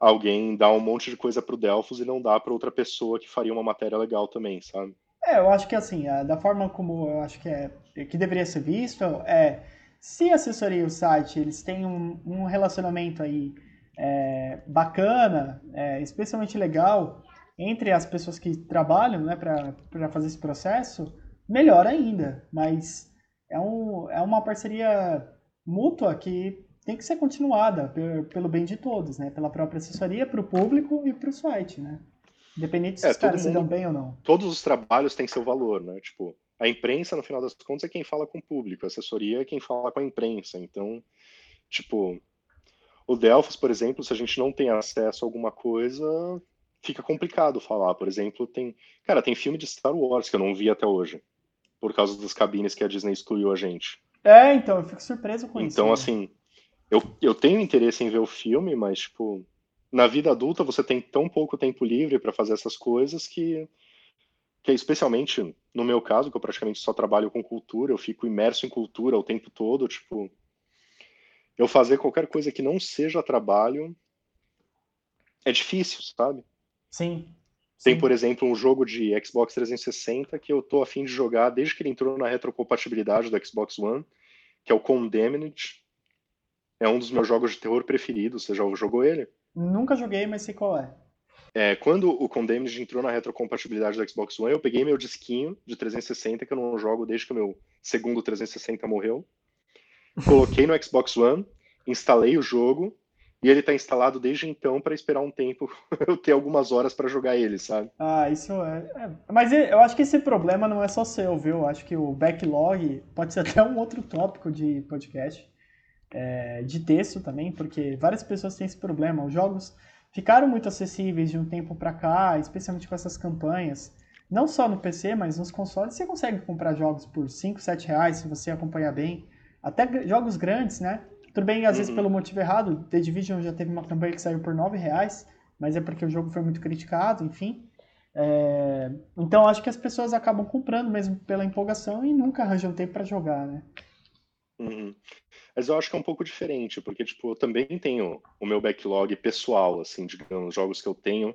alguém dar um monte de coisa pro Delphos e não dar para outra pessoa que faria uma matéria legal também, sabe? É, eu acho que assim, da forma como eu acho que é que deveria ser visto é se a assessoria e o site eles têm um, um relacionamento aí é, bacana, é, especialmente legal entre as pessoas que trabalham, né, para fazer esse processo, melhor ainda. Mas é, um, é uma parceria mútua que tem que ser continuada pelo bem de todos, né? Pela própria assessoria, para o público e para o site, né? Independente se é, os caras se dão bem ou não. Todos os trabalhos têm seu valor, né? Tipo, a imprensa, no final das contas, é quem fala com o público, a assessoria é quem fala com a imprensa. Então, tipo, o Delphos, por exemplo, se a gente não tem acesso a alguma coisa, fica complicado falar. Por exemplo, tem. Cara, tem filme de Star Wars que eu não vi até hoje. Por causa das cabines que a Disney excluiu a gente. É, então, eu fico surpreso com então, isso. Então, né? assim, eu, eu tenho interesse em ver o filme, mas, tipo, na vida adulta você tem tão pouco tempo livre para fazer essas coisas que, que especialmente no meu caso, que eu praticamente só trabalho com cultura, eu fico imerso em cultura o tempo todo, tipo, eu fazer qualquer coisa que não seja trabalho é difícil, sabe? Sim. Tem, por exemplo, um jogo de Xbox 360 que eu tô afim de jogar desde que ele entrou na retrocompatibilidade do Xbox One, que é o Condemned. É um dos meus jogos de terror preferidos. Você já jogou ele? Nunca joguei, mas sei qual é. É, quando o Condemned entrou na retrocompatibilidade do Xbox One, eu peguei meu disquinho de 360, que eu não jogo desde que o meu segundo 360 morreu. Coloquei no Xbox One, instalei o jogo, e ele tá instalado desde então para esperar um tempo eu ter algumas horas para jogar ele, sabe? Ah, isso é, é. Mas eu acho que esse problema não é só seu, viu? Eu acho que o backlog pode ser até um outro tópico de podcast, é, de texto também, porque várias pessoas têm esse problema. Os jogos ficaram muito acessíveis de um tempo para cá, especialmente com essas campanhas. Não só no PC, mas nos consoles você consegue comprar jogos por 5, 7 reais se você acompanhar bem. Até jogos grandes, né? Tudo bem, às uhum. vezes pelo motivo errado. The Division já teve uma campanha que saiu por 9 reais, mas é porque o jogo foi muito criticado, enfim. É... Então acho que as pessoas acabam comprando mesmo pela empolgação e nunca arranjam tempo para jogar, né? Uhum. Mas eu acho que é um pouco diferente, porque tipo, eu também tenho o meu backlog pessoal, assim, digamos, jogos que eu tenho.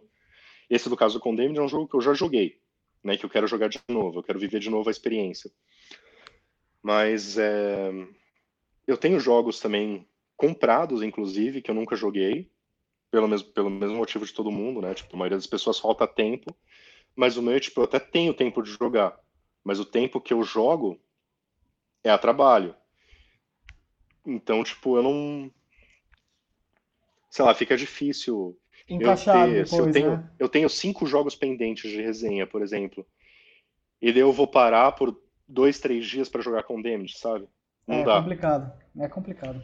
Esse do caso do Condemned é um jogo que eu já joguei, né? Que eu quero jogar de novo, eu quero viver de novo a experiência. Mas é eu tenho jogos também comprados, inclusive, que eu nunca joguei, pelo mesmo, pelo mesmo motivo de todo mundo, né? Tipo, a maioria das pessoas falta tempo, mas o meu, tipo, eu até tenho tempo de jogar, mas o tempo que eu jogo é a trabalho. Então, tipo, eu não. Sei lá, fica difícil. Encaixar eu, ter, depois, eu, tenho, né? eu tenho cinco jogos pendentes de resenha, por exemplo. E daí eu vou parar por dois, três dias para jogar com Damage, sabe? Não é dá. complicado, é complicado.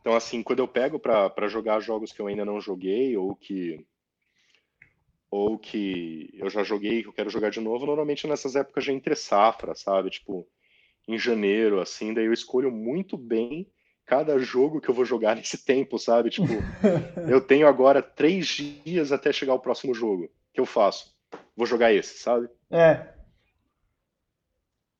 Então, assim, quando eu pego para jogar jogos que eu ainda não joguei ou que ou que eu já joguei que eu quero jogar de novo, normalmente nessas épocas de entre safra, sabe? Tipo, em janeiro, assim, daí eu escolho muito bem cada jogo que eu vou jogar nesse tempo, sabe? Tipo, eu tenho agora três dias até chegar o próximo jogo. O que eu faço? Vou jogar esse, sabe? É,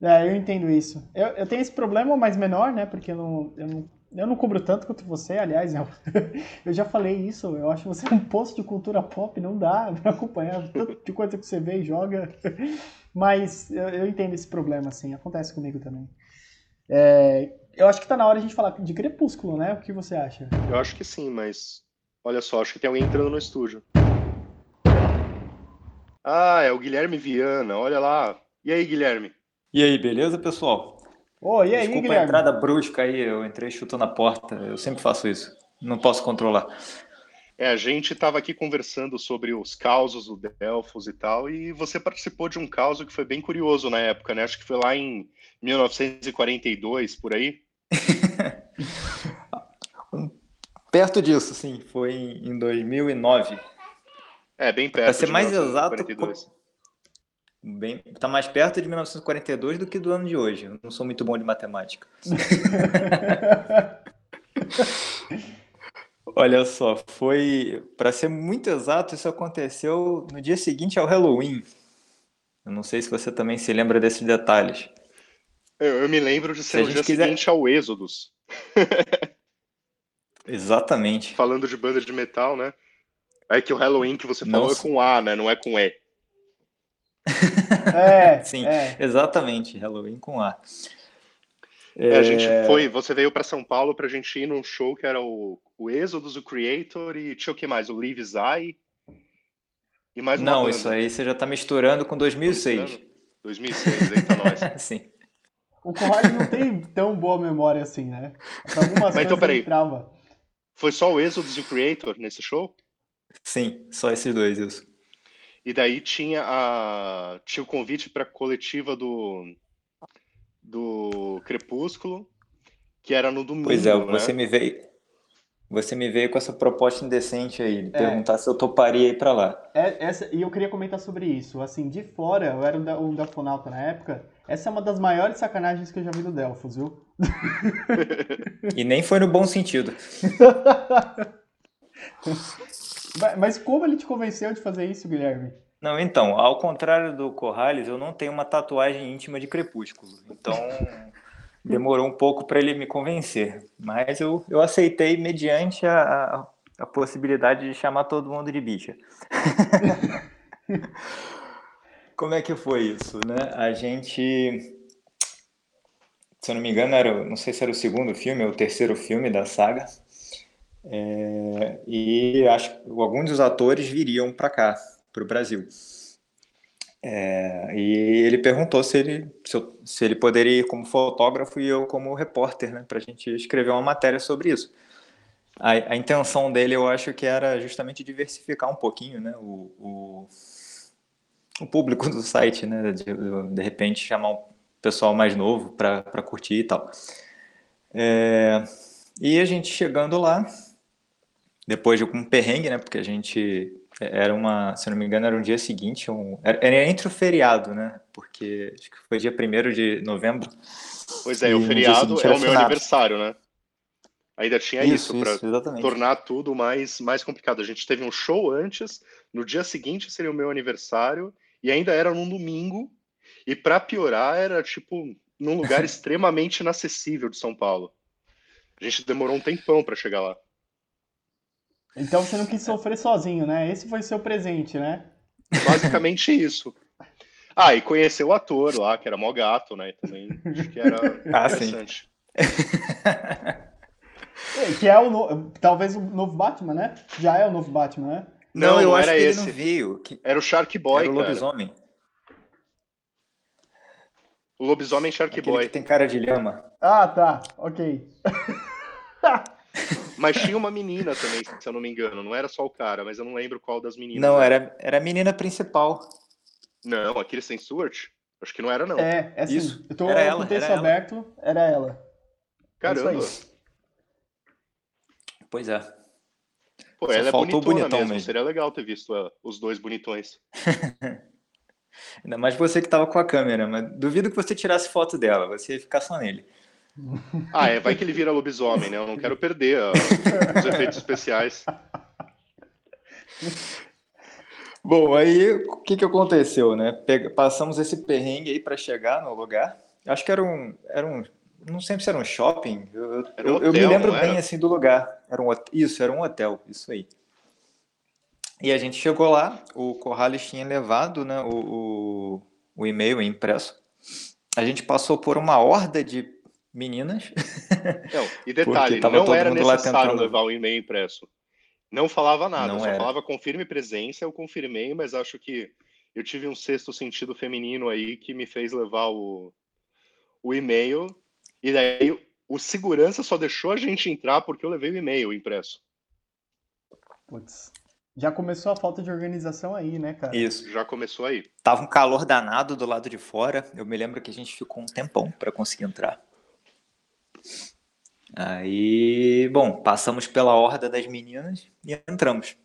é, eu entendo isso. Eu, eu tenho esse problema, mas menor, né? Porque eu não, eu não, eu não cubro tanto quanto você, aliás. Eu, eu já falei isso. Eu acho você um posto de cultura pop, não dá pra acompanhar tanto de coisa que você vê e joga. Mas eu, eu entendo esse problema, assim. Acontece comigo também. É, eu acho que tá na hora a gente falar de Crepúsculo, né? O que você acha? Eu acho que sim, mas olha só, acho que tem alguém entrando no estúdio. Ah, é o Guilherme Viana, olha lá. E aí, Guilherme? E aí, beleza, pessoal? Oi, e aí, Desculpa Guilherme? a entrada brusca aí, eu entrei chutando a porta, eu sempre faço isso, não posso controlar. É, a gente estava aqui conversando sobre os causos do Delfos e tal, e você participou de um caos que foi bem curioso na época, né? Acho que foi lá em 1942, por aí. Perto disso, sim, foi em 2009. É, bem perto. Para ser mais exato, Bem, tá mais perto de 1942 do que do ano de hoje. Eu não sou muito bom de matemática. Olha só, foi, para ser muito exato, isso aconteceu no dia seguinte ao Halloween. Eu não sei se você também se lembra desses detalhes. Eu, eu me lembro de ser no dia quiser... seguinte ao Êxodos. Exatamente. Falando de banda de metal, né? É que o Halloween que você falou Nossa. é com A, né? Não é com E. É, sim, é. exatamente. Halloween com A. É, a gente é. foi, você veio para São Paulo para a gente ir num show que era o, o Exodus, o Creator e tinha o que mais? O Live Zai e mais uma Não, banda. isso aí você já está misturando com 2006. 2006, eita nós. Sim. O Corrales não tem tão boa memória assim, né? Pra algumas Mas então, peraí. Foi só o Exodus e o Creator nesse show? Sim, só esses dois, isso. E daí tinha, a, tinha o convite para a coletiva do, do Crepúsculo, que era no domingo. Pois é, né? você me veio. Você me veio com essa proposta indecente aí, de é. perguntar se eu toparia ir para lá. É, essa, e eu queria comentar sobre isso. Assim, de fora, eu era um, da, um Delfonauta na época. Essa é uma das maiores sacanagens que eu já vi do Delfos, viu? e nem foi no bom sentido. Mas como ele te convenceu de fazer isso, Guilherme? Não, então, ao contrário do Corrales, eu não tenho uma tatuagem íntima de crepúsculo. Então, demorou um pouco para ele me convencer. Mas eu, eu aceitei mediante a, a, a possibilidade de chamar todo mundo de bicha. Como é que foi isso, né? A gente, se eu não me engano, era, não sei se era o segundo filme ou o terceiro filme da saga. É, e acho que alguns dos atores viriam para cá, para o Brasil. É, e ele perguntou se ele, se, eu, se, ele poderia ir como fotógrafo e eu como repórter, né, para a gente escrever uma matéria sobre isso. A, a, intenção dele, eu acho que era justamente diversificar um pouquinho né, o, o, o público do site, né, de, de repente chamar um pessoal mais novo para curtir e tal. É, e a gente chegando lá, depois de um perrengue, né? Porque a gente era uma, se não me engano, era um dia seguinte, um, era, entre o feriado, né? Porque acho que foi dia 1 de novembro. Pois é, o feriado é o meu aniversário, né? Ainda tinha isso, isso para tornar tudo mais, mais complicado. A gente teve um show antes, no dia seguinte seria o meu aniversário, e ainda era num domingo, e para piorar, era tipo num lugar extremamente inacessível de São Paulo. A gente demorou um tempão para chegar lá. Então você não quis sofrer sozinho, né? Esse foi seu presente, né? Basicamente isso. Ah, e conhecer o ator lá, que era mó gato, né? Também acho que era ah, interessante. É, que é o no... talvez o novo Batman, né? Já é o novo Batman, né? Não, não eu não acho que esse. ele não veio. Que... Era o Shark Boy, era o lobisomem. Cara. O lobisomem Shark Aquele Boy. Que tem cara de lhama. Ah, tá. Ok. Mas tinha uma menina também, se eu não me engano. Não era só o cara, mas eu não lembro qual das meninas. Não, era, era a menina principal. Não, a Kirsten Stewart? Acho que não era, não. É, é assim, Isso. Eu tô era ela, com o texto aberto, ela. era ela. Caramba. Pois é. Pô, Só ela é bonitona bonitão mesmo. mesmo. Seria legal ter visto uh, os dois bonitões. Ainda mais você que tava com a câmera, mas duvido que você tirasse foto dela, você ia ficar só nele. Ah, é, vai que ele vira lobisomem, né? Eu não quero perder ó, os efeitos especiais. Bom, aí o que, que aconteceu, né? Pega, passamos esse perrengue aí para chegar no lugar. Acho que era um, era um, não sei se era um shopping. Eu, um eu, hotel, eu me lembro bem assim do lugar. Era um, isso, era um hotel, isso aí. E a gente chegou lá, o Corrales tinha levado, né, o, o, o e-mail impresso. A gente passou por uma horda de meninas. Não, e detalhe, não era necessário tentando... levar o e-mail impresso. Não falava nada, não só era. falava confirme presença, eu confirmei, mas acho que eu tive um sexto sentido feminino aí que me fez levar o, o e-mail, e daí o segurança só deixou a gente entrar porque eu levei o e-mail impresso. Putz. Já começou a falta de organização aí, né, cara? Isso. Já começou aí. Tava um calor danado do lado de fora. Eu me lembro que a gente ficou um tempão para conseguir entrar. Aí, bom, passamos pela horda das meninas e entramos.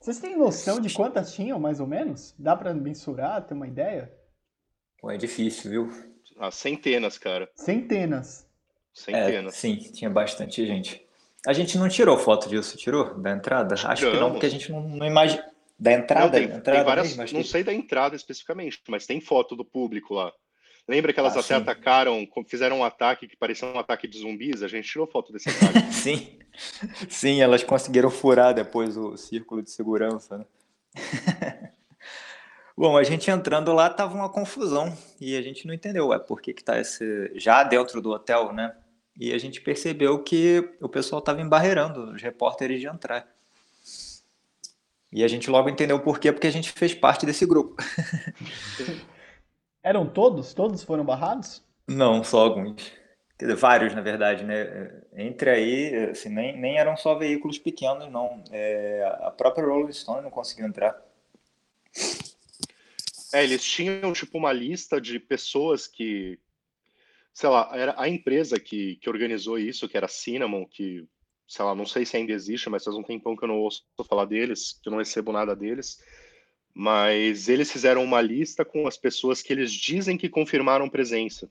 Vocês têm noção de quantas tinham, mais ou menos? Dá para mensurar, ter uma ideia? Pô, é difícil, viu? Ah, centenas, cara. Centenas. Centenas. É, sim, tinha bastante gente. A gente não tirou foto disso, tirou? Da entrada? Acho que não, porque a gente não, não imagina. Da entrada? Não, tem, entrada tem várias, mesmo, não que... sei da entrada especificamente, mas tem foto do público lá. Lembra que elas ah, até sim. atacaram, fizeram um ataque que parecia um ataque de zumbis? A gente tirou foto desse ataque. sim. Sim, elas conseguiram furar depois o círculo de segurança, né? Bom, a gente entrando lá tava uma confusão e a gente não entendeu, é por que que tá esse já dentro do hotel, né? E a gente percebeu que o pessoal estava embarreirando os repórteres de entrar. E a gente logo entendeu por quê, porque a gente fez parte desse grupo. Eram todos? Todos foram barrados? Não, só alguns. Quer dizer, vários, na verdade, né? Entre aí, assim, nem, nem eram só veículos pequenos, não. É, a própria Rolling Stone não conseguiu entrar. É, eles tinham, tipo, uma lista de pessoas que, sei lá, era a empresa que, que organizou isso, que era Cinnamon, que, sei lá, não sei se ainda existe, mas faz um tempão que eu não ouço falar deles, que eu não recebo nada deles. Mas eles fizeram uma lista com as pessoas que eles dizem que confirmaram presença.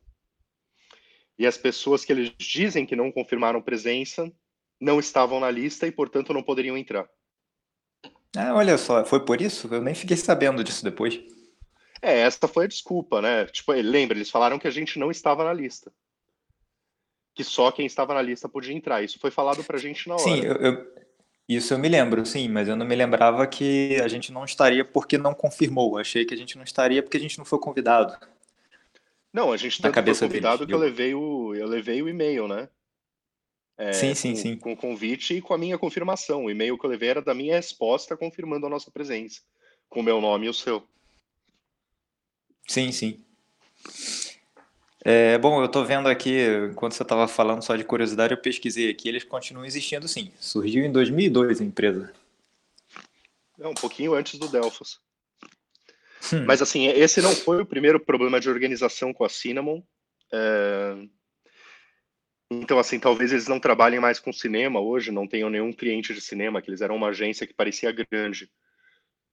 E as pessoas que eles dizem que não confirmaram presença não estavam na lista e, portanto, não poderiam entrar. Ah, olha só, foi por isso? Eu nem fiquei sabendo disso depois. É, essa foi a desculpa, né? Tipo, lembra, eles falaram que a gente não estava na lista. Que só quem estava na lista podia entrar. Isso foi falado pra gente na hora. Sim, eu, eu, isso eu me lembro, sim, mas eu não me lembrava que a gente não estaria porque não confirmou. Achei que a gente não estaria porque a gente não foi convidado. Não, a gente tanto cabeça foi convidado que eu levei o eu levei o e-mail, né? É, sim, sim, com, sim. Com o convite e com a minha confirmação. O e-mail que eu levei era da minha resposta confirmando a nossa presença, com o meu nome e o seu. Sim, sim. É, bom, eu estou vendo aqui, enquanto você estava falando só de curiosidade, eu pesquisei aqui, eles continuam existindo sim. Surgiu em 2002 a empresa. É, um pouquinho antes do Delphos. Hum. Mas assim, esse não foi o primeiro problema de organização com a Cinnamon. É... Então, assim, talvez eles não trabalhem mais com cinema hoje, não tenham nenhum cliente de cinema, que eles eram uma agência que parecia grande.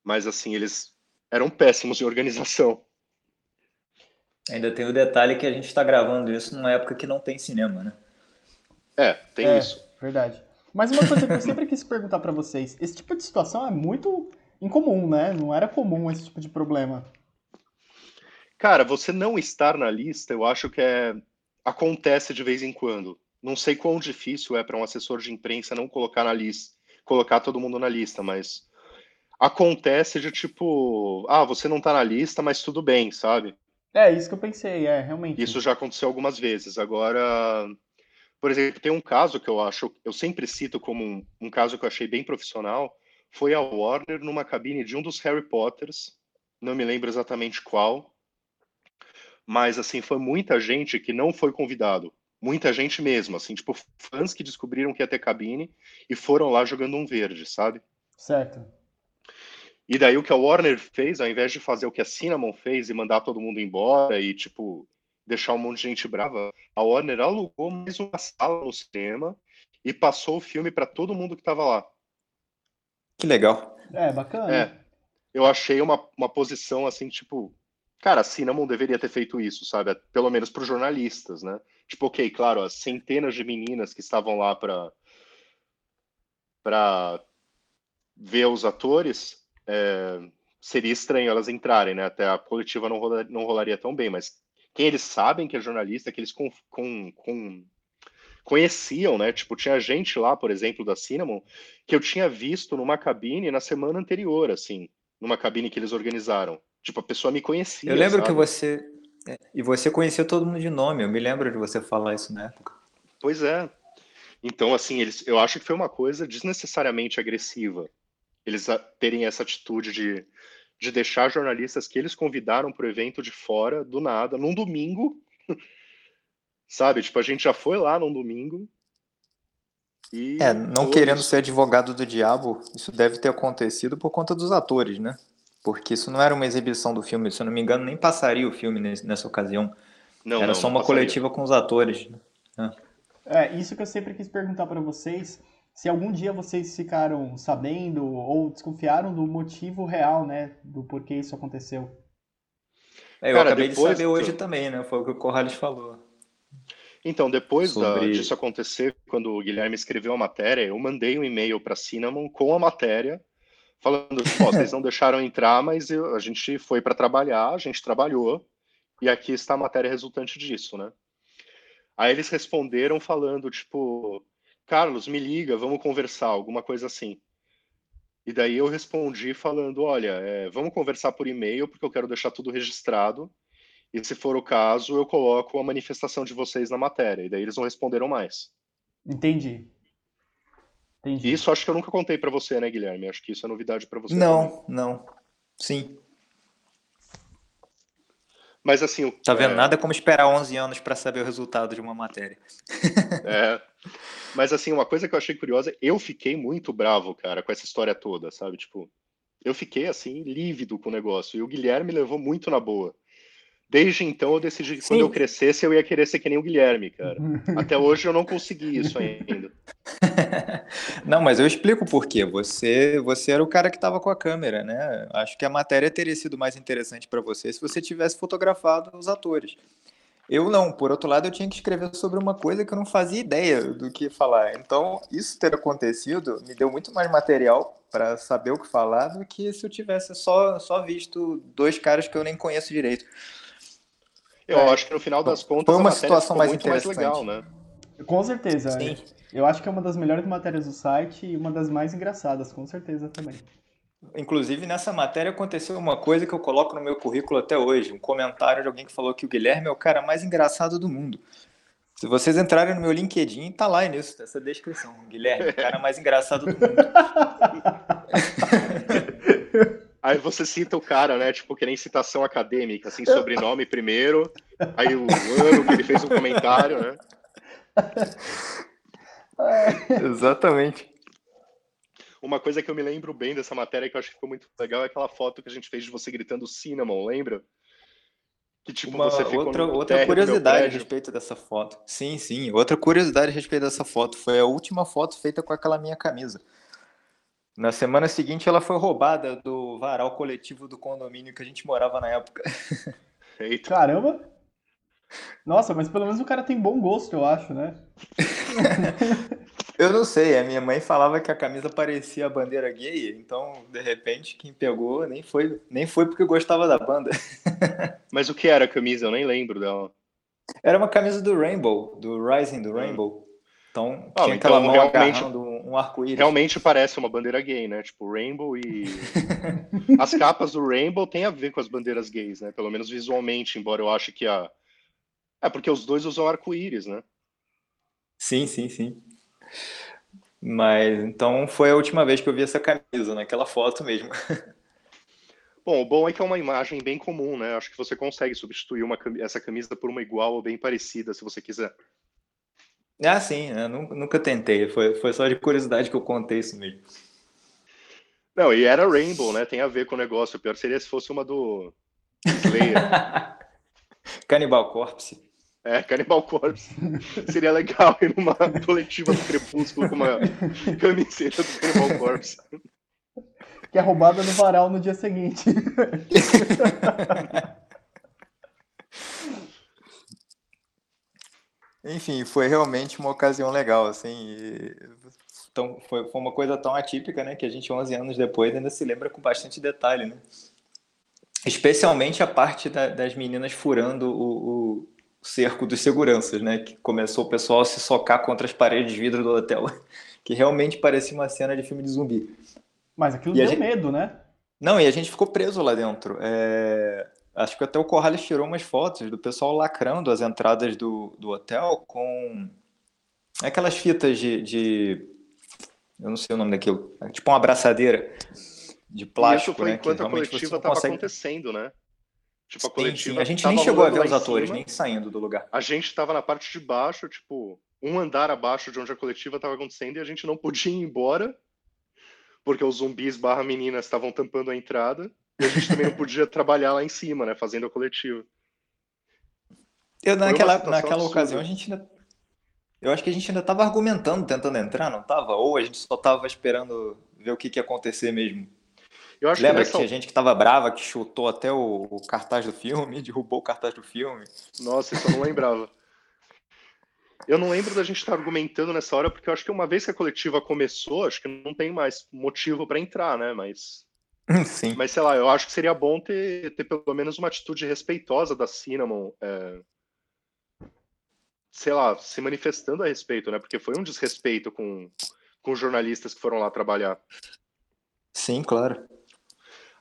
Mas, assim, eles eram péssimos em organização. Ainda tem o detalhe que a gente está gravando isso numa época que não tem cinema, né? É, tem é, isso. Verdade. Mas uma coisa que eu sempre quis perguntar para vocês: esse tipo de situação é muito incomum, né? Não era comum esse tipo de problema. Cara, você não estar na lista, eu acho que é acontece de vez em quando. Não sei quão difícil é para um assessor de imprensa não colocar na lista, colocar todo mundo na lista, mas acontece de tipo, ah, você não tá na lista, mas tudo bem, sabe? É, isso que eu pensei, é, realmente. Isso já aconteceu algumas vezes. Agora, por exemplo, tem um caso que eu acho, eu sempre cito como um, um caso que eu achei bem profissional, foi a Warner numa cabine de um dos Harry Potters, não me lembro exatamente qual, mas assim, foi muita gente que não foi convidado. Muita gente mesmo, assim, tipo, fãs que descobriram que ia ter cabine e foram lá jogando um verde, sabe? Certo. E daí o que a Warner fez, ao invés de fazer o que a Cinnamon fez e mandar todo mundo embora e, tipo, deixar um monte de gente brava, a Warner alugou mais uma sala no cinema e passou o filme para todo mundo que estava lá. Que legal. É, bacana. É. Eu achei uma, uma posição assim, tipo, cara, a Cinnamon deveria ter feito isso, sabe? Pelo menos para os jornalistas, né? Tipo, ok, claro, as centenas de meninas que estavam lá para para ver os atores, é, seria estranho elas entrarem, né? Até a coletiva não, rola, não rolaria tão bem, mas quem eles sabem que é jornalista, que eles com, com, com, conheciam, né? Tipo, tinha gente lá, por exemplo, da Cinnamon, que eu tinha visto numa cabine na semana anterior, assim, numa cabine que eles organizaram. Tipo, a pessoa me conhecia. Eu lembro sabe? que você. É, e você conhecia todo mundo de nome, eu me lembro de você falar isso na época. Pois é. Então, assim, eles, eu acho que foi uma coisa desnecessariamente agressiva eles terem essa atitude de, de deixar jornalistas que eles convidaram para o evento de fora, do nada, num domingo. Sabe? Tipo, a gente já foi lá num domingo. E é, não querendo ser advogado do diabo, isso deve ter acontecido por conta dos atores, né? Porque isso não era uma exibição do filme, se eu não me engano, nem passaria o filme nessa ocasião. Não, era não, só uma coletiva com os atores. Né? É. é, isso que eu sempre quis perguntar para vocês se algum dia vocês ficaram sabendo ou desconfiaram do motivo real, né, do porquê isso aconteceu. É, eu Cara, acabei de saber hoje também, né? Foi o que o Corrales falou. Então, depois Sobre- da- disso acontecer, quando o Guilherme escreveu a matéria, eu mandei um e-mail para Cinnamon com a matéria, falando: "Ó, vocês não deixaram entrar, mas eu- a gente foi para trabalhar, a gente trabalhou, e aqui está a matéria resultante disso, né? Aí eles responderam falando, tipo, Carlos, me liga, vamos conversar, alguma coisa assim. E daí eu respondi falando: olha, é, vamos conversar por e-mail, porque eu quero deixar tudo registrado. E se for o caso, eu coloco a manifestação de vocês na matéria. E daí eles não responderam mais. Entendi. Entendi. E isso acho que eu nunca contei pra você, né, Guilherme? Acho que isso é novidade pra você. também. Não, não. Sim. Mas assim, Tá vendo? é, Nada como esperar 11 anos para saber o resultado de uma matéria. é. Mas assim, uma coisa que eu achei curiosa, eu fiquei muito bravo, cara, com essa história toda, sabe? Tipo, eu fiquei assim, lívido com o negócio. E o Guilherme levou muito na boa. Desde então eu decidi que quando Sim. eu crescesse eu ia querer ser que nem o Guilherme, cara. Até hoje eu não consegui isso ainda. Não, mas eu explico por quê. Você, você era o cara que estava com a câmera, né? Acho que a matéria teria sido mais interessante para você se você tivesse fotografado os atores. Eu não. Por outro lado, eu tinha que escrever sobre uma coisa que eu não fazia ideia do que falar. Então, isso ter acontecido me deu muito mais material para saber o que falar do que se eu tivesse só, só visto dois caras que eu nem conheço direito. Eu É. acho que no final das contas Foi uma situação ficou mais muito mais interessante. legal, né? Com certeza. Sim. Eu acho que é uma das melhores matérias do site e uma das mais engraçadas, com certeza também. Inclusive, nessa matéria aconteceu uma coisa que eu coloco no meu currículo até hoje, um comentário de alguém que falou que o Guilherme é o cara mais engraçado do mundo. Se vocês entrarem no meu LinkedIn, tá lá nisso, essa descrição. Guilherme, o cara mais engraçado do mundo. Aí você cita o cara, né? Tipo, que nem citação acadêmica, assim, sobrenome primeiro, aí o ano que ele fez um comentário, né? Exatamente. Uma coisa que eu me lembro bem dessa matéria que eu acho que ficou muito legal é aquela foto que a gente fez de você gritando Cinnamon, lembra? Que tipo, Uma você ficou outra, outra curiosidade a respeito dessa foto. Sim, sim. Outra curiosidade a respeito dessa foto. Foi a última foto feita com aquela minha camisa. Na semana seguinte, ela foi roubada do varal coletivo do condomínio que a gente morava na época. Eita. Caramba! Nossa, mas pelo menos o cara tem bom gosto, eu acho, né? Eu não sei, a minha mãe falava que a camisa parecia a bandeira gay, então, de repente, quem pegou nem foi, nem foi porque gostava da banda. Mas o que era a camisa? Eu nem lembro dela. Era uma camisa do Rainbow, do Rising do Rainbow. Então, Ah, tinha então aquela mão realmente- um um arco-íris. Realmente parece uma bandeira gay, né? Tipo, Rainbow e. As capas do Rainbow têm a ver com as bandeiras gays, né? Pelo menos visualmente, embora eu ache que a. É porque os dois usam arco-íris, né? Sim, sim, sim. Mas, então, foi a última vez que eu vi essa camisa, naquela foto mesmo. Bom, o bom é que é uma imagem bem comum, né? Acho que você consegue substituir uma, essa camisa por uma igual ou bem parecida, se você quiser. Ah, sim, eu nunca, tentei, foi, foi só de curiosidade que eu contei isso mesmo. Não, e era Rainbow, né? Tem a ver com o negócio. O pior seria se fosse uma do Slayer. Cannibal Corpse. É, Cannibal Corpse. Seria legal ir numa coletiva do Crepúsculo com uma camiseta do Cannibal Corpse. Que é roubada no varal no dia seguinte. Enfim, foi realmente uma ocasião legal, assim. e- Então, foi, foi uma coisa tão atípica, né? Que a gente, 11 anos depois, ainda se lembra com bastante detalhe, né? Especialmente a parte da- das meninas furando o, o cerco dos seguranças, né? Que começou o pessoal a se socar contra as paredes de vidro do hotel. Que realmente parecia uma cena de filme de zumbi. Mas aquilo E deu gente- medo, né? Não, e a gente ficou preso lá dentro. É, Acho que até o Corrales tirou umas fotos do pessoal lacrando as entradas do, do hotel com aquelas fitas de, de- Eu não sei o nome daquilo. É tipo uma abraçadeira de E plástico, isso foi né? que enquanto a coletiva estava consegue- acontecendo, né? Tipo, a coletiva sim. A gente nem chegou a ver os atores, cima, nem saindo do lugar. A gente estava na parte de baixo, tipo, um andar abaixo de onde a coletiva estava acontecendo e a gente não podia ir embora, porque os zumbis barra meninas estavam tampando a entrada. E a gente também não podia trabalhar lá em cima, né? Fazendo a coletiva. Eu, naquela, naquela absurda. ocasião, a gente ainda. Eu acho que a gente ainda estava argumentando, tentando entrar, não estava? Ou a gente só estava esperando ver o que, que ia acontecer mesmo. Eu acho Lembra que que nessa... tinha gente que tava brava, que chutou até o, o cartaz do filme, derrubou o cartaz do filme? Nossa, isso eu não lembrava. eu não lembro da gente estar argumentando nessa hora, porque eu acho que uma vez que a coletiva começou, acho que não tem mais motivo para entrar, né? Mas. Sim. Mas sei lá, eu acho que seria bom ter, ter pelo menos uma atitude respeitosa da Cinnamon. É, sei lá, se manifestando a respeito, né? Porque foi um desrespeito com, com jornalistas que foram lá trabalhar. Sim, claro.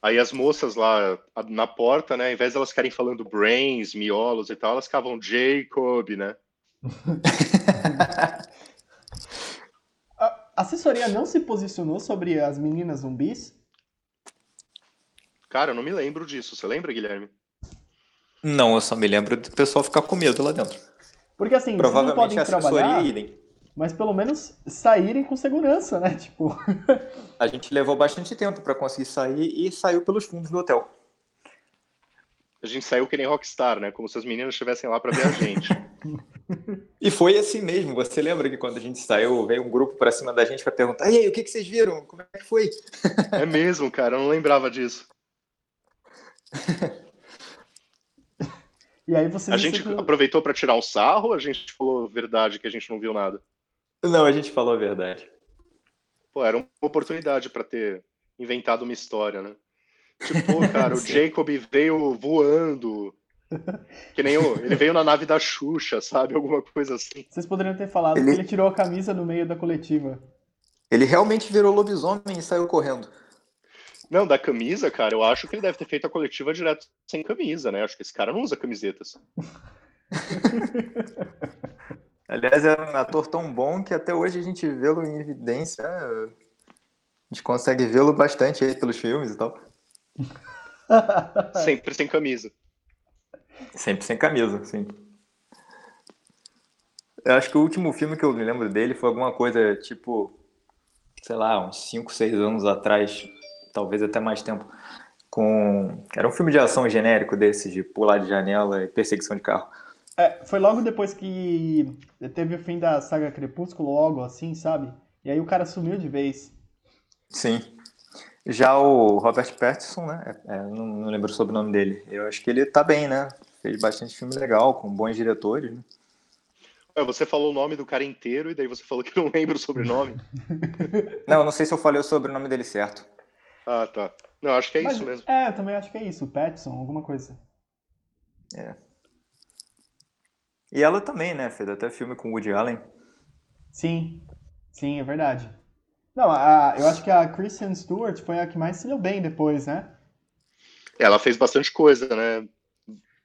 Aí as moças lá na porta, né, ao invés de elas ficarem falando brains, miolos e tal, elas ficavam Jacob, né? a assessoria não se posicionou sobre as meninas zumbis? Cara, eu não me lembro disso. Você lembra, Guilherme? Não, eu só me lembro do pessoal ficar com medo lá dentro. Porque assim, Provavelmente vocês não podem trabalhar, idem. Mas pelo menos saírem com segurança, né? Tipo. a gente levou bastante tempo para conseguir sair e saiu pelos fundos do hotel. A gente saiu que nem rockstar, né? Como se as meninas estivessem lá para ver a gente. e foi assim mesmo. Você lembra que quando a gente saiu, veio um grupo para cima da gente para perguntar: e aí, o que, que vocês viram? Como é que foi? é mesmo, cara. Eu não lembrava disso. E aí você A gente aproveitou para tirar um sarro ou a gente falou verdade que a gente não viu nada? Não, a gente falou a verdade. Pô, era uma oportunidade para ter inventado uma história, né? Tipo, cara, o Jacob veio voando. Que nem o, ele veio na nave da Xuxa, sabe? Alguma coisa assim. Vocês poderiam ter falado ele... que ele tirou a camisa no meio da coletiva. Ele realmente virou lobisomem e saiu correndo. Não, da camisa, cara, eu acho que ele deve ter feito a coletiva direto sem camisa, né? Acho que esse cara não usa camisetas. Aliás, é um ator tão bom que até hoje a gente vê-lo em evidência. A gente consegue vê-lo bastante aí pelos filmes e tal. Sempre sem camisa. Sempre sem camisa, sim. Eu acho que o último filme que eu me lembro dele foi alguma coisa tipo, sei lá, uns 5, 6 anos atrás talvez até mais tempo, com. Era um filme de ação genérico desses, de pular de janela e perseguição de carro. É, foi logo depois que teve o fim da saga Crepúsculo, logo assim, sabe? E aí o cara sumiu de vez. Sim. Já o Robert Pattinson, né? É, não, não, lembro sobre o sobrenome dele. Eu acho que ele tá bem, né? Fez bastante filme legal, com bons diretores, né? É, você falou o nome do cara inteiro e daí você falou que não lembra o sobrenome. não, não sei se eu falei o sobrenome dele certo. Ah, tá. Não, acho que é Mas, isso mesmo. É, eu também acho que é isso. Petson, alguma coisa. É. E ela também, né? Fez até filme com Woody Allen. Sim, sim, é verdade. Não, a, eu acho que a Kristen Stewart foi a que mais se deu bem depois, né? Ela fez bastante coisa, né?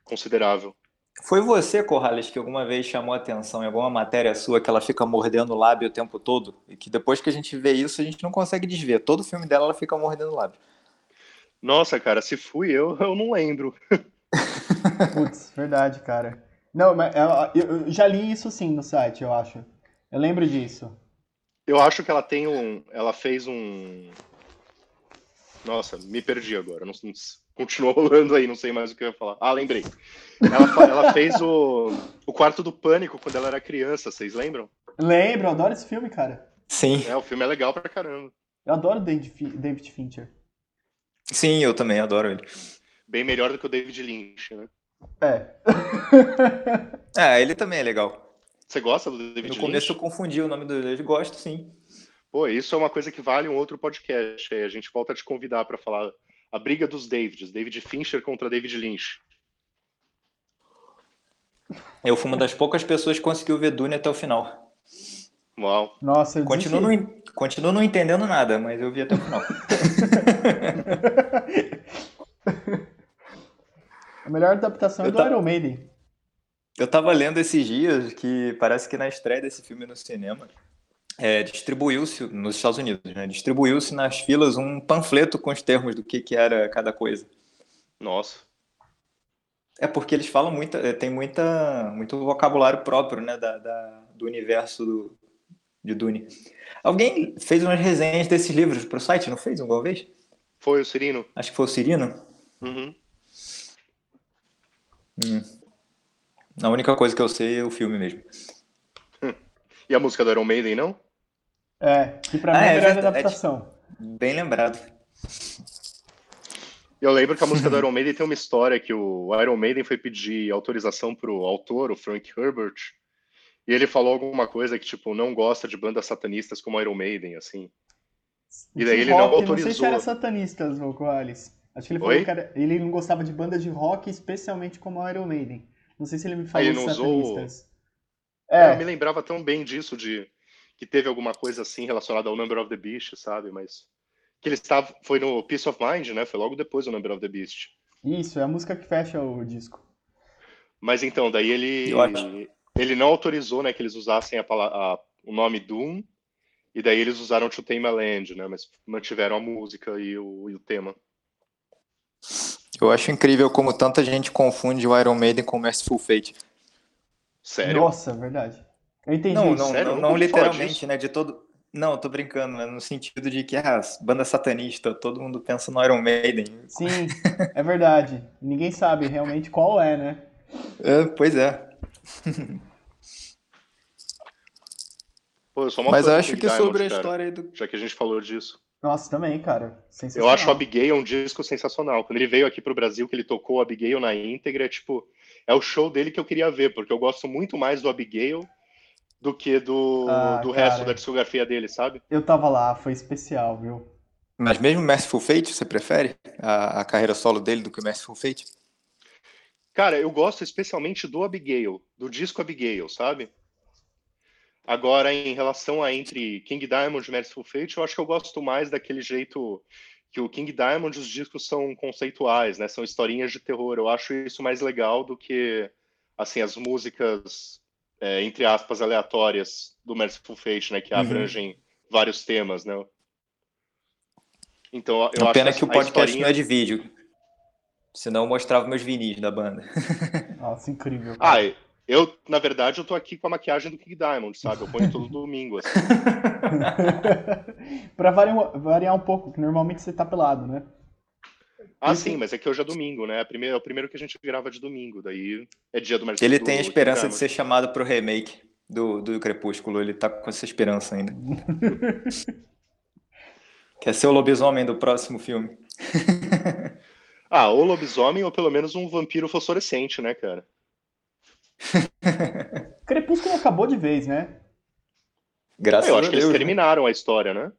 Considerável. Foi você, Corrales, que alguma vez chamou atenção em alguma matéria sua que ela fica mordendo o lábio o tempo todo? E que depois que a gente vê isso, a gente não consegue desver. Todo filme dela ela fica mordendo o lábio. Nossa, cara, se fui eu, eu não lembro. Putz, verdade, cara. Não, mas eu já li isso sim no site, eu acho. Eu lembro disso. Eu acho que ela tem um. Ela fez um. Nossa, me perdi agora. Não, não, continua rolando aí, não sei mais o que eu ia falar. Ah, lembrei. Ela, ela fez o, o Quarto do Pânico quando ela era criança, vocês lembram? Lembro, eu adoro esse filme, cara. Sim. É, o filme é legal pra caramba. Eu adoro David Fincher. Sim, eu também adoro ele. Bem melhor do que o David Lynch, né? É. é, ele também é legal. Você gosta do David Lynch? No começo eu confundi o nome dele, gosto sim. Pô, isso é uma coisa que vale um outro podcast. A gente volta a te convidar para falar a briga dos Davids, David Fincher contra David Lynch. Eu fui uma das poucas pessoas que conseguiu ver Dune até o final. Uau. Nossa, eu continuo não, continuo não entendendo nada, mas eu vi até o final. a melhor adaptação é do Iron Maiden. Eu tava lendo esses dias que parece que na estreia desse filme no cinema, é, distribuiu-se nos Estados Unidos, né? Distribuiu-se nas filas um panfleto com os termos do que, que era cada coisa. Nossa. É porque eles falam muito, é, tem muita, muito vocabulário próprio, né, da, da do universo do, de Dune. Alguém fez umas resenhas desses livros para o site, não fez alguma vez? Foi o Cirino. Acho que foi o Cirino. Uhum. Hum. A única coisa que eu sei é o filme mesmo. E a música do Iron Maiden, não? É, que pra ah, mim é, é a adaptação. Bem lembrado. Eu lembro que a música do Iron Maiden tem uma história que o Iron Maiden foi pedir autorização pro autor, o Frank Herbert, E ele falou alguma coisa que, tipo, não gosta de bandas satanistas como Iron Maiden, assim. E daí ele rock, não autorizou. Não sei se era satanista, Vocales. Acho que ele falou Oi? que era, ele não gostava de bandas de rock, especialmente como Iron Maiden. Não sei se ele me falou ele não usou- satanistas. É, É, Eu me lembrava tão bem disso, de que teve alguma coisa assim relacionada ao Number of the Beast, sabe? Mas que ele estava foi no Peace of Mind, né? Foi logo depois do Number of the Beast. isso, é a música que fecha o disco. Mas então, daí ele acho. ele não autorizou, né, que eles usassem a a- o nome Doom. E daí eles usaram To Tame a Land, né? Mas mantiveram a música e o, e o tema. Eu acho incrível como tanta gente confunde o Iron Maiden com o Merciful Fate. Sério? Nossa, verdade. Eu entendi Não, isso. não, Sério? Não, não literalmente, né? De todo. Não, eu tô brincando, né? No sentido de que, ah, banda satanista, todo mundo pensa no Iron Maiden. Sim, é verdade. Ninguém sabe realmente qual é, né? É, pois é. Pô, eu sou uma Mas acho que Diamond, sobre a cara, história aí do. Já que a gente falou disso. Nossa, também, cara. Eu acho o Abigail um disco sensacional. Quando ele veio aqui pro Brasil, que ele tocou o Abigail na íntegra, é tipo, é o show dele que eu queria ver, porque eu gosto muito mais do Abigail do que do, Ah, do cara. resto da discografia dele, sabe? Eu tava lá, foi especial, viu? Mas mesmo Merciful Fate, você prefere a, a carreira solo dele do que o Merciful Fate? Cara, eu gosto especialmente do Abigail, do disco Abigail, sabe? Agora, em relação a entre King Diamond e Merciful Fate, eu acho que eu gosto mais daquele jeito que o King Diamond, os discos são conceituais, né? São historinhas de terror. Eu acho isso mais legal do que, assim, as músicas, é, entre aspas, aleatórias do Merciful Fate, né? Que Uhum. abrangem vários temas, né? Então, eu Uma acho pena a- que o a podcast historinha- não é de vídeo. Senão eu mostrava meus vinis da banda. Nossa, incrível. Ah, cara. Eu, na verdade, eu tô aqui com a maquiagem do King Diamond, sabe? Eu ponho todo domingo, assim. pra variar, variar um pouco, que normalmente você tá pelado, né? Ah, Isso- sim, mas é que hoje é domingo, né? É primeiro- é o primeiro que a gente grava de domingo, daí é dia do Mercado Ele tem a esperança de ser chamado pro remake do, do Crepúsculo. Ele tá com essa esperança ainda. Quer ser o lobisomem do próximo filme. Ah, ou lobisomem, ou pelo menos um vampiro fosforescente, né, cara? Crepúsculo acabou de vez, né? Graças eu a acho que Deus. eles né? terminaram a história, né?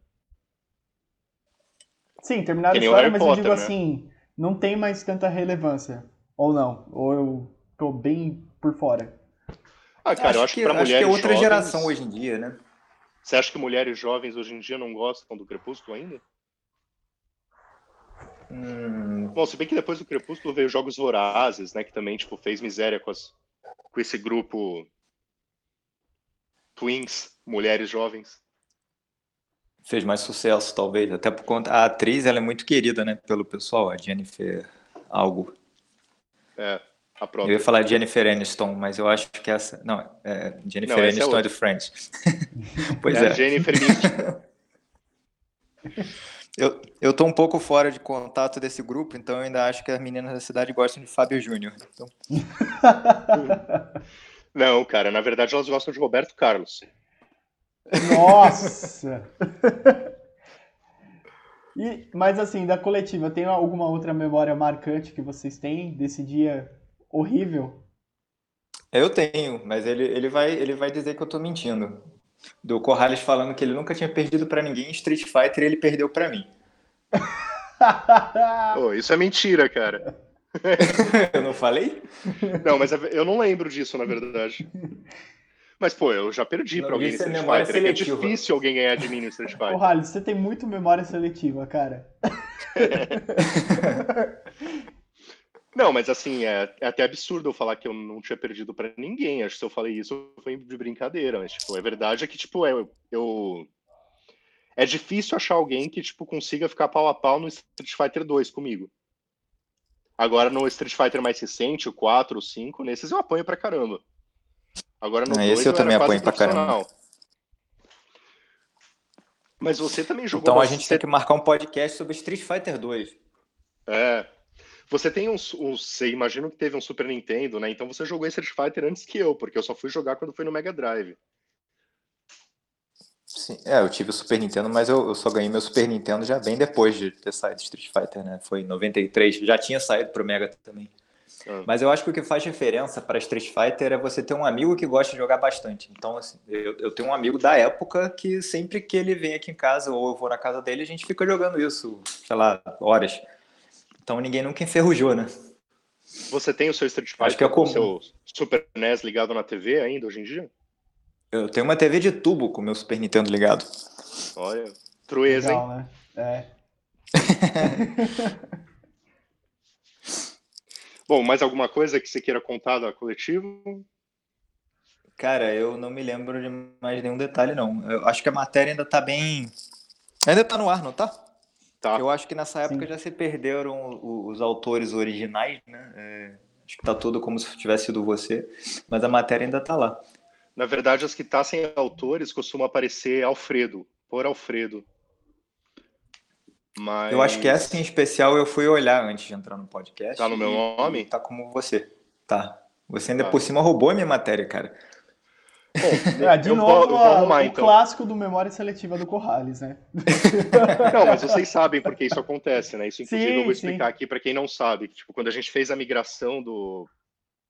Sim, terminaram a Que história, Harry mas eu digo Potter, né? assim, não tem mais tanta relevância. Ou não, ou eu tô bem por fora. Ah, cara, eu acho que pra acho que mulheres é outra jovens... geração hoje em dia, né? Você acha que mulheres jovens hoje em dia não gostam do Crepúsculo ainda? Hum, Bom, se bem que depois do Crepúsculo veio Jogos Vorazes, né? Que também, tipo, fez miséria com, as- com esse grupo Twins, mulheres jovens. fez mais sucesso, talvez. Até por conta. A atriz ela é muito querida, né? Pelo pessoal, a Jennifer algo. É, a Eu própria. ia falar Jennifer Aniston, mas eu acho que essa. Não, é Jennifer Não, é Aniston é, outra. do Friends. pois É a é. Jennifer. Eu, eu tô um pouco fora de contato desse grupo, então eu ainda acho que as meninas da cidade gostam de Fábio Júnior. Então, Não, cara, na verdade elas gostam de Roberto Carlos. Nossa! E, mas assim, da coletiva, tem alguma outra memória marcante que vocês têm desse dia horrível? eu tenho, mas ele, ele, vai, ele vai dizer que eu tô mentindo. Do Corrales falando que ele nunca tinha perdido pra ninguém em Street Fighter e ele perdeu pra mim. Pô, isso é mentira, cara. eu não falei? Não, mas é- eu não lembro disso, na verdade. Mas, pô, eu já perdi Não, pra alguém no é Street Fighter. É, que é seletiva. difícil alguém ganhar de mim no Street Fighter. Rally, você tem muito memória seletiva, cara. Não, mas assim, é, é até absurdo eu falar que eu não tinha perdido pra ninguém. Acho que se eu falei isso foi de brincadeira. Mas, tipo, a verdade é que, tipo, eu, eu... É difícil achar alguém que, tipo, consiga ficar pau a pau no Street Fighter 2 comigo. Agora, no Street Fighter mais recente, o 4, o 5, nesses eu apanho pra caramba. Agora no Ah, 2 esse eu era também apanho pra caramba. Mas você também jogou Então a gente tem que marcar um podcast sobre Street Fighter 2. É. Você tem uns, uns. Você imagina que teve um Super Nintendo, né? Então você jogou Street Fighter antes que eu, porque eu só fui jogar quando foi no Mega Drive. Sim, é, eu tive o Super Nintendo, mas eu, eu só ganhei meu Super Nintendo já bem depois de ter saído Street Fighter, né? Foi em 93, já tinha saído pro Mega também. Ah. Mas eu acho que o que faz diferença para Street Fighter é você ter um amigo que gosta de jogar bastante. Então, assim, eu, eu, tenho um amigo da época que sempre que ele vem aqui em casa ou eu vou na casa dele, a gente fica jogando isso, sei lá, horas. Então ninguém nunca enferrujou, né? Você tem o seu Street Fighter acho que é com o seu Super NES ligado na TV ainda hoje em dia? Eu tenho uma TV de tubo com o meu Super Nintendo ligado. Olha, trueza, Legal, hein? Né? É. Bom, mais alguma coisa que você queira contar da coletiva? Cara, eu não me lembro de mais nenhum detalhe, não. Eu acho que a matéria ainda tá bem. Ainda tá no ar, não tá? Tá. Eu acho que nessa época Sim. já se perderam os autores originais, né? É, acho que tá tudo como se tivesse sido você, mas a matéria ainda tá lá. Na verdade, as que tá sem autores costumam aparecer Alfredo, por Alfredo. Mas... Eu acho que essa em especial eu fui olhar antes de entrar no podcast. Tá no meu nome? Tá como você. Tá. Você ainda tá. por cima roubou a minha matéria, cara. Bom, é, de novo, vou, arrumar, o então. clássico do memória seletiva do Corrales, né? Não, mas vocês sabem porque isso acontece, né? Isso, inclusive, sim, eu vou explicar sim. aqui para quem não sabe. Tipo, quando a gente fez a migração do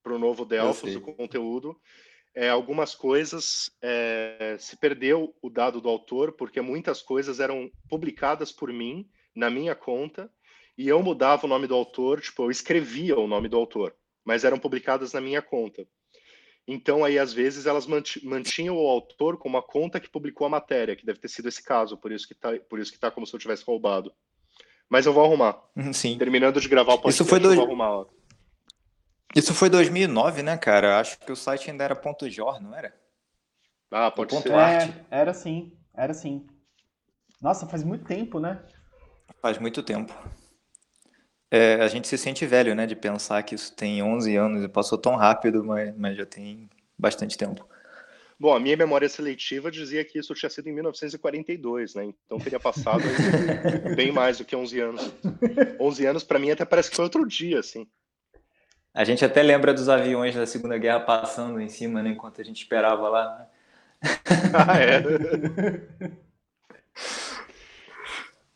para o novo Delphos, o conteúdo, é, algumas coisas é, se perdeu o dado do autor, porque muitas coisas eram publicadas por mim na minha conta e eu mudava o nome do autor, tipo, eu escrevia o nome do autor, mas eram publicadas na minha conta. Então, aí, às vezes, elas mantinham o autor com uma conta que publicou a matéria, que deve ter sido esse caso, por isso que tá, por isso que tá como se eu tivesse roubado. Mas eu vou arrumar. Uhum, sim. Terminando de gravar o podcast, isso foi dois... eu vou arrumar. Ó. Isso foi 2009, né, cara? Acho que o site ainda era ponto .jor, não era? Ah, pode ser. É, era sim, era sim. Nossa, faz muito tempo, né? Faz muito tempo. É, a gente se sente velho, né, de pensar que isso tem 11 anos e passou tão rápido, mas, mas já tem bastante tempo. Bom, a minha memória seletiva dizia que isso tinha sido em 1942, né? Então teria passado bem mais do que 11 anos. 11 anos para mim até parece que foi outro dia, assim. A gente até lembra dos aviões da Segunda Guerra passando em cima, né, enquanto a gente esperava lá. Né? ah, é.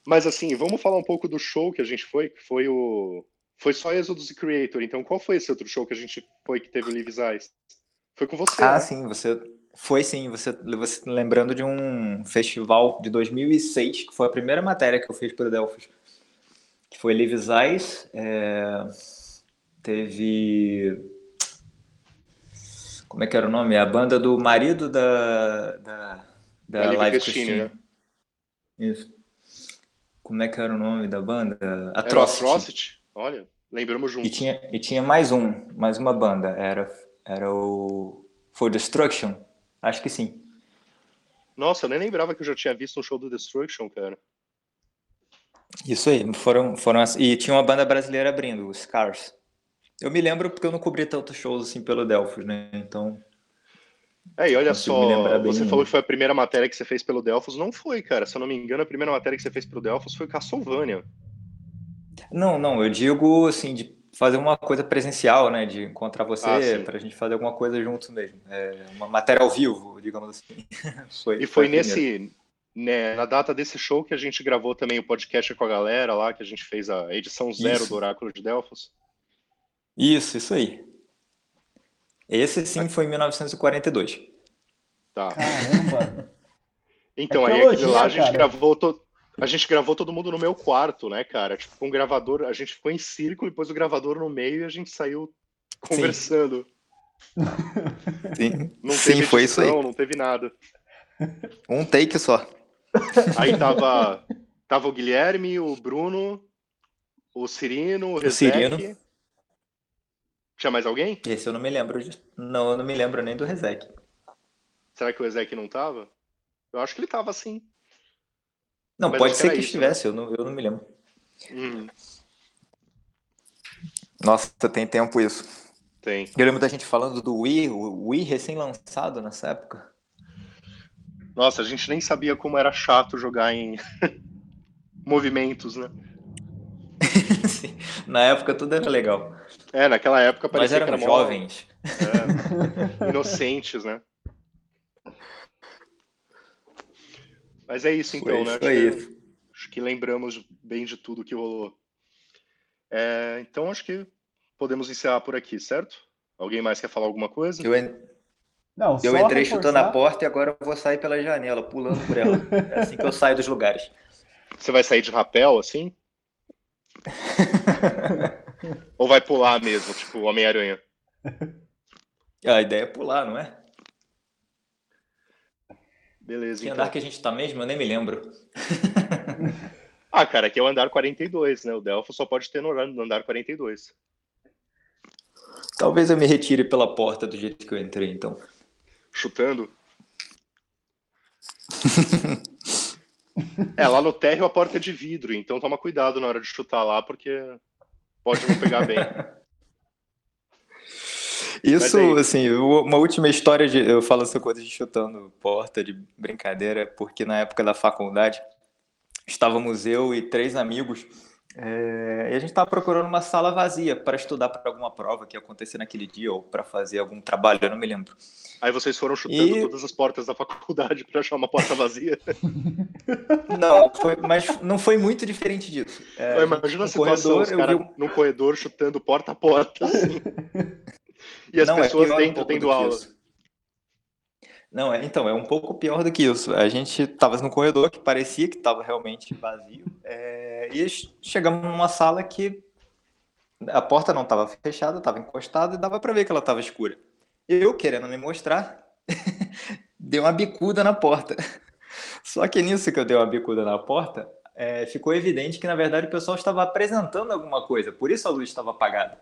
Mas assim, vamos falar um pouco do show que a gente foi, que foi o. Foi só Exodus e Creator. Então, qual foi esse outro show que a gente foi que teve o Lives Eyes? Foi com você. Ah, né? sim, você. Foi sim, você, você lembrando de um festival de 2006, que foi a primeira matéria que eu fiz para o Delphos. Que foi Lives Eyes. É... Teve. Como é que era o nome? A banda do marido da. Da, da Live Christine. Né? Isso. Como é que era o nome da banda? Atrocity. Atrocity? Olha, lembramos juntos. E tinha, e tinha mais um, mais uma banda. Era, era o For Destruction? Acho que sim. Nossa, eu nem lembrava que eu já tinha visto um show do Destruction, cara. Isso aí, foram, foram e tinha uma banda brasileira abrindo, os Scars. Eu me lembro porque eu não cobri tantos shows assim pelo Delphos, né? Então é, e olha só, você falou que foi a primeira matéria que você fez pelo Delphos. Não foi, cara. Se eu não me engano, a primeira matéria que você fez pelo Delphos foi Castlevania. Não, não. Eu digo, assim, de fazer uma coisa presencial, né? De encontrar você, ah, pra gente fazer alguma coisa junto mesmo. É, uma matéria ao vivo, digamos assim. foi, e foi, foi nesse... Né, na data desse show que a gente gravou também o podcast com a galera lá, que a gente fez a edição zero isso. do Oráculo de Delphos. Isso, isso aí. Esse sim foi em 1942. Tá. Caramba! então, aí aquele lá a gente cara. gravou to... a gente gravou todo mundo no meu quarto, né, cara? Tipo, com um gravador, a gente ficou em círculo, depois o gravador no meio e a gente saiu conversando. Sim, não sim edição, foi isso aí. Não teve nada. Um take só. Aí tava, tava o Guilherme, o Bruno, o Cirino, o, o Cirino. Tinha mais alguém? Esse eu não me lembro. De... Não, eu não me lembro nem do Rezek. Será que o Rezek não tava? Eu acho que ele tava sim. Não, Mas pode ser que, estivesse, né? eu, não, eu não me lembro. Hum. Nossa, tem tempo isso. Tem. Eu lembro da gente falando do Wii, o Wii recém-lançado nessa época. Nossa, a gente nem sabia como era chato jogar em movimentos, né? Na época tudo era legal. É, naquela época parecia Mas eram que era jovens. É, inocentes, né? Mas é isso então, foi, né? Foi acho, isso. Que, acho que lembramos bem de tudo que rolou. É, então acho que podemos encerrar por aqui, certo? Alguém mais quer falar alguma coisa? Eu, en... Não, eu só entrei reforçar- chutando a porta e agora eu vou sair pela janela, pulando por ela. É assim que eu saio dos lugares. Você vai sair de rapel, assim? Ou vai pular mesmo, tipo Homem-Aranha? A ideia é pular, não é? Beleza, Que então. andar que a gente tá mesmo? Eu nem me lembro. Ah, cara, aqui é o andar 42, né? O Delphi só pode ter no no andar 42. Talvez eu me retire pela porta do jeito que eu entrei, então. Chutando. É, lá no térreo a porta é de vidro, então toma cuidado na hora de chutar lá, porque pode não pegar bem. Isso, aí- assim, uma última história de. Eu falo essa coisa de chutando porta, de brincadeira, porque na época da faculdade estávamos eu e três amigos, é, e a gente estava procurando uma sala vazia para estudar para alguma prova que ia acontecer naquele dia, ou para fazer algum trabalho, eu não me lembro. Aí vocês foram chutando E- todas as portas da faculdade pra achar uma porta vazia. Não, foi- mas não foi muito diferente disso. É, gente, imagina a situação, corredor, os eu caras vi um- num corredor chutando porta a porta, assim. E as Não, é pessoas um dentro pouco tendo aula. Não, é, então, é um pouco pior do que isso. A gente estava no corredor que parecia que estava realmente vazio, é, e ch- chegamos numa sala que a porta não estava fechada, estava encostada e dava para ver que ela estava escura. Eu, querendo me mostrar, dei uma bicuda na porta. Só que nisso que eu dei uma bicuda na porta, é, ficou evidente que, na verdade, o pessoal estava apresentando alguma coisa, por isso a luz estava apagada.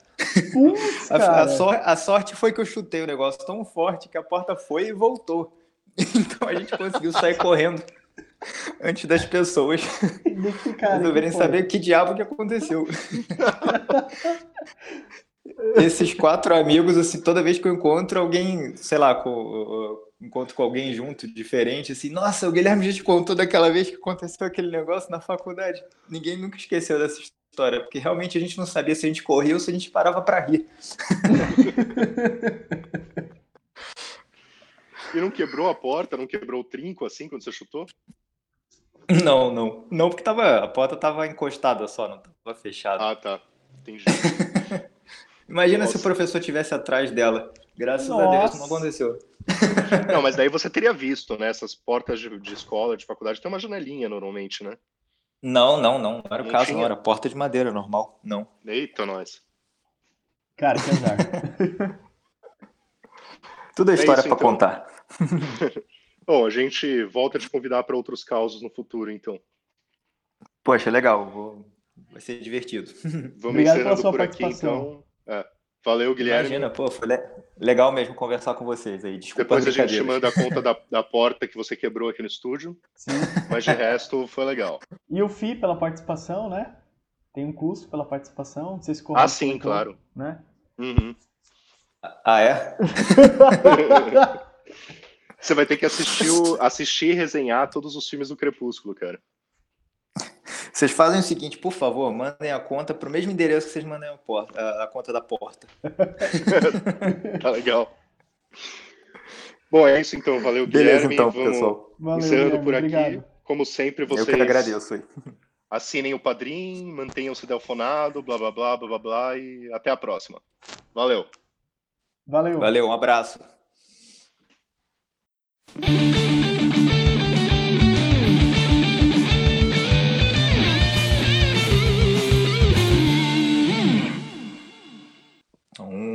Putz, A, a sor- a sorte foi que eu chutei o negócio tão forte que a porta foi e voltou. Então a gente conseguiu sair correndo antes das pessoas resolverem né, pô. saber que diabo que aconteceu. Esses quatro amigos, assim, toda vez que eu encontro alguém, sei lá, com, encontro com alguém junto, diferente, assim, nossa, o Guilherme já te contou daquela vez que aconteceu aquele negócio na faculdade. Ninguém nunca esqueceu dessa história, porque realmente a gente não sabia se a gente corria ou se a gente parava para rir. E não quebrou a porta, não quebrou o trinco assim quando você chutou? Não, não. Não, porque tava, a porta tava encostada só, não tava fechada. Ah, tá. Entendi. Imagina se nossa. o professor tivesse atrás dela. Graças a Deus Nossa. não aconteceu. Não, mas daí você teria visto, né? Essas portas de, de escola, de faculdade, tem uma janelinha normalmente, né? Não, não, não. Não era o Não caso, tinha? não. Era porta de madeira normal. Não. Eita, nós. Cara, que azar. Tudo é história isso, pra então. contar. Bom, a gente volta a te convidar para outros causos no futuro, então. Poxa, legal. vou- Vai ser divertido. Vamos Obrigado pela encerrando sua por aqui, participação. então. É. Valeu, Guilherme. Imagina, pô, foi le- legal mesmo conversar com vocês aí. Desculpa Depois a gente te manda a conta da, da porta que você quebrou aqui no estúdio, Sim. mas de resto foi legal. E o FI pela participação, né? Tem um custo pela participação. Não sei se Ah, sim, claro. Né? Uhum. Ah, é? Você vai ter que assistir, o- assistir e resenhar todos os filmes do Crepúsculo, cara. Vocês fazem o seguinte, por favor, mandem a conta pro mesmo endereço que vocês mandem a, porta, a- a conta da porta. Tá legal. Bom, é isso então. Valeu, Beleza, Guilherme. então, Vamos pessoal. Valeu, encerrando Guilherme, por aqui. Obrigado. Como sempre, Eu vocês que agradeço aí. assinem o Padrim, mantenham-se delfonado, blá blá blá blá blá blá e até a próxima. Valeu. Valeu. Valeu, um abraço.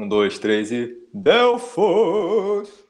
Um, dois, três e. Delfos!